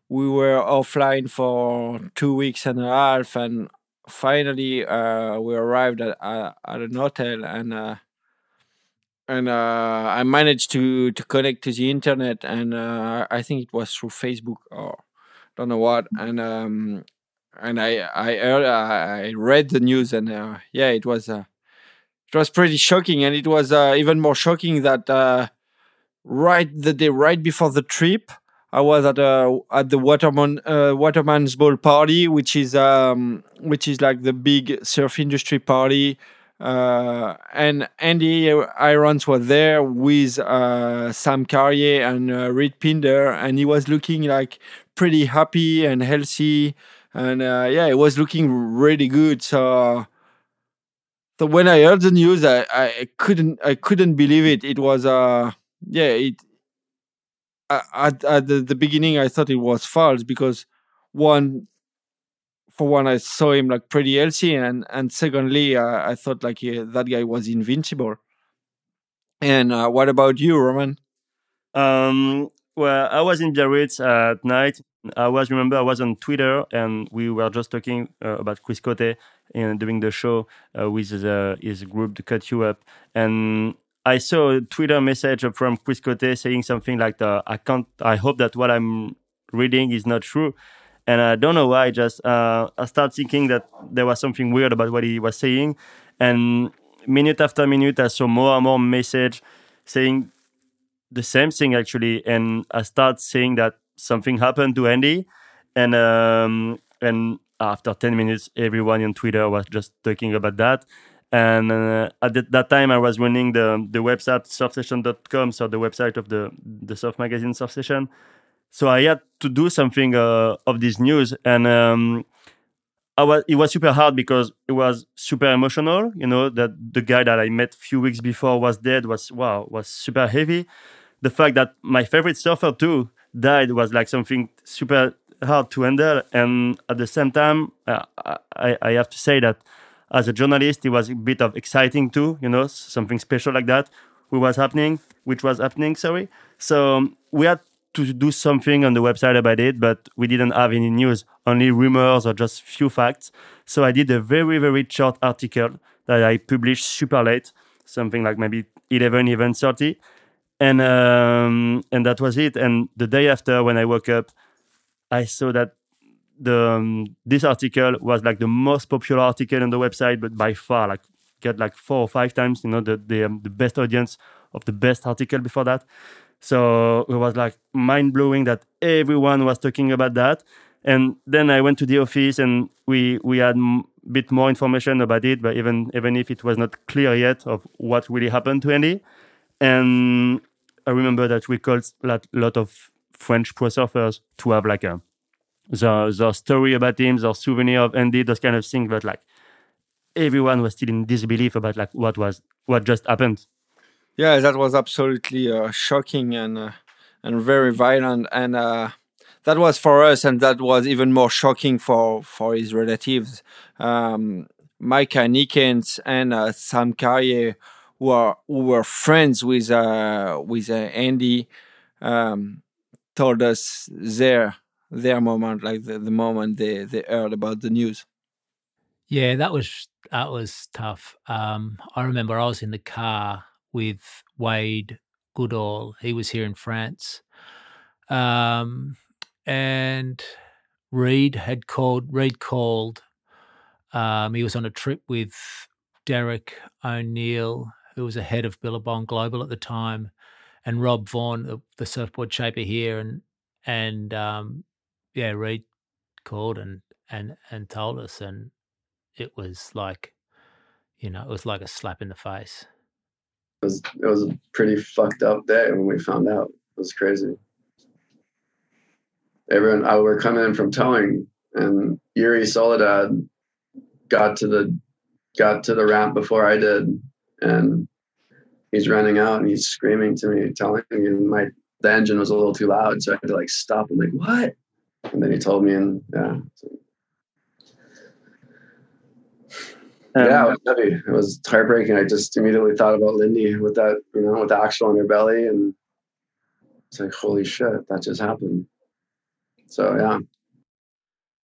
we were offline for two weeks and a half, and finally uh, we arrived at, at an hotel, and and I managed to to connect to the internet, and I think it was through Facebook or don't know what, and um, and I I heard, I read the news and uh, yeah, it was uh, it was pretty shocking, and it was uh, even more shocking that uh, right the day right before the trip, I was at a at the Waterman uh, Waterman's Ball party, which is um, which is like the big surf industry party. Uh, and Andy Irons was there with uh, Sam Carrier and uh, Reed Pinder, and he was looking like pretty happy and healthy and uh, yeah, it was looking really good. So, so when I heard the news, I, I couldn't I couldn't believe it. It was uh yeah it at, at the, the beginning I thought it was false because one for one I saw him like pretty healthy and and secondly uh, I thought like yeah, that guy was invincible. And uh, what about you, Roman? Um, well, I was in Biarritz at night. I was remember I was on Twitter and we were just talking uh, about Chris Cote and doing the show uh, with the, his group to Kut U Up. And I saw a Twitter message from Chris Cote saying something like the, I can't I hope that what I'm reading is not true. And I don't know why I just uh, I started thinking that there was something weird about what he was saying. And minute after minute I saw more and more message saying the same thing actually and I start seeing that something happened to Andy, and um, and after 10 minutes, everyone on Twitter was just talking about that. And uh, at that time, I was running the the website surfsession.com, so the website of the the surf magazine Surf Session. So I had to do something uh, of this news, and um, was it was super hard because it was super emotional. You know that the guy that I met a few weeks before was dead was wow was super heavy. The fact that my favorite surfer too died was like something super hard to handle. And at the same time, I, I have to say that as a journalist, it was a bit of exciting too, you know, something special like that, which was happening, which was happening, sorry. So we had to do something on the website about it, but we didn't have any news, only rumors or just few facts. So I did a very, very short article that I published super late, something like maybe 11, even 30 and um, and that was it. And the day after, when I woke up, I saw that the um, this article was like the most popular article on the website, but by far, like get like four or five times, you know, the the, um, the best audience of the best article before that. So it was like mind blowing that everyone was talking about that. And then I went to the office and we we had a bit more information about it, but even even if it was not clear yet of what really happened to Andy. And I remember that we called a lot of French pro surfers to have like a the, the story about him, the souvenir of Andy, those kind of things. But like everyone was still in disbelief about like what was what just happened. Yeah, that was absolutely uh, shocking and uh, and very violent, and uh, that was for us, and that was even more shocking for for his relatives. Um, Micah Nickens and uh, Sam Carrier who are who were friends with uh, with uh, Andy um, told us their their moment, like the, the moment they, they heard about the news. Yeah, that was that was tough. Um, I remember I was in the car with Wade Goodall. He was here in France, um, and Reed had called. Reed called. Um, he was on a trip with Derek O'Neill who was a head of Billabong Global at the time, and Rob Vaughan, the, the surfboard shaper here, and and um, yeah, Reed called and and and told us, and it was like, you know, it was like a slap in the face. It was it was a pretty fucked up day when we found out. It was crazy. Everyone, I were coming in from towing, and Yuri Soledad got to the got to the ramp before I did, and he's running out and he's screaming to me, telling me my the engine was a little too loud, so I had to like stop. I'm like, what? And then he told me, and yeah. So, yeah, it was heavy. It was heartbreaking. I just immediately thought about Lyndie with that, you know, with the Axel on her belly, and it's like, holy shit, that just happened. So yeah.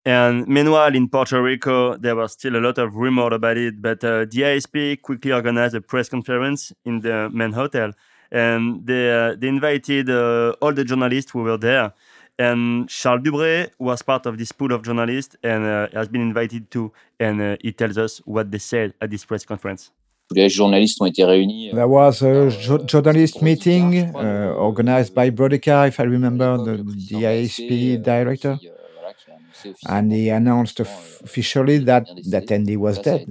And meanwhile, in Puerto Rico, there was still a lot of rumor about it, but uh, the ASP quickly organized a press conference in the main hotel, and they uh, they invited uh, all the journalists who were there. And Charles Dubré was part of this pool of journalists and uh, has been invited too. And uh, he tells us what they said at this press conference. Les journalistes ont été réunis. There was a jo journalist meeting uh, organized by Brodie Carr, if I remember, the, the ASP director. And he announced officially that, that Andy was dead.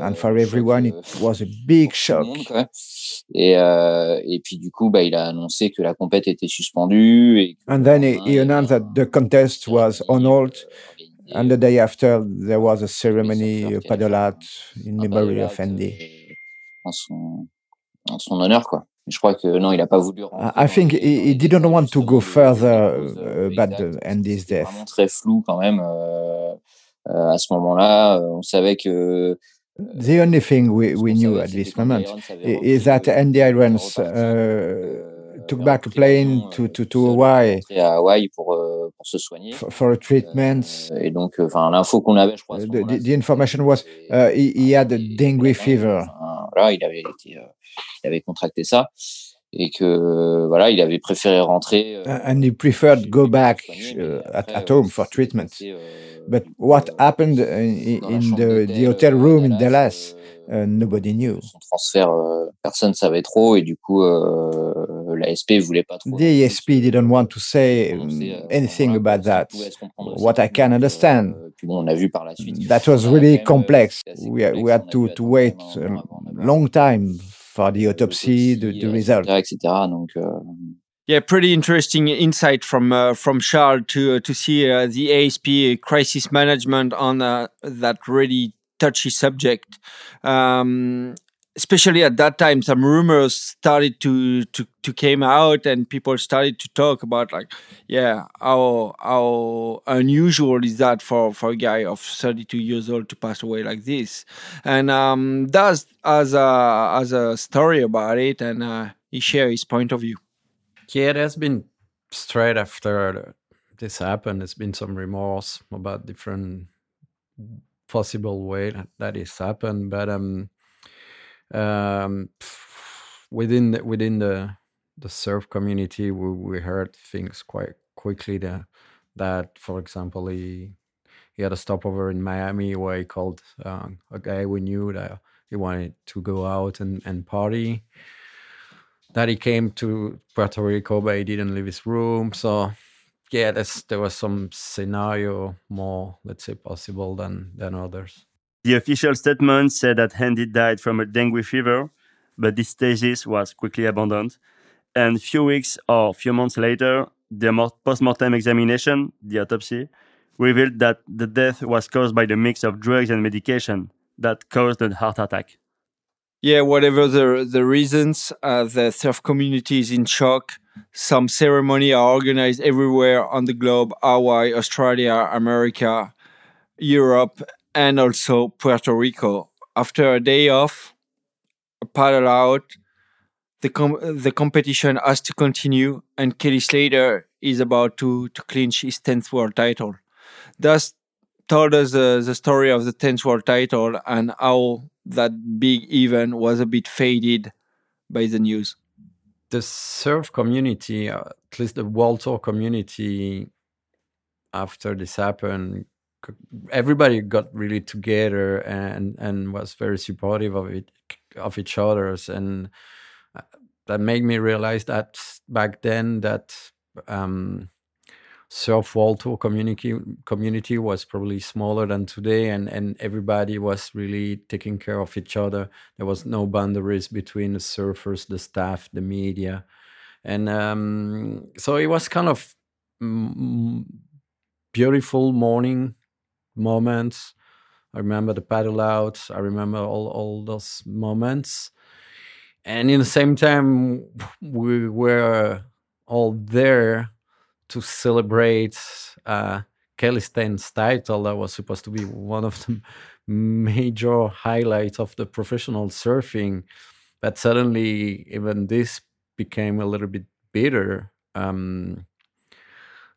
And for everyone, it was a big shock. Et, euh, et puis du coup, bah, il a annoncé que la compète était suspendue. Et and then he, he announced that the contest was on hold. And the day after, there was a ceremony, a paddle out in memory of Andy. En son, en son honneur, quoi. Je crois que non, il n'a pas voulu. I think he, he, didn't want to go further uh, about the, Andy's death. Vraiment très flou quand même. Euh, euh, à ce moment-là, on savait que the only thing we, we knew at this moment is that Andy Irons uh, took back a plane to, to, to Hawaii. pour, pour se soigner. For, for a treatment. Et donc, enfin, l'info qu'on avait, je crois. The, the, the information was uh, he, he, had a dengue fever. Voilà, il avait, été, il avait contracté ça et que voilà, il avait préféré rentrer. and he preferred go back uh, at, at home for treatment. But what happened in, in the, the hotel room in Dallas, uh, nobody knew. Son transfert, euh, personne ne savait trop et du coup, euh, l'ASP voulait pas trop. The ASP didn't want to say anything about that. What I can understand. Puis bon, on a vu par la suite. That was really complex. We, we had to, to wait a long time for the autopsy, the, the result, etc. Donc, euh, yeah, pretty interesting insight from uh, from Charles to uh, to see uh, the ASP crisis management on uh, that really touchy subject. Um, especially at that time, some rumors started to to to came out, and people started to talk about like, yeah, how how unusual is that for for a guy of thirty two years old to pass away like this? And um, Daz as a as a story about it, and uh, he share his point of view. Yeah, it has been straight after this happened. There's been some remorse about different possible way that, that happened, but um, um, within the, within the the surf community, we, we heard things quite quickly. That that, for example, he he had a stopover in Miami where he called uh, a guy we knew that he wanted to go out and, and party that he came to Puerto Rico, but he didn't leave his room. So yeah, there was some scenario more, let's say, possible than than others. The official statement said that Andy died from a dengue fever, but this thesis was quickly abandoned. And a few weeks or a few months later, the post-mortem examination, the autopsy, revealed that the death was caused by the mix of drugs and medication that caused the heart attack yeah, whatever the the reasons, uh, the surf community is in shock. Some ceremony are organized everywhere on the globe: Hawaii, Australia, America, Europe, and also Puerto Rico. After a day off, a paddle out, the com- the competition has to continue, and Kelly Slater is about to to clinch his tenth world title. Daz, told us uh, the story of the tenth world title and how that big event was a bit faded by the news. The surf community, at least the World Tour community, after this happened, everybody got really together and and was very supportive of it of each other's and uh, that made me realize that back then that um, surf tour community community was probably smaller than today and and everybody was really taking care of each other. There was no boundaries between the surfers the staff the media. And um, so it was kind of beautiful morning moments I remember the paddle out. I remember all all those moments, and in the same time, we were all there to celebrate uh, Kelly Stan's title. That was supposed to be one of the major highlights of the professional surfing, but suddenly even this became a little bit bitter. Um,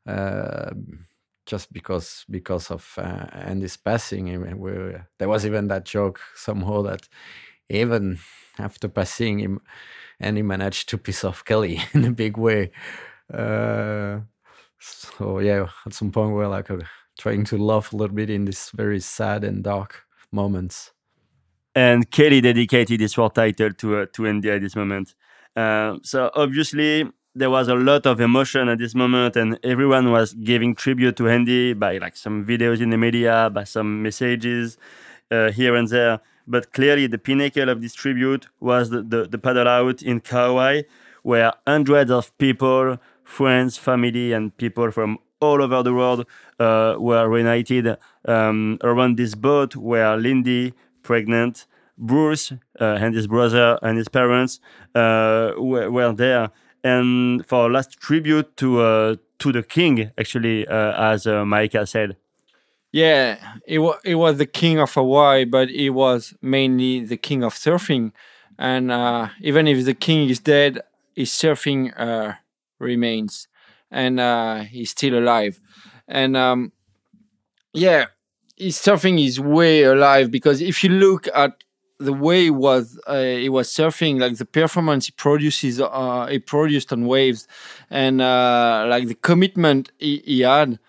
uh, just because because of uh, Andy's passing. I mean, there was even that joke somehow that even after passing him, Andy managed to piss off Kelly in a big way. Uh, so yeah, at some point we're like uh, trying to laugh a little bit in these very sad and dark moments. And Kelly dedicated his world title to uh, to Andy at this moment. Uh, so obviously there was a lot of emotion at this moment, and everyone was giving tribute to Andy by like some videos in the media, by some messages uh, here and there. But clearly, the pinnacle of this tribute was the, the, the paddle out in Kauai, where hundreds of people, friends, family, and people from all over the world uh, were reunited um, around this boat where Lyndie, pregnant, Bruce uh, and his brother and his parents uh, were, were there and for last tribute to uh, to the king, actually, uh, as uh, Micah said. Yeah, it was it was the king of Hawaii, but he was mainly the king of surfing. And uh, even if the king is dead, his surfing uh, remains, and uh, he's still alive. And um, yeah, his surfing is way alive because if you look at the way he was uh, he was surfing like the performance he produces uh, he produced on waves. And uh, like the commitment he, he had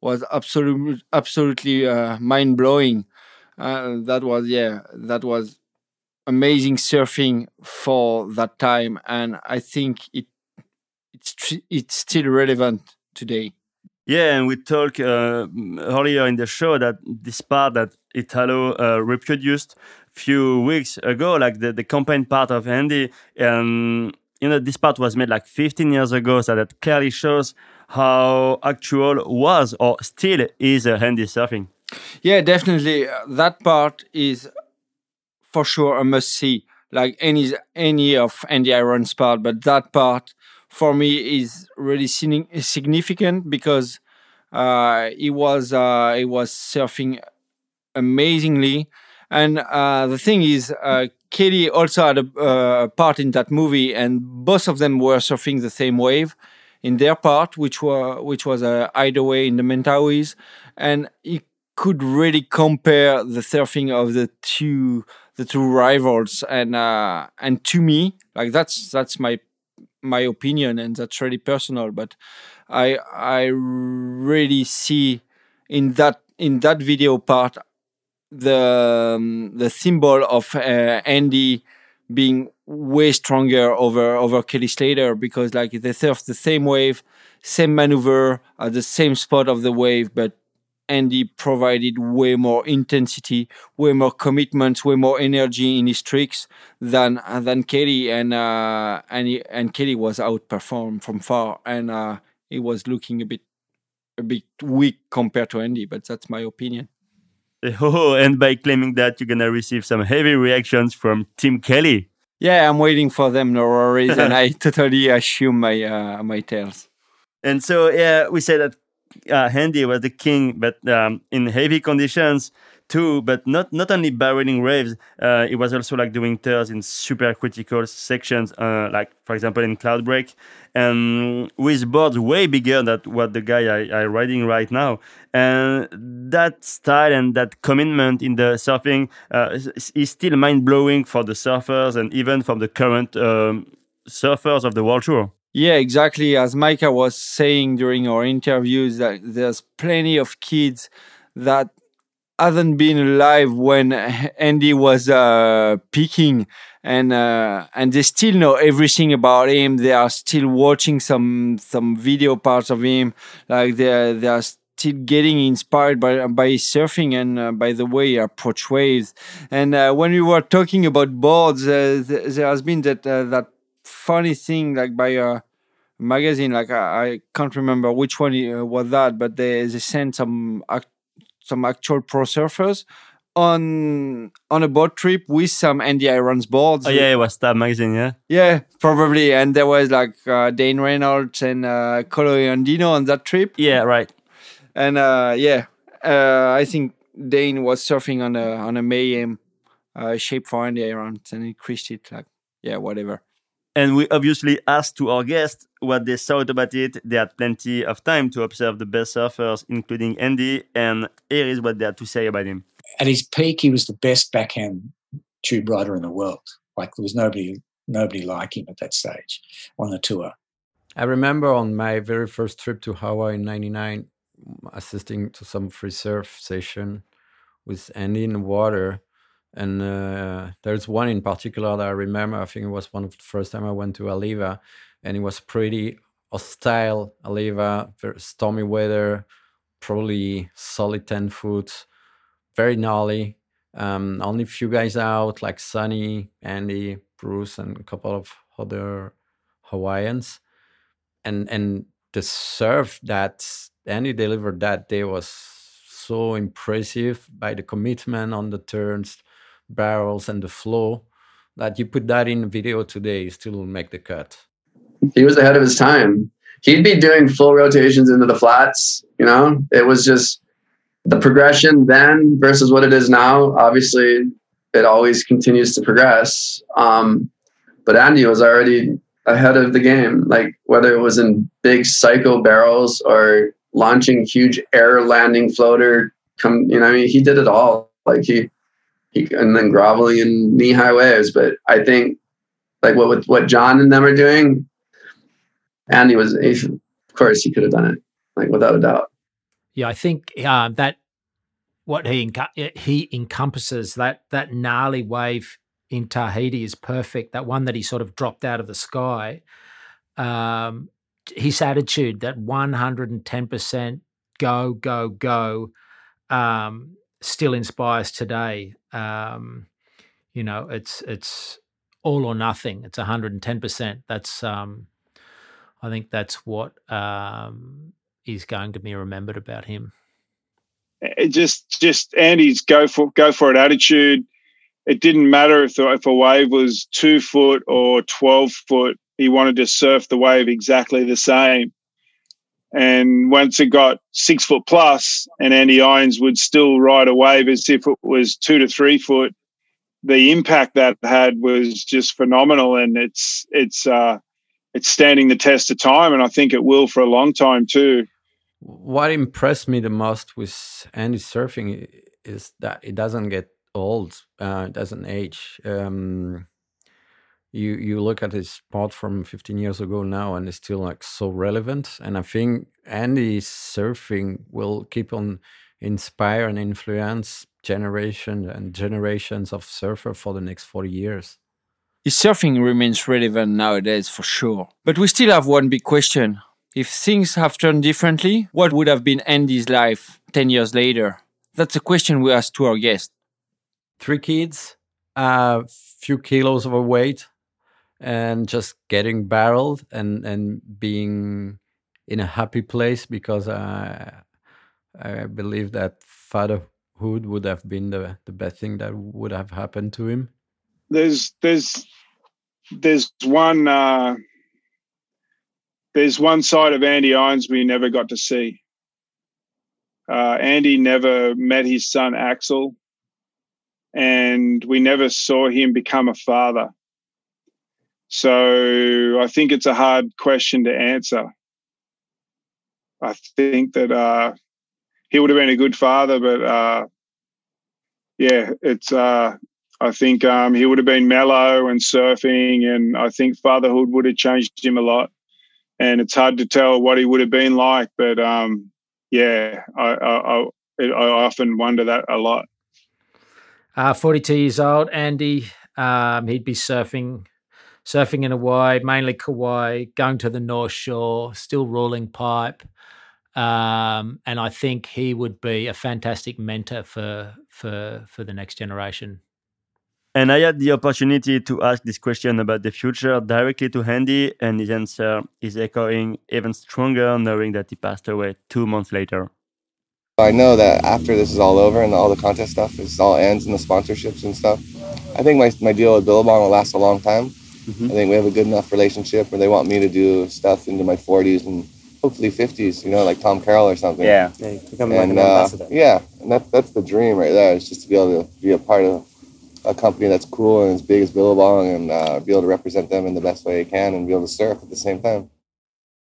was absolutely absolutely uh, mind blowing uh, that was yeah that was amazing surfing for that time. And i think it it's it's still relevant today. Yeah and we talked uh, earlier in the show that this part that italo reproduced few weeks ago, like the, the campaign part of Andy. And, you know, this part was made like 15 years ago, so that clearly shows how actual was or still is a handy surfing. Yeah, definitely. That part is for sure a must see. Like any any of Andy Iron's part, but that part for me is really significant because uh, he was uh, he was surfing amazingly and uh, the thing is, uh, Katie also had a uh, part in that movie, and both of them were surfing the same wave in their part, which were which was a hideaway in the Mentawais, and you could really compare the surfing of the two the two rivals, and uh, and to me, like that's that's my my opinion, and that's really personal, but I I really see in that in that video part the um, the symbol of uh, Andy being way stronger over over Kelly Slater because like they surf the same wave, same maneuver at the same spot of the wave, but Andy provided way more intensity, way more commitment, way more energy in his tricks than than Kelly, and uh, and he, and Kelly was outperformed from far, and uh, he was looking a bit a bit weak compared to Andy, but that's my opinion. Oh, and by claiming that, you're gonna receive some heavy reactions from Tim Kelly. Yeah, I'm waiting for them. No worries, and I totally assume my uh, my tales. And so, yeah, we said that uh, Andy was the king, but um, in heavy conditions too. But not not only barreling waves, uh, it was also like doing turns in super critical sections, uh, like for example in Cloudbreak, and with boards way bigger than what the guy I, I riding right now. And that style and that commitment in the surfing uh, is still mind blowing for the surfers and even from the current um, surfers of the world tour. Yeah, exactly. As Micah was saying during our interviews, that there's plenty of kids that hasn't been alive when Andy was uh, peaking, and uh, and they still know everything about him. They are still watching some some video parts of him, like they they are still getting inspired by by surfing and uh, by the way he approach waves. And uh, when we were talking about boards, uh, th- there has been that uh, that funny thing like by a magazine like I, I can't remember which one was that but they, they sent some some actual pro surfers on on a boat trip with some Andy Irons boards. Oh yeah, it was Stab Magazine, yeah. Yeah, probably. And there was like uh, Dane Reynolds and uh, Kolohe Andino on that trip. Yeah, right. And uh, yeah, uh, I think Dane was surfing on a on a Mayhem uh, shape for Andy Irons, and he crashed it like yeah, whatever. And we obviously asked to our guests what they thought about it. They had plenty of time to observe the best surfers, including Andy, and here is what they had to say about him. At his peak, he was the best backhand tube rider in the world. Like there was nobody nobody like him at that stage on the tour. I remember on my very first trip to Hawaii in '99, assisting to some free surf session with Andy in the water and uh, there's one in particular that I remember. I think it was one of the first time I went to Haleiwa, and it was pretty hostile. Haleiwa, very stormy weather, probably solid ten foot, very gnarly. Um, only a few guys out, like Sunny, Andy, Bruce, and a couple of other Hawaiians, and and the surf that Andy delivered that day was so impressive by the commitment on the turns barrels and the flow that you put that in video today still make the cut. He was ahead of his time. He'd be doing full rotations into the flats you know? It was just the progression then versus what it is now obviously it always continues to progress. Um, but andy was already ahead of the game like whether it was in big psycho barrels or launching huge air landing floater come you know i mean he did it all. Like he and then groveling in knee high waves. But I think like what with what John and them are doing, Andy was of course he could have done it like without a doubt. Yeah, I think uh, that what he he encompasses that that gnarly wave in Tahiti is perfect. That one that he sort of dropped out of the sky. Um, his attitude, that one hundred and ten percent go go go. Um, still inspires today. Um, you know, it's it's all or nothing. It's 110 percent. That's um, I think that's what um, is going to be remembered about him. It just just Andy's go for go for it attitude. It didn't matter if the, if a wave was two foot or twelve foot. He wanted to surf the wave exactly the same. And once it got six foot plus, and Andy Irons would still ride a wave as if it was two to three foot, the impact that had was just phenomenal, and it's it's uh, it's standing the test of time, and I think it will for a long time too. What impressed me the most with Andy surfing is that it doesn't get old, uh, it doesn't age. Um, you you look at his spot from 15 years ago now and it's still like so relevant and i think andy's surfing will keep on inspire and influence generations and generations of surfer for the next 40 years. His surfing remains relevant nowadays for sure. But we still have one big question. If things have turned differently what would have been andy's life 10 years later? That's a question we asked to our guest three kids a few kilos overweight and just getting barreled and and being in a happy place because I I believe that fatherhood would have been the the best thing that would have happened to him. There's there's there's one uh, there's one side of Andy Irons we never got to see. Uh, Andy never met his son Axel, and we never saw him become a father. So I think it's a hard question to answer. I think that uh, he would have been a good father, but uh, yeah, it's. Uh, I think um, he would have been mellow and surfing, and I think fatherhood would have changed him a lot. And it's hard to tell what he would have been like, but um, yeah, I, I, I, I, often wonder that a lot. Uh, 42 years old, Andy. Um, he'd be surfing surfing in Hawaii, mainly Kauai, going to the North Shore, still ruling pipe. Um, and I think he would be a fantastic mentor for for for the next generation. And I had the opportunity to ask this question about the future directly to Handy, and his answer is echoing even stronger, knowing that he passed away two months later. I know that after this is all over and all the contest stuff, is all ends and the sponsorships and stuff, I think my, my deal with Billabong will last a long time. Mm-hmm. I think we have a good enough relationship where they want me to do stuff into my 40s and hopefully 50s, you know, like Tom Carroll or something. Yeah, yeah become and, like an uh. Yeah, and that's, that's the dream right there, is just to be able to be a part of a company that's cool and as big as Billabong and uh, be able to represent them in the best way I can and be able to surf at the same time.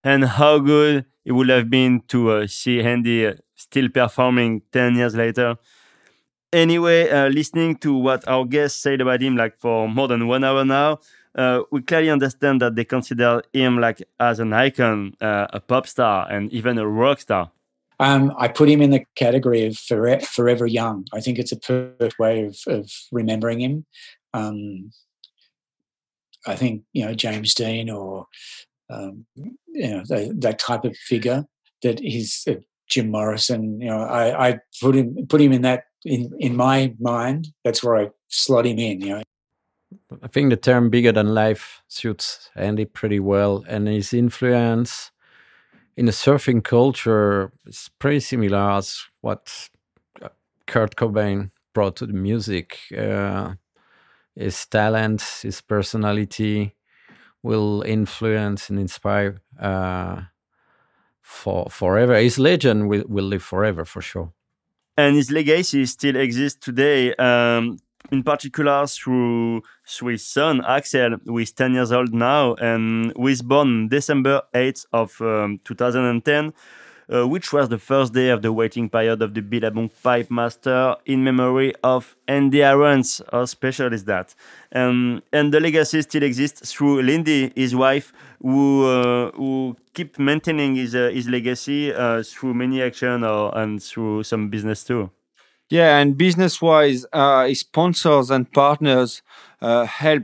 And how good it would have been to uh, see Andy still performing 10 years later. Anyway, uh, listening to what our guests said about him, like for more than one hour now, uh, we clearly understand that they consider him like as an icon, uh, a pop star, and even a rock star. Um, I put him in the category of forever, young. I think it's a perfect way of, of remembering him. Um, I think you know James Dean or um, you know that, that, type of figure that he's uh, Jim Morrison. You know, I, I put him put him in that in in my mind. That's where I slot him in. You know. I think the term bigger than life suits Andy pretty well, and his influence in the surfing culture is pretty similar as what uh, Kurt Cobain brought to the music. Uh, his talent, his personality will influence and inspire uh, for forever. His legend will, will live forever for sure. And his legacy still exists today. Um, in particular through, through his son Axel, who is 10 years old now and who was born December 8th of um, 2010 uh, which was the first day of the waiting period of the Billabong Pipe Master in memory of Andy Irons. How special is that? Um, and the legacy still exists through Lyndie, his wife, who uh, who keep maintaining his uh, his legacy uh, through many action or and through some business too. Yeah, and business wise, uh, his sponsors and partners uh, help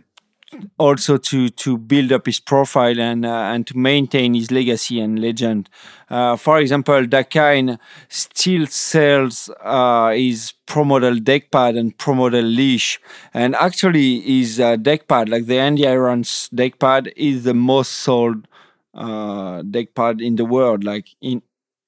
also to to build up his profile and uh, and to maintain his legacy and legend. Uh, for example, Dakine still sells uh, his pro model deck pad and pro model leash, and actually his uh, deck pad, like the Andy Irons deck pad, is the most sold uh, deck pad in the world. Like in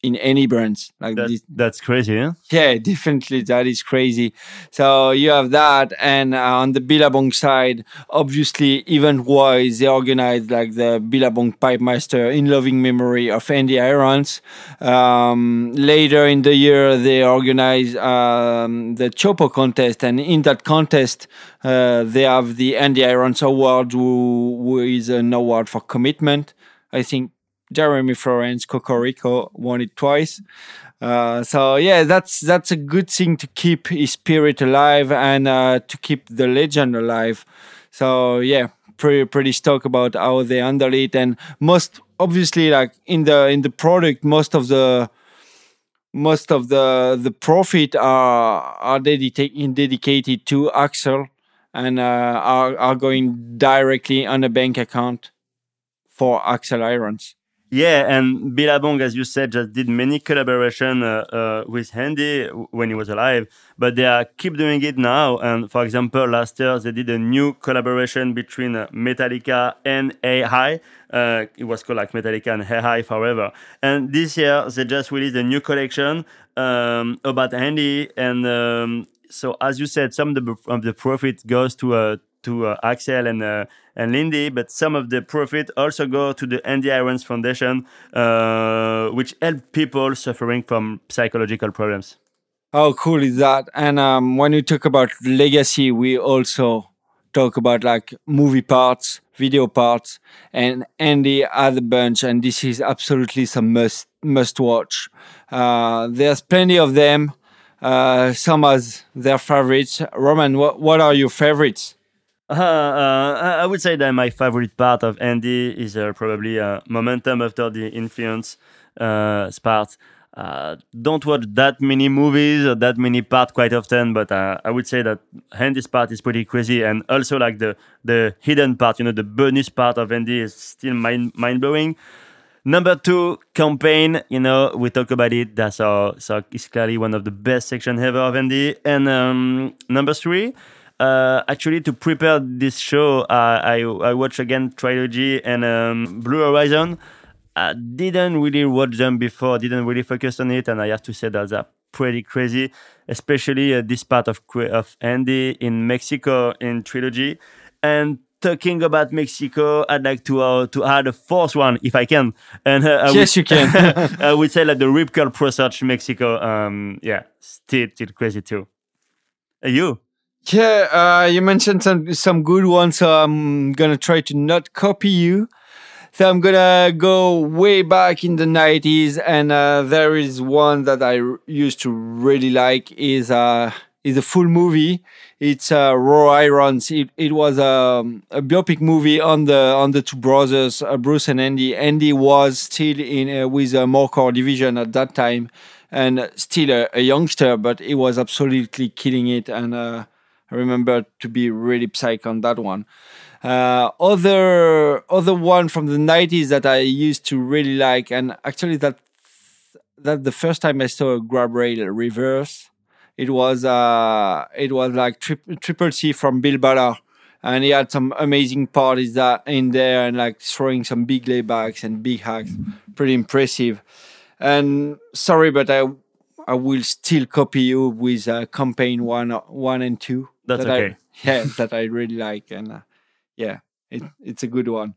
in any brands like that, this. That's crazy, yeah? Yeah, definitely that is crazy. So you have that, and uh, on the Billabong side, obviously, event-wise, they organize like the Billabong Pipe Master in loving memory of Andy Irons. Um, later in the year, they organize um, the Chopo contest, and in that contest, uh, they have the Andy Irons Award, who, who is an award for commitment. I think Jeremy Flores, Cocorico won it twice. Uh, so yeah, that's that's a good thing to keep his spirit alive and uh, to keep the legend alive. So yeah, pretty pretty stoked about how they handle it, and most obviously like in the in the product, most of the most of the the profit are are dedicated dedicated to Axel and uh, are are going directly on a bank account for Axel Irons. Yeah, and Billabong, as you said, just did many collaboration uh, uh, with Handy when he was alive, but they are keep doing it now. And for example, last year they did a new collaboration between uh, Metallica and AI. Uh, it was called like Metallica and AI Forever. And this year they just released a new collection um, about Handy. And um, so, as you said, some of the, of the profit goes to uh, to uh, Axel and and Lyndie, but some of the profit also go to the Andy Irons Foundation, uh, which help people suffering from psychological problems. How cool is that? And um, when you talk about legacy, we also talk about like movie parts, video parts, and Andy a bunch, and this is absolutely some must must watch. Uh, there's plenty of them. Uh, some as their favorites. Roman, what what are your favorites? Uh, uh, I would say that my favorite part of Andy is uh, probably uh, momentum after the influence uh, part. Don't watch that many movies or that many parts quite often, but I would say that Andy's part is pretty crazy, and also like the the hidden part, you know, the bonus part of Andy is still mind mind blowing. Number two, campaign. You know, we talk about it. That's our so it's clearly one of the best section ever of Andy. And um, number three, uh, actually, to prepare this show, uh, I I watched again Trilogy and um, Blue Horizon. I didn't really watch them before, didn't really focus on it, and I have to say that they're pretty crazy, especially uh, this part of of Andy in Mexico in trilogy. And talking about Mexico, I'd like to uh, to add a fourth one if I can. And uh, yes, would, you can. I would say like the Rip Curl Pro Search Mexico. Um, yeah, still still crazy too. Uh, you? Yeah, uh, you mentioned some some good ones, so I'm gonna try to not copy you. So I'm gonna go way back in the 90s, and uh, there is one that I used to really like is uh is a full movie. It's uh, Raw Irons. It, it was um, a biopic movie on the on the two brothers, uh, Bruce and Andy. Andy was still in uh, with a More Core Division at that time, and still a, a, youngster, but he was absolutely killing it. And uh, I remember to be really psyched on that one. Uh, other other one from the 90s that I used to really like, and actually that that the first time I saw a grab rail reverse, it was uh it was like tri- triple C from Bill Ballard, and he had some amazing parties that in there and like throwing some big laybacks and big hacks, pretty impressive. And sorry, but I I will still copy you with uh, campaign one one and two. That's that okay. I, yeah, that I really like and. Uh, yeah, it, it's a good one.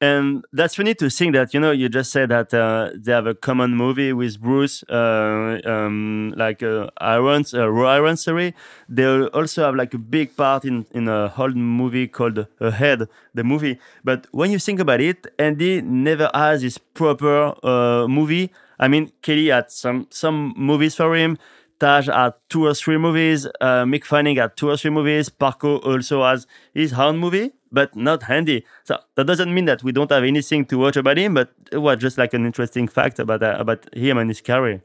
And that's funny to think that you know you just said that uh, they have a common movie with Bruce, uh, um, like uh, Irons, uh, Raw Irons, sorry. They also have like a big part in in a whole movie called Ahead, the movie. But when you think about it, Andy never has his proper uh, movie. I mean, Kelly had some some movies for him. Taj had two or three movies. Uh, Mick Fanning had two or three movies. Parko also has his own movie, but not Andy. So that doesn't mean that we don't have anything to watch about him, but it was just like an interesting fact about uh, about him and his career.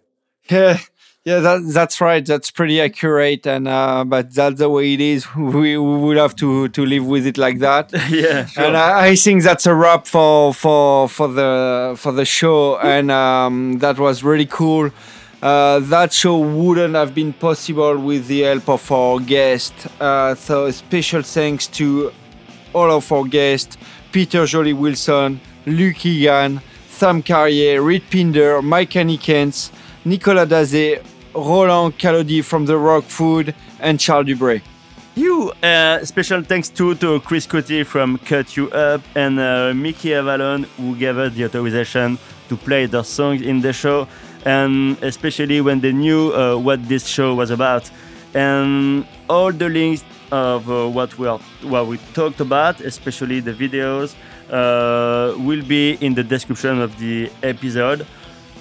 Yeah, yeah, that, that's right. That's pretty accurate, and uh, but that's the way it is. We, we will have to to live with it like that. yeah, sure. and I, I, think that's a wrap for for for the for the show, and um, that was really cool. Uh, that show wouldn't have been possible with the help of our guest. Uh, so special thanks to all of our guests, Peter Joli Wilson, Luke Egan, Sam Carrier, Reed Pinder, Mike Anikens, Nicolas Dazé, Roland Calodi from The Rock Food, and Charles Dubray. You uh, special thanks to, to Chris Cote from Kut U Up and uh, Mickey Avalon who gave us the authorization to play their songs in the show and especially when they knew uh, what this show was about. And all the links of uh, what we are, what we talked about, especially the videos, uh, will be in the description of the episode.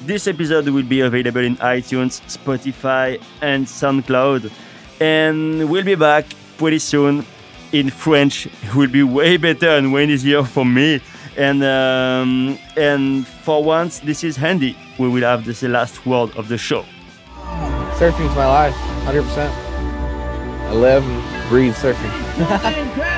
This episode will be available in iTunes, Spotify, and SoundCloud. And we'll be back pretty soon in French. It will be way better and way easier for me. And um, and for once this is Andy. We will have this last word of the show. Surfing is my life 100% i live and breathe surfing